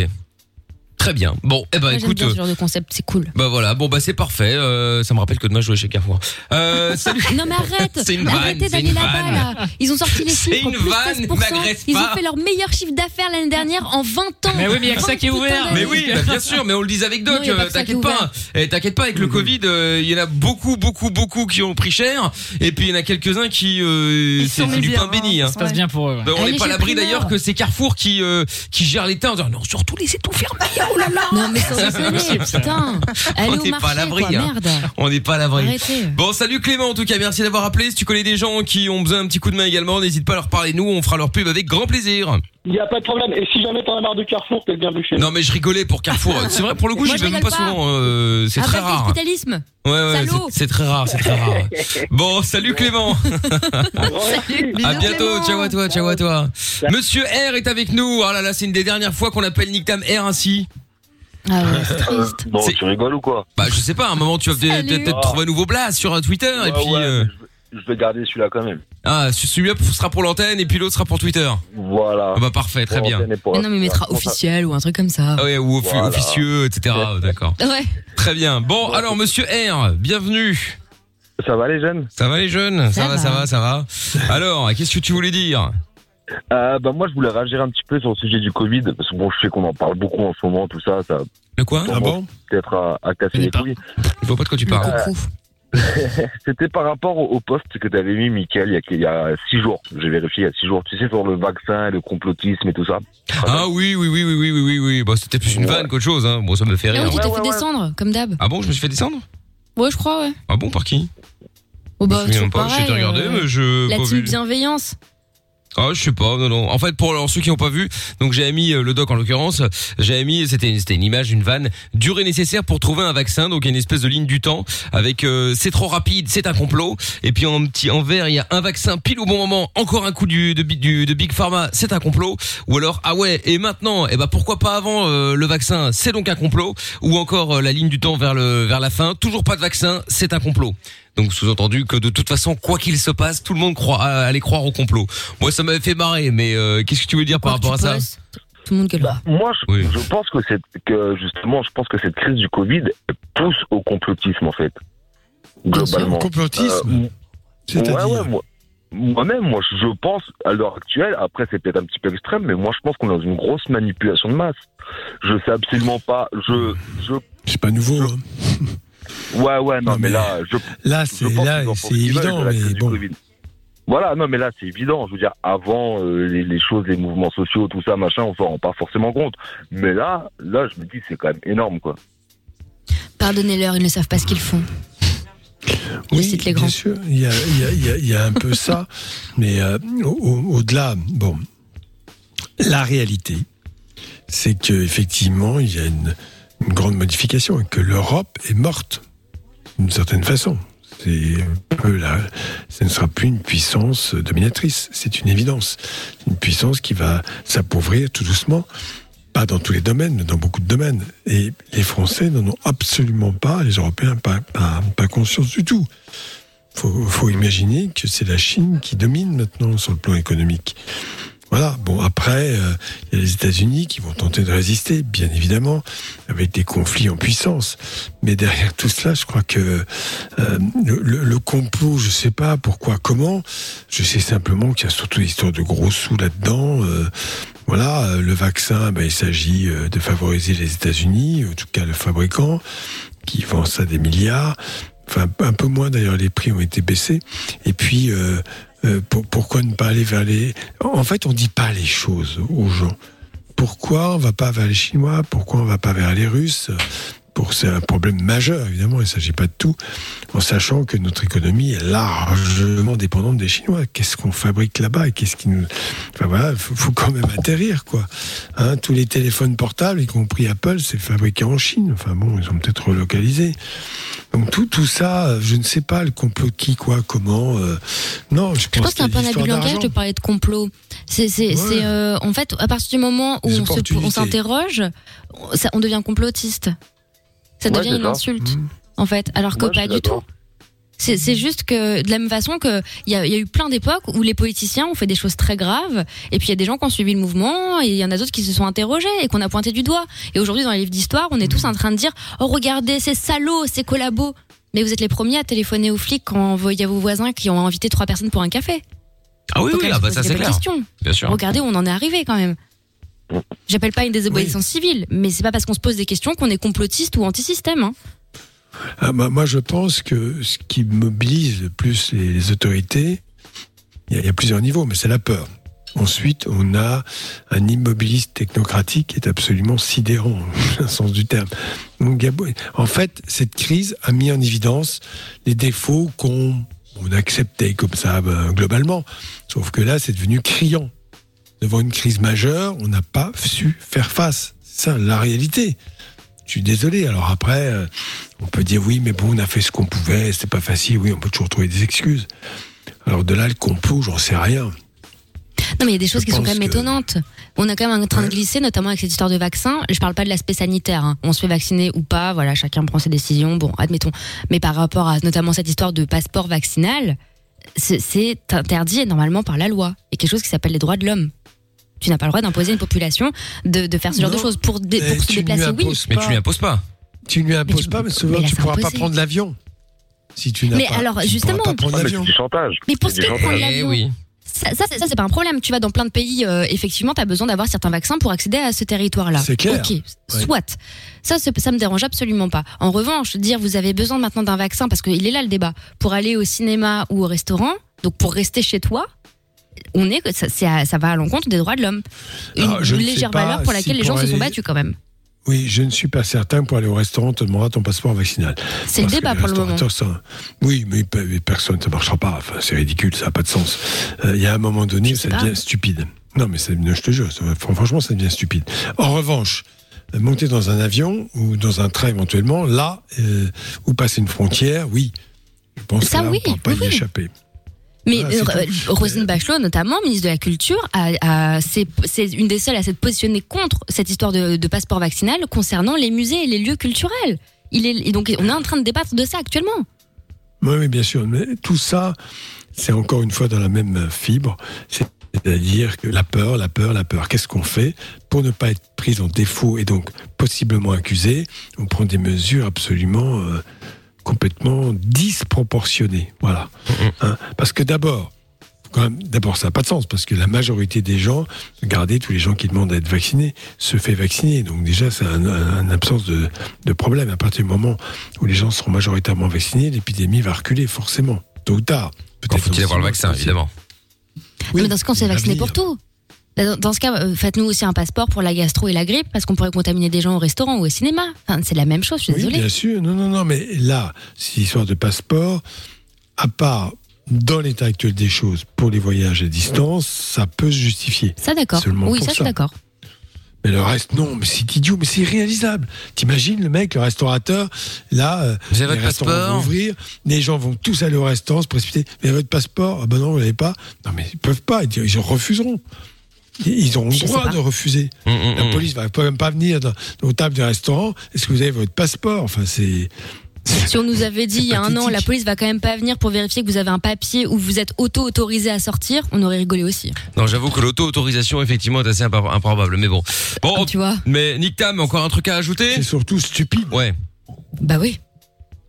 Très bien. Bon, eh ben Moi, j'aime écoute. bien ce euh, genre de concept, c'est cool. Bah voilà, bon bah c'est parfait. Euh, ça me rappelle que demain je jouais chez Carrefour. Euh, salut. Non mais arrête C'est une vanne, Arrêtez c'est d'aller une là-bas vanne. là Ils ont sorti les C'est chiffres une plus vanne, 16%. m'agresse Ils ont pas. fait leur meilleur chiffre d'affaires l'année dernière en 20 ans Mais oui, mais il y a que ça qui est 20 ouvert. Mais oui, bah, bien sûr, mais on le disait avec Non, Doc, y a pas euh, que ça qui t'inquiète pas. ouvert. Eh, t'inquiète pas, avec le Covid, euh, il y en a beaucoup, beaucoup, beaucoup qui ont pris cher, et puis il y en a quelques-uns qui, euh, c'est du bien, pain béni. Hein. Ça se passe bien pour eux. ouais. Bah, on Allez n'est pas à chez l'abri Primeur. d'ailleurs que c'est Carrefour qui euh, qui gère l'État en disant non surtout laissez tout fermé oh là là Non mais sans déconner, putain. Allez On au n'est pas à marché l'abri, quoi, hein. merde. On n'est pas à l'abri. Arrêtez. Bon salut Clément en tout cas merci d'avoir appelé. Si tu connais des gens qui ont besoin d'un petit coup de main également n'hésite pas à leur parler. Nous on fera leur pub avec grand plaisir. Il n'y a pas de problème. Et si jamais t'en as marre de Carrefour, t'es le bienvenu chez nous. non mais je rigolais pour Carrefour. C'est vrai pour le coup Moi, j'y je vais même rigole pas. pas. souvent euh, c'est Ah, très bah, rare. capitalisme ouais ouais Salaud. c'est- c'est très rare c'est très rare. Bon salut Clément. Bisous, à bientôt. Clément. ciao à toi ciao à toi. Monsieur R est avec nous. Oh là là c'est une des dernières fois qu'on appelle Nick Tam R ainsi Ah ouais, c'est triste Bon, C'est- tu rigoles ou quoi Bah je sais pas, à un moment tu vas peut-être trouver un nouveau blaze sur euh, Twitter et puis ouais, euh, je, vais, garder celui-là quand même. ah celui-là sera pour l'antenne et puis l'autre sera pour Twitter. Voilà. Ah bah parfait, très Pour bien. Mais non mais il mettra officiel ou un truc comme ça Ah ouais, ou offi- Voilà. officieux, etc. D'accord. Ouais Très bien. Bon, alors Monsieur R, bienvenue. Ça va les jeunes? Ça va les jeunes? Ça, Ça va, va. ça va, ça va. Alors, qu'est-ce que tu voulais dire? Euh, bah, Moi, je voulais réagir un petit peu sur le sujet du Covid, parce que bon, je sais qu'on en parle beaucoup en ce moment, tout ça, ça Le quoi Ah bon peut-être à, à casser les pas. couilles. Je vois pas de quoi tu parles. Coucou C'était par rapport au, au post que tu avais mis, Mickaël, il y, a, il y a six jours. J'ai vérifié il y a six jours. Tu sais, sur le vaccin, le complotisme et tout ça. Ah oui, oui, oui, oui, oui, oui, oui, oui. Bah c'était plus une Ouais. vanne qu'autre chose. Hein. Bon, ça me fait Ah rire. oui tu t'es Ouais, fait ouais, ouais. descendre comme d'hab Ah bon, je me suis fait descendre? Ouais je crois ouais Ah bon, par qui? Oh Je bah me souviens toujours pas. J'ai pareil, été regardé, euh, mais je. La team vu. bienveillance Ah, je sais pas, non, non. En fait, pour ceux qui n'ont pas vu, donc j'ai mis euh, le doc en l'occurrence, j'ai mis, c'était c'était une image, une vanne, durée nécessaire pour trouver un vaccin, donc une espèce de ligne du temps avec euh, c'est trop rapide, c'est un complot, et puis en petit en vert il y a un vaccin pile au bon moment, encore un coup du de, du, de Big Pharma, c'est un complot, ou alors ah ouais et maintenant, eh ben pourquoi pas avant euh, le vaccin, c'est donc un complot, ou encore la ligne du temps vers le vers la fin, toujours pas de vaccin, c'est un complot. Donc sous-entendu que de toute façon, quoi qu'il se passe, tout le monde croit, allait croire au complot. Moi, ça m'avait fait marrer, mais euh, qu'est-ce que tu veux dire par rapport à ça Tout le monde gueule Bah, moi, je, Oui. je pense que c'est que justement, je pense que cette crise du Covid pousse au complotisme en fait. Globalement. Complotisme Euh, ouais, ouais, moi. Moi-même, moi, je pense, à l'heure actuelle, après c'est peut-être un petit peu extrême, mais moi je pense qu'on est dans une grosse manipulation de masse. Je sais absolument pas, je, je, C'est pas nouveau. hein. ouais, ouais, non, Non, mais, mais là, je, Là, c'est évident, mais bon. Covid. Voilà, non, mais là, c'est évident. Je veux dire, avant, euh, les, les choses, les mouvements sociaux, tout ça, machin, on s'en rend pas forcément compte. Mais là, là, je me dis, c'est quand même énorme, quoi. Pardonnez-leur ils ne savent pas ce qu'ils font Oui, les grands. bien sûr, il y a, il y a- il y a- il y a un peu ça, mais euh, au- au- au-delà, bon, la réalité, c'est que effectivement, il y a une, une grande modification et que l'Europe est morte d'une certaine façon. Peu la, ce ne sera plus une puissance dominatrice, c'est une évidence. Une puissance qui va s'appauvrir tout doucement, pas dans tous les domaines, mais dans beaucoup de domaines. Et les Français n'en ont absolument pas, les Européens pas, pas, pas conscience du tout. Faut, faut imaginer que c'est la Chine qui domine maintenant sur le plan économique. Voilà. Bon, après, euh, il y a les États-Unis qui vont tenter de résister, bien évidemment, avec des conflits en puissance. Mais derrière tout cela, je crois que euh, le, le- complot, je sais pas pourquoi, comment. Je sais simplement qu'il y a surtout des histoires de gros sous là-dedans. euh, voilà, euh, le vaccin, ben, il s'agit euh, de favoriser les États-Unis, en tout cas le fabricant, qui vend ça des milliards. Enfin, un peu moins d'ailleurs, les prix ont été baissés. Et puis, euh, pour- pourquoi ne pas aller vers les... En fait, on dit pas les choses aux gens. Pourquoi on va pas vers les Chinois? Pourquoi on va pas vers les Russes? Pour c'est un problème majeur évidemment. Il ne s'agit pas de tout, en sachant que notre économie est largement dépendante des Chinois. Qu'est-ce qu'on fabrique là-bas et qu'est-ce qui nous, enfin voilà, faut, faut quand même atterrir quoi. Hein, tous les téléphones portables, y compris Apple, c'est fabriqué en Chine. Enfin bon, ils ont peut-être relocalisé. Donc tout tout ça, je ne sais pas le complot qui, quoi, comment. euh, non, je Je pense, que c'est un peu un abus de langage de parler de complot. C'est, c'est, Ouais. c'est, euh, en fait, à partir du moment où on, se, opportunités. on s'interroge, on devient complotiste. Ça Ouais, devient une ça. insulte, Mmh. en fait. Alors que pas du tout. C'est, juste que, de la même façon que, il y a, il y a eu plein d'époques où les politiciens ont fait des choses très graves, et puis il y a des gens qui ont suivi le mouvement, et il y en a d'autres qui se sont interrogés et qu'on a pointé du doigt. Et aujourd'hui, dans les livres d'histoire, on est tous en train de dire, oh regardez, c'est salaud, c'est collabo. Mais vous êtes les premiers à téléphoner aux flics quand il y a vos voisins qui ont invité trois personnes pour un café. Ah oui, oui, quand ah bah ça c'est clair. questions. Bien sûr. Regardez où on en est arrivé quand même. J'appelle pas une désobéissance civile, mais c'est pas parce qu'on se pose des questions qu'on est complotiste ou anti-système. hein. Ah, bah, moi, je pense que ce qui mobilise le plus les, les autorités, il y, a- il y a plusieurs niveaux, mais c'est la peur. Ensuite, on a un immobilisme technocratique qui est absolument sidérant, dans le sens du terme. Donc, en fait, cette crise a mis en évidence les défauts qu'on on acceptait comme ça ben, globalement. Sauf que là, c'est devenu criant. Devant une crise majeure, on n'a pas su faire face. C'est ça, la réalité. Je suis désolé. Alors après, euh, on peut dire oui, mais bon, on a fait ce qu'on pouvait, c'était pas facile. Oui, on peut toujours trouver des excuses. Alors de là, le complot, j'en sais rien. Non, mais il y a des choses Je qui sont quand même que- étonnantes. On est quand même en train de glisser, notamment avec cette histoire de vaccin. Je parle pas de l'aspect sanitaire. hein. On se fait vacciner ou pas, voilà, chacun prend ses décisions. Bon, admettons. Mais par rapport à notamment cette histoire de passeport vaccinal, c'est interdit normalement par la loi. Et quelque chose qui s'appelle les droits de l'homme. Tu n'as pas le droit d'imposer à une population de, de faire ce genre de choses pour, dé- mais pour se tu ne lui déplacer. Oui, imposes Mais tu lui imposes pas. Tu ne lui imposes tu- pas, mais souvent, mais là, tu c'est pourras pas prendre l'avion. Si tu n'as Mais pas. alors, tu ne justement- pas prendre Ah, mais l'avion. du chantage. Mais pour ce qui est de prendre l'avion, ça, ça, c'est- ça, c'est pas un problème. Tu vas dans plein de pays, euh, effectivement, tu as besoin d'avoir certains vaccins pour accéder à ce territoire-là. C'est clair. Ok, Ouais. soit. Ça, c'est- ça me dérange absolument pas. En revanche, dire vous avez besoin maintenant d'un vaccin, parce qu'il est là le débat, pour aller au cinéma ou au restaurant, donc pour rester chez toi, on est, ça, ça va à l'encontre des droits de l'homme. Une ne légère valeur pour si laquelle les pour gens se sont battus quand même. Oui, je ne suis pas certain que pour aller au restaurant, on te demandera ton passeport vaccinal. C'est le débat pour le moment. Oui, mais pe- mais personne, ça marchera pas. Enfin, c'est ridicule, ça n'a pas de sens. Euh, Il y a un moment donné où ça pas. devient stupide. Non, mais je te jure, ça- franchement, ça devient stupide. En revanche, euh, monter dans un avion ou dans un train éventuellement, là, euh, ou passer une frontière, oui. Je pense Ça, que là, oui, on ne pourra pas oui, y échapper. Mais Voilà, euh. Roselyne Bachelot, notamment, ministre de la Culture, c'est c'est une des seules à s'être positionnée contre cette histoire de, de passeport vaccinal concernant les musées et les lieux culturels. Il est, et donc, on est en train de débattre de ça actuellement. Oui, oui, bien sûr. Mais tout ça, c'est encore une fois dans la même fibre. C'est-à-dire que la peur, la peur, la peur. Qu'est-ce qu'on fait pour ne pas être pris en défaut et donc possiblement accusé? On prend des mesures absolument euh, complètement disproportionnées. Voilà. Hein Parce que d'abord, d'abord, ça n'a pas de sens parce que la majorité des gens, regardez, tous les gens qui demandent à être vaccinés, se fait vacciner. Donc déjà, c'est un, un- un absence de, de problème. À partir du moment où les gens seront majoritairement vaccinés, l'épidémie va reculer forcément, tôt ou tard. Quand faut-il avoir le vaccin, évidemment. Non, mais dans ce cas, on s'est vacciné pour tout. Dans, dans ce cas, euh, faites-nous aussi un passeport pour la gastro et la grippe, parce qu'on pourrait contaminer des gens au restaurant ou au cinéma. Enfin, c'est la même chose, je suis Oui, désolée. bien sûr. Non, non, non. Mais là, c'est histoire de passeport. À part dans l'état actuel des choses, pour les voyages à distance, ça peut se justifier. Ça, d'accord. Oui, pour ça, je suis d'accord. Mais le reste, non, mais c'est idiot, mais c'est irréalisable. T'imagines le mec, le restaurateur, là, euh, Vous avez les votre restaurants passeport vont ouvrir, les gens vont tous aller au restaurant, se précipiter. Mais votre passeport? Ah ben non, vous l'avez pas. Non, mais ils peuvent pas, ils refuseront. Ils auront le droit de refuser. Hum, hum, La hum. police va quand même pas venir dans, aux tables du restaurant. Est-ce que vous avez votre passeport? Enfin, c'est. Si on nous avait dit il y a un an, la police va quand même pas venir pour vérifier que vous avez un papier ou vous êtes auto-autorisé à sortir, on aurait rigolé aussi. Non, j'avoue que l'auto-autorisation, effectivement, est assez impro- improbable. Mais bon. Bon, Ah, tu vois. mais Nick Tam, encore un truc à ajouter? C'est surtout stupide. Ouais. Bah oui.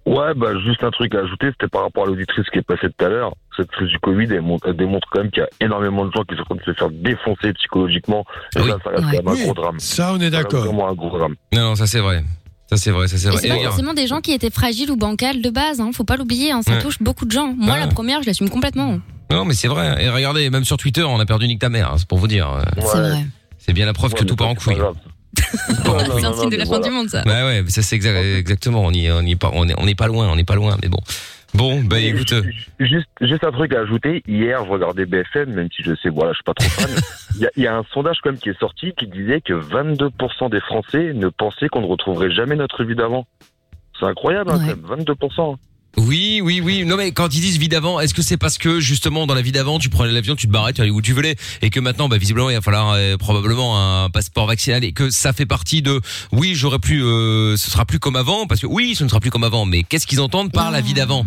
Ouais, bah juste un truc à ajouter, c'était par rapport à l'auditrice qui est passée tout à l'heure. Cette crise du Covid, elle, montre- elle démontre quand même qu'il y a énormément de gens qui sont en train de se faire défoncer psychologiquement. Et Oui. ça, ça reste Ouais. quand même un gros drame. ça, on est d'accord. Vraiment un gros drame. Non, non, ça c'est vrai. Ça c'est vrai, ça c'est Et vrai. c'est Et pas regarde. forcément des gens qui étaient fragiles ou bancals de base, hein. faut pas l'oublier, hein. ça Ouais. touche beaucoup de gens. Moi, Ouais. la première, je l'assume complètement. Non, mais c'est vrai. Et regardez, même sur Twitter, on a perdu Nick ta mère, hein, c'est pour vous dire. C'est vrai. C'est bien la preuve que tout part en c'est pas couille. Grave. C'est un signe de la fin du monde, ça. Ouais, ouais, ça c'est exa- exactement. On y, on y est pas, on est, on est pas loin, on n'est pas loin, mais bon. Bon, bah écoute. Juste, juste un truc à ajouter. Hier, je regardais BFM, même si je sais, voilà, je suis pas trop fan. Il y, a, il y a un sondage quand même qui est sorti qui disait que 22% des Français ne pensaient qu'on ne retrouverait jamais notre vie d'avant. C'est incroyable, hein, quand même, 22%. Oui, oui, oui. Non mais quand ils disent vie d'avant, est-ce que c'est parce que justement dans la vie d'avant tu prenais l'avion, tu te barrais, tu allais où tu voulais, et que maintenant, bah, visiblement, il va falloir euh, probablement un passeport vaccinal, et que ça fait partie de, oui, j'aurais plus, euh, ce sera plus comme avant, parce que oui, ce ne sera plus comme avant, mais qu'est-ce qu'ils entendent par la vie d'avant?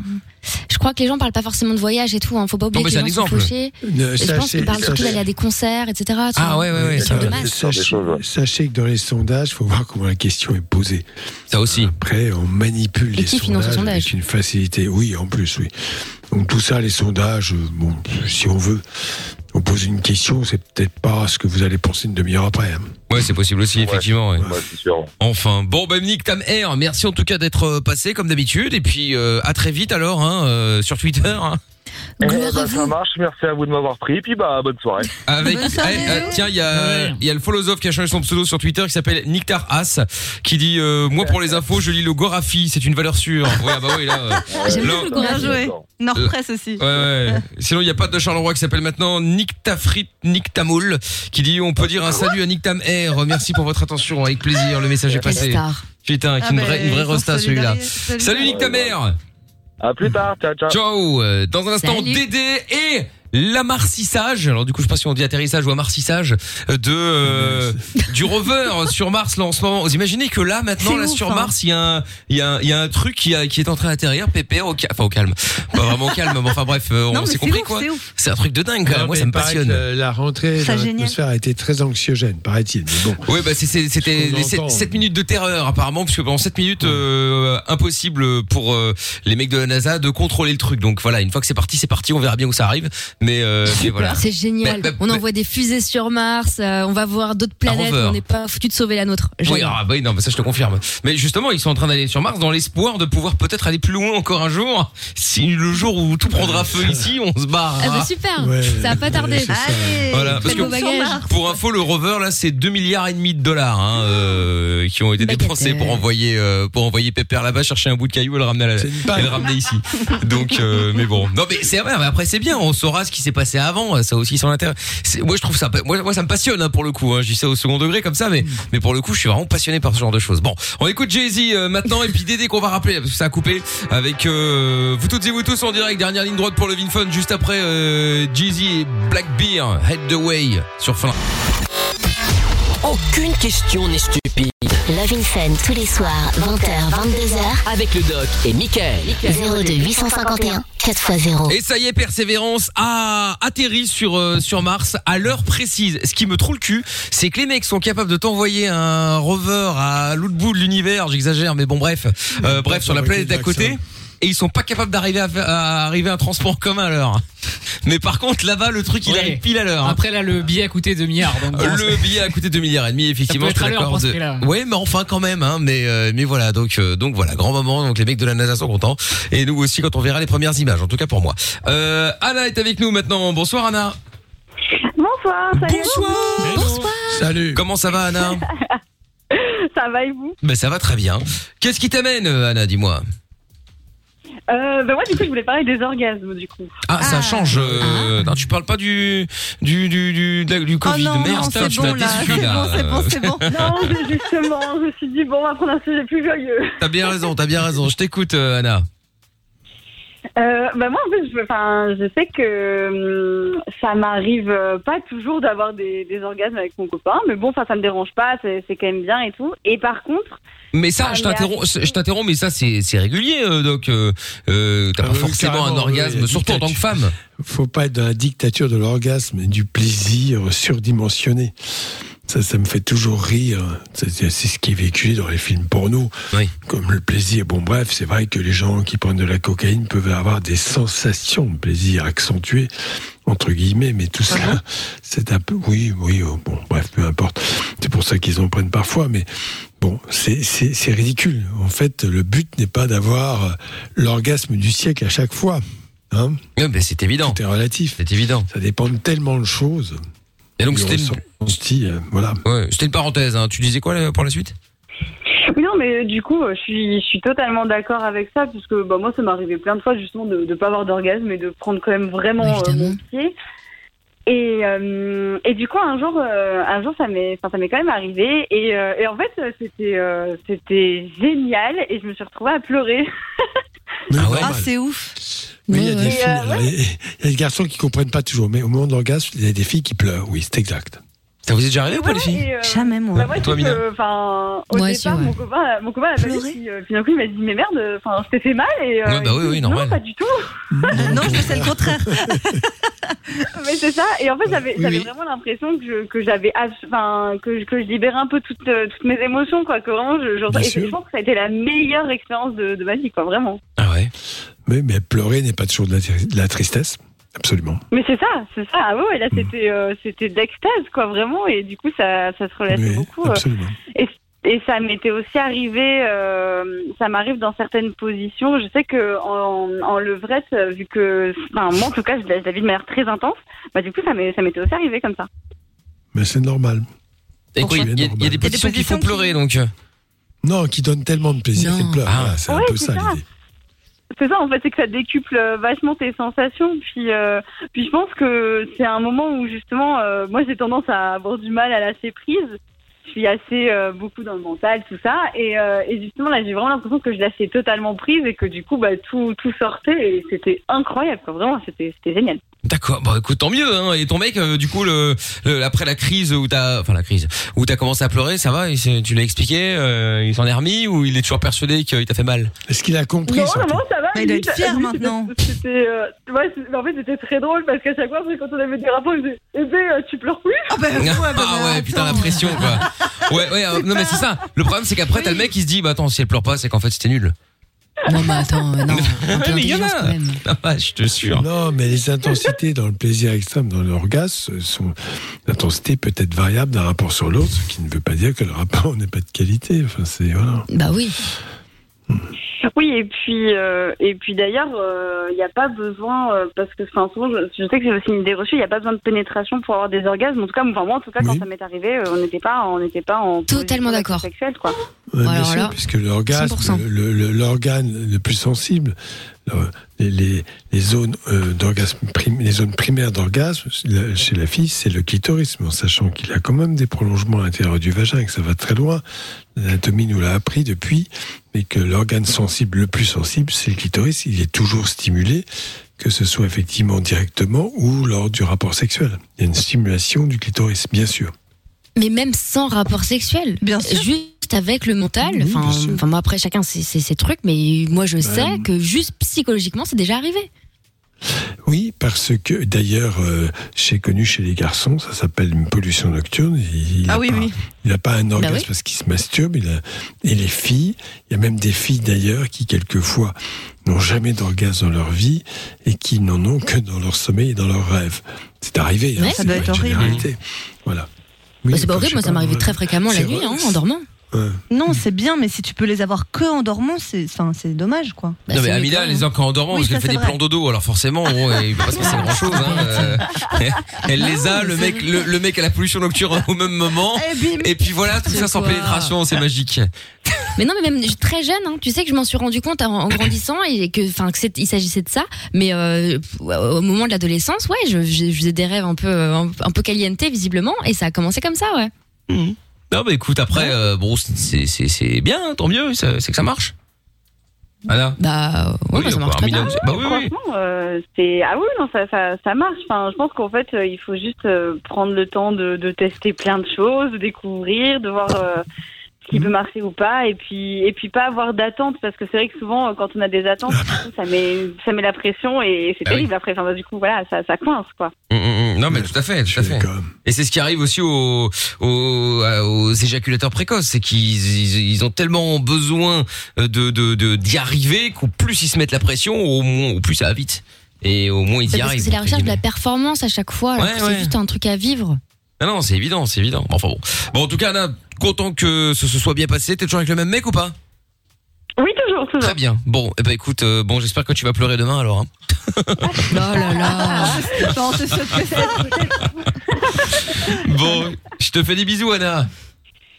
Je crois que les gens parlent pas forcément de voyage et tout. Hein. Faut pas oublier Non, que les gens sont exemple. fauchés. Ne, Et je pense sachez- qu'ils parlent surtout d'aller à des concerts, etc. vois. Euh, Sur le masque. sachez, sachez que dans les sondages, faut voir comment la question est posée. Ça aussi. Après, on manipule les qui finance sondages, le sondage avec une facilité. Oui, en plus, oui. Donc tout ça, les sondages, euh, bon, si on veut, on pose une question, c'est peut-être pas ce que vous allez penser une demi-heure après. hein. Ouais, c'est possible aussi, effectivement. ouais. c'est sûr. Enfin, bon, bah Nick Tam Air, merci en tout cas d'être euh, passé comme d'habitude, et puis euh, à très vite alors, hein, euh, sur Twitter. hein. Eh ben, ça marche, merci à vous de m'avoir pris, puis bah, bonne soirée. Avec, eh, euh, tiens, il y a, il y a le philosophe qui a changé son pseudo sur Twitter qui s'appelle Nictar As, qui dit euh, moi pour les infos je lis le Gorafi, c'est une valeur sûre. Ouais, ah bah oui là. euh, J'aime le Bien joué. Nord-Presse aussi. Ouais, ouais. Sinon, il n'y a pas de Charleroi qui s'appelle maintenant Nick Tafrit, Nick Tamoul, qui dit on peut dire un salut à Nick Tam Air. Merci pour votre attention, avec plaisir. Le message est passé. star. Putain, qui Ah une bah, vraie, une vraie resta celui-là. Salut Nick Air. À plus tard, ciao, ciao. Ciao. Euh, Dans un instant, Salut. Dédé et l'amarcissage. Alors du coup, je sais pas si on dit atterrissage ou amarcissage euh, de euh, du rover sur Mars là en ce moment. Vous imaginez que là maintenant là ouf, sur hein. Mars, il y a un il y a un, il y a un truc qui a, qui est en train d'atterrir pépère au calme, enfin au calme. Pas vraiment au calme, mais enfin bref, euh, on s'est compris ouf, quoi. c'est ouf. C'est un truc de dingue quand même. Moi ça me passionne. que La rentrée dans l'atmosphère a été très anxiogène, paraît-il. Mais bon. Oui, bah c'est- c'est- c'était qu'on les 7, entend. minutes de terreur apparemment, puisque pendant 7 minutes, euh, impossible pour euh, les mecs de la NASA de contrôler le truc. Donc voilà, une fois que c'est parti, c'est parti, on verra bien où ça arrive. Mais, euh, mais voilà. C'est génial. Mais- mais- on envoie des fusées sur Mars, euh, on va voir d'autres planètes, on n'est pas foutu de sauver la nôtre. Oui, ah bah oui, non, ça je te confirme. Mais justement, ils sont en train d'aller sur Mars dans l'espoir de pouvoir peut-être aller plus loin encore un jour. Si le jour où tout prendra feu ici, on se barre. Ah bah super, ça va pas tarder. Allez, Voilà, parce que pour info, le rover là, c'est 2 milliards et demi de dollars hein, euh, qui ont été dépensés pour envoyer euh, pour envoyer Pépère là-bas chercher un bout de caillou et le ramener à la- et le ramener ici. Donc, euh, mais bon, non mais c'est vrai. Mais après c'est bien, on saura ce qui s'est passé avant. Ça a aussi son intérêt. Moi je trouve ça, moi, moi ça me passionne hein, pour le coup. Hein, je dis ça au second degré comme ça, mais mais pour le coup je suis vraiment passionné par ce genre de choses. Bon, on écoute Jay Z maintenant et puis Dédé qu'on va rappeler parce que ça a coupé avec euh, vous toutes et vous tous en direct. Dernière ligne droite pour le Vinfun juste après euh, Jay-Z et Black Beer Head the Way sur fin. Aucune question n'est stupide. Love in Fun tous les soirs, 20h, 22h. Avec le doc et Michael. 02 851 4x0. Et ça y est, Persévérance a atterri sur euh, sur Mars à l'heure précise. Ce qui me trouve le cul, c'est que les mecs sont capables de t'envoyer un rover à l'autre bout de l'univers. J'exagère, mais bon, bref, Euh, bref, sur la planète d'à côté. Et ils sont pas capables d'arriver à, à arriver à un transport en commun à l'heure. Mais par contre, là-bas, le truc, il Ouais. arrive pile à l'heure. hein. Après là, le billet a coûté 2 milliards. Donc bon, Le billet a coûté 2 milliards et demi, effectivement. Ça peut être je à ce. Ouais, mais enfin quand même, hein. Mais euh, mais voilà, donc euh, donc voilà, grand moment. Donc les mecs de la NASA sont contents et nous aussi quand on verra les premières images. En tout cas pour moi. Euh, Anna est avec nous maintenant. Bonsoir Anna. Bonsoir, salut. Bonsoir. Bonsoir. Salut. Comment ça va Anna? Ça va et vous? Ben ça va très bien. Qu'est-ce qui t'amène euh, Anna Dis-moi? Euh, ben Moi, du coup, je voulais parler des orgasmes, du coup. Ah, ça change. euh, Non, tu parles pas du du du du, de la- du Covid. non, Merde, non, putain, c'est tu m'as bon, là. déçu C'est là. bon, c'est bon, c'est bon. Non, mais justement, je me suis dit, bon, on va prendre un sujet plus joyeux. T'as bien raison, t'as bien raison. Je t'écoute, euh, Anna. Euh, bah moi, en fait, je, enfin, je sais que hum, ça m'arrive euh, pas toujours d'avoir des, des orgasmes avec mon copain, mais bon, enfin, ça me dérange pas, c'est c'est quand même bien et tout. Et par contre, Mais ça, Ah, je mais t'interromps, je t'interromps, mais ça, c'est, c'est régulier, euh, donc, euh, euh, t'as pas forcément un Ah orgasme, surtout en tant que femme. Faut pas être dans la dictature de l'orgasme et du plaisir surdimensionné. Ça, ça me fait toujours rire. C'est c'est ce qui est véhiculé dans les films porno. Comme le plaisir. Bon, bref, c'est vrai que les gens qui prennent de la cocaïne peuvent avoir des sensations de plaisir accentuées, entre guillemets, mais tout ça, c'est un peu. Oui, oui, oh, bon, bref, peu importe. C'est pour ça qu'ils en prennent parfois, mais bon, c'est c'est- c'est ridicule. En fait, le but n'est pas d'avoir l'orgasme du siècle à chaque fois. Hein Ouais, ben, c'est évident. Tout est relatif. C'est évident. Ça dépend de tellement de choses. Et donc c'était on se dit, euh, voilà. Ouais, c'était une parenthèse. Hein. Tu disais quoi là, pour la suite? Oui, non, mais du coup, euh, je suis, je suis totalement d'accord avec ça, puisque bah, moi, ça m'est arrivé plein de fois, justement, de ne pas avoir d'orgasme et de prendre quand même vraiment euh, mon pied. Et, euh, et du coup, un jour, euh, un jour, ça m'est, enfin, ça m'est quand même arrivé. Et, euh, et en fait, euh, c'était, euh, c'était génial. Et je me suis retrouvée à pleurer. Ah, c'est ouf. Oui, il y a des filles, alors, il y a- il y a des garçons qui comprennent pas toujours, mais au moment de l'orgasme, il y a des filles qui pleurent. Oui, c'est exact. Ça vous est déjà arrivé Ouais, et, euh, Jamais, moi. bah, moi, Toi, Mina Enfin, au Ouais, départ, ouais. mon copain, mon copain a pas euh, puis d'un coup, il m'a dit, mais merde, enfin, je t'ai fait mal. Et, euh, Ouais, bah oui, oui, non, normal. pas du tout. non, je c'est le contraire. Mais c'est ça. Et en fait, j'avais Oui, j'avais oui. vraiment l'impression que je, que j'avais, enfin, que, je- que je libérais un peu toutes, euh, toutes mes émotions, quoi. Que vraiment, je, je, Bien et sûr. je pense que ça a été la meilleure expérience de, de ma vie, quoi, vraiment. Ah ouais. Mais, mais pleurer n'est pas toujours de la, de la tristesse. Absolument. Mais c'est ça, c'est ça. Ah ouais, là, c'était, euh, c'était d'extase, quoi, vraiment. Et du coup, ça, ça se relâchait Oui, beaucoup. euh. absolument. Et, et ça m'était aussi arrivé, euh, ça m'arrive dans certaines positions. Je sais que en, en levrette, vu que, enfin, moi en tout cas, je la je la vis de manière très intense. Bah du coup, ça m'est- ça m'était aussi arrivé comme ça. Mais c'est normal. Et quoi, il y, a- il y a des positions qui font pleurer donc. Non, qui donnent tellement de plaisir qu'elles pleurent. Voilà, c'est Ouais, un peu c'est ça ça. l'idée. C'est ça, en fait, c'est que ça décuple euh, vachement tes sensations. Puis, euh, puis je pense que c'est un moment où justement, euh, moi, j'ai tendance à avoir du mal à lâcher prise. Je suis assez beaucoup dans le mental, tout ça. Et, justement, là, j'ai vraiment l'impression que je lâchais totalement prise et que du coup, bah, tout, tout sortait et c'était incroyable. Vraiment, c'était génial. D'accord. Bon, écoute, tant mieux. Hein. Et ton mec, euh, du coup, le, le- après la crise où t'as, enfin la crise où t'as commencé à pleurer, ça va? Il s'est- Tu l'as expliqué euh, Il s'en est remis ou il est toujours persuadé qu'il t'a fait mal? Est-ce qu'il a compris Non, non, non, ça va. Fier lui, maintenant. c'était- euh, ouais, c'est- en fait, c'était très drôle parce qu'à chaque fois, après, quand on avait des rapports, il disait Eh ben, euh, tu pleures plus Ah, ben, Ah ouais, putain la pression quoi. Ouais, ouais. euh, non mais c'est ça. Le problème c'est qu'après t'as le mec qui se dit bah attends si elle pleure pas c'est qu'en fait c'était nul. Non, mais attends, euh, non. un peu mais il y en d'intelligence, a. quand même. Ah, bah, je te jure. Non, mais les intensités dans le plaisir extrême, dans l'orgasme, sont l'intensité peut être variable d'un rapport sur l'autre, ce qui ne veut pas dire que le rapport n'est pas de qualité. Enfin, c'est voilà. Bah oui. Oui, et puis, euh, et puis d'ailleurs, il n'y a pas besoin, euh, parce que enfin, souvent, je, je sais que c'est aussi une idée reçue, il n'y a pas besoin de pénétration pour avoir des orgasmes. En tout cas, enfin, moi, en tout cas, quand ça m'est arrivé, euh, on n'était pas, on n'était pas en Totalement d'accord. sexuelle, quoi. Ouais, bien sûr, puisque l'orgasme, 100%. le- le- l'organe le, plus sensible, le- les, les, les zones euh, les zones primaires d'orgasme chez la fille, c'est le clitoris, en sachant qu'il a quand même des prolongements à l'intérieur du vagin et que ça va très loin. L'anatomie nous l'a appris depuis, mais que l'organe sensible le plus sensible, c'est le clitoris. Il est toujours stimulé, que ce soit effectivement directement ou lors du rapport sexuel. Il y a une stimulation du clitoris, bien sûr. Mais même sans rapport sexuel. Bien sûr. Juste avec le mental. Oui, Enfin, moi, après, chacun ses, trucs, mais moi, je Bah, sais que juste psychologiquement, c'est déjà arrivé. Oui, parce que d'ailleurs, euh, j'ai connu chez les garçons, ça s'appelle une pollution nocturne. Il, il Ah a oui, pas, oui. Il n'a pas un orgasme oui. parce qu'il se masturbe. Il a, et les filles, il y a même des filles d'ailleurs qui quelquefois n'ont jamais d'orgasme dans leur vie et qui n'en ont que dans leur sommeil et dans leurs rêves. C'est arrivé. hein, ça doit être une horrible. Voilà. Oui, Bah, c'est pas horrible, moi, ça m'arrivait moi, très fréquemment la nuit, hein, en dormant. Ouais. Non, c'est bien, mais si tu peux les avoir que en dormant, c'est, enfin, c'est dommage, quoi. Bah, non mais Amina les a en dormant Oui, parce qu'elle fait des vrai. plans dodo alors forcément bon, il va pas se passer grand chose hein, euh, elle les a le mec le, le mec a la pollution nocturne au même moment Eh, bim. et puis voilà tout ça sans pénétration c'est magique Mais non, mais même très jeune, hein, tu sais que je m'en suis rendu compte en, en grandissant et que, enfin, il s'agissait de ça. Mais euh, au moment de l'adolescence, ouais, je, je, je faisais des rêves un peu, un, un peu caliente visiblement, et ça a commencé comme ça, ouais. Non mais écoute après euh, bon c'est c'est c'est bien tant mieux ça- c'est que ça marche Anna Bah, ouais, Oui, bah, ça marche très bien. bah oui oui Franchement, euh, c'est ah oui non ça ça, ça marche. Enfin, je pense qu'en fait euh, il faut juste euh, prendre le temps de, de tester plein de choses, de découvrir, de voir euh, qui peut marcher ou pas, et puis et puis pas avoir d'attente parce que c'est vrai que souvent euh, quand on a des attentes, du coup, ça met ça met la pression et c'est Ah oui. terrible après. Enfin, bah, du coup voilà ça ça coince quoi. Hum, hum, hum. non mais tout à fait tout à fait et c'est ce qui arrive aussi aux aux, euh, aux éjaculateurs précoces c'est qu'ils ils, ils ont tellement besoin de de de- d'y arriver qu'au plus ils se mettent la pression au moins au plus ça va vite et au moins ils y arrivent c'est la recherche de la performance à chaque fois, alors Ouais, que ouais. c'est juste un truc à vivre. Ah non c'est évident c'est évident Bon, enfin bon bon en tout cas Anna content que ce se soit bien passé t'es toujours avec le même mec ou pas? Oui, toujours, toujours. Très bien. Bon, eh ben écoute, euh, bon, j'espère que tu vas pleurer demain alors. hein. Oh là là. Non, c'est que. Bon, je te fais des bisous, Anna.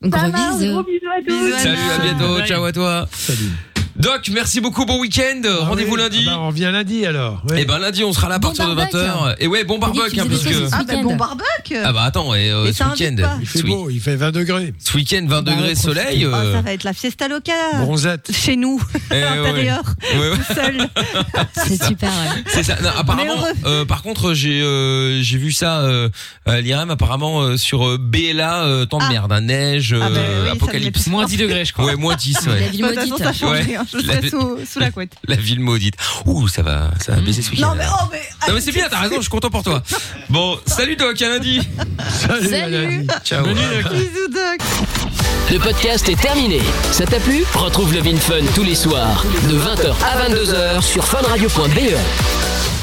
Gros bisous. Gros bisous à tous. Salut, à bientôt. Ciao à toi. Salut. Doc, merci beaucoup. Bon week-end. Rendez-vous Ah oui, lundi. ah bah, on revient lundi alors. ouais. Et ben lundi, on sera là à Bon partir de barbecue. 20h. Et ouais, bon barbecue, hein, puisque. choses Ah, bah, week-end. bon barbecue. Ah bah attends, et, euh, Et ce week-end. Il fait beau, il fait 20 degrés. ce week-end, 20 Bah, degrés, soleil. Ah, euh, ça va être la fiesta locale. Bronzette. Chez nous, eh, à ouais. l'intérieur, Ouais, ouais. tout seul. C'est super, ouais. C'est ça. Non, apparemment, euh, par contre, j'ai euh, j'ai vu ça euh, à l'IRM apparemment euh, sur euh, BLA euh, temps de Ah. merde, hein, neige, Ah bah euh, apocalypse. Moins 10 degrés, je crois. Ouais, moins 10, ouais. La ville maudite. Je serai sous, sous la couette. La ville maudite. Ouh, ça va, ça va baisser ce week-end. Non, mais oh, mais. Non, mais c'est bien, t'as raison, je suis content pour toi. Bon, salut Doc, à lundi. Salut, Salut. Aladi. Ciao. Bisous, Doc. Le podcast est terminé. Ça t'a plu? Retrouve Love in Fun tous les soirs de 20h à 22h sur funradio.be.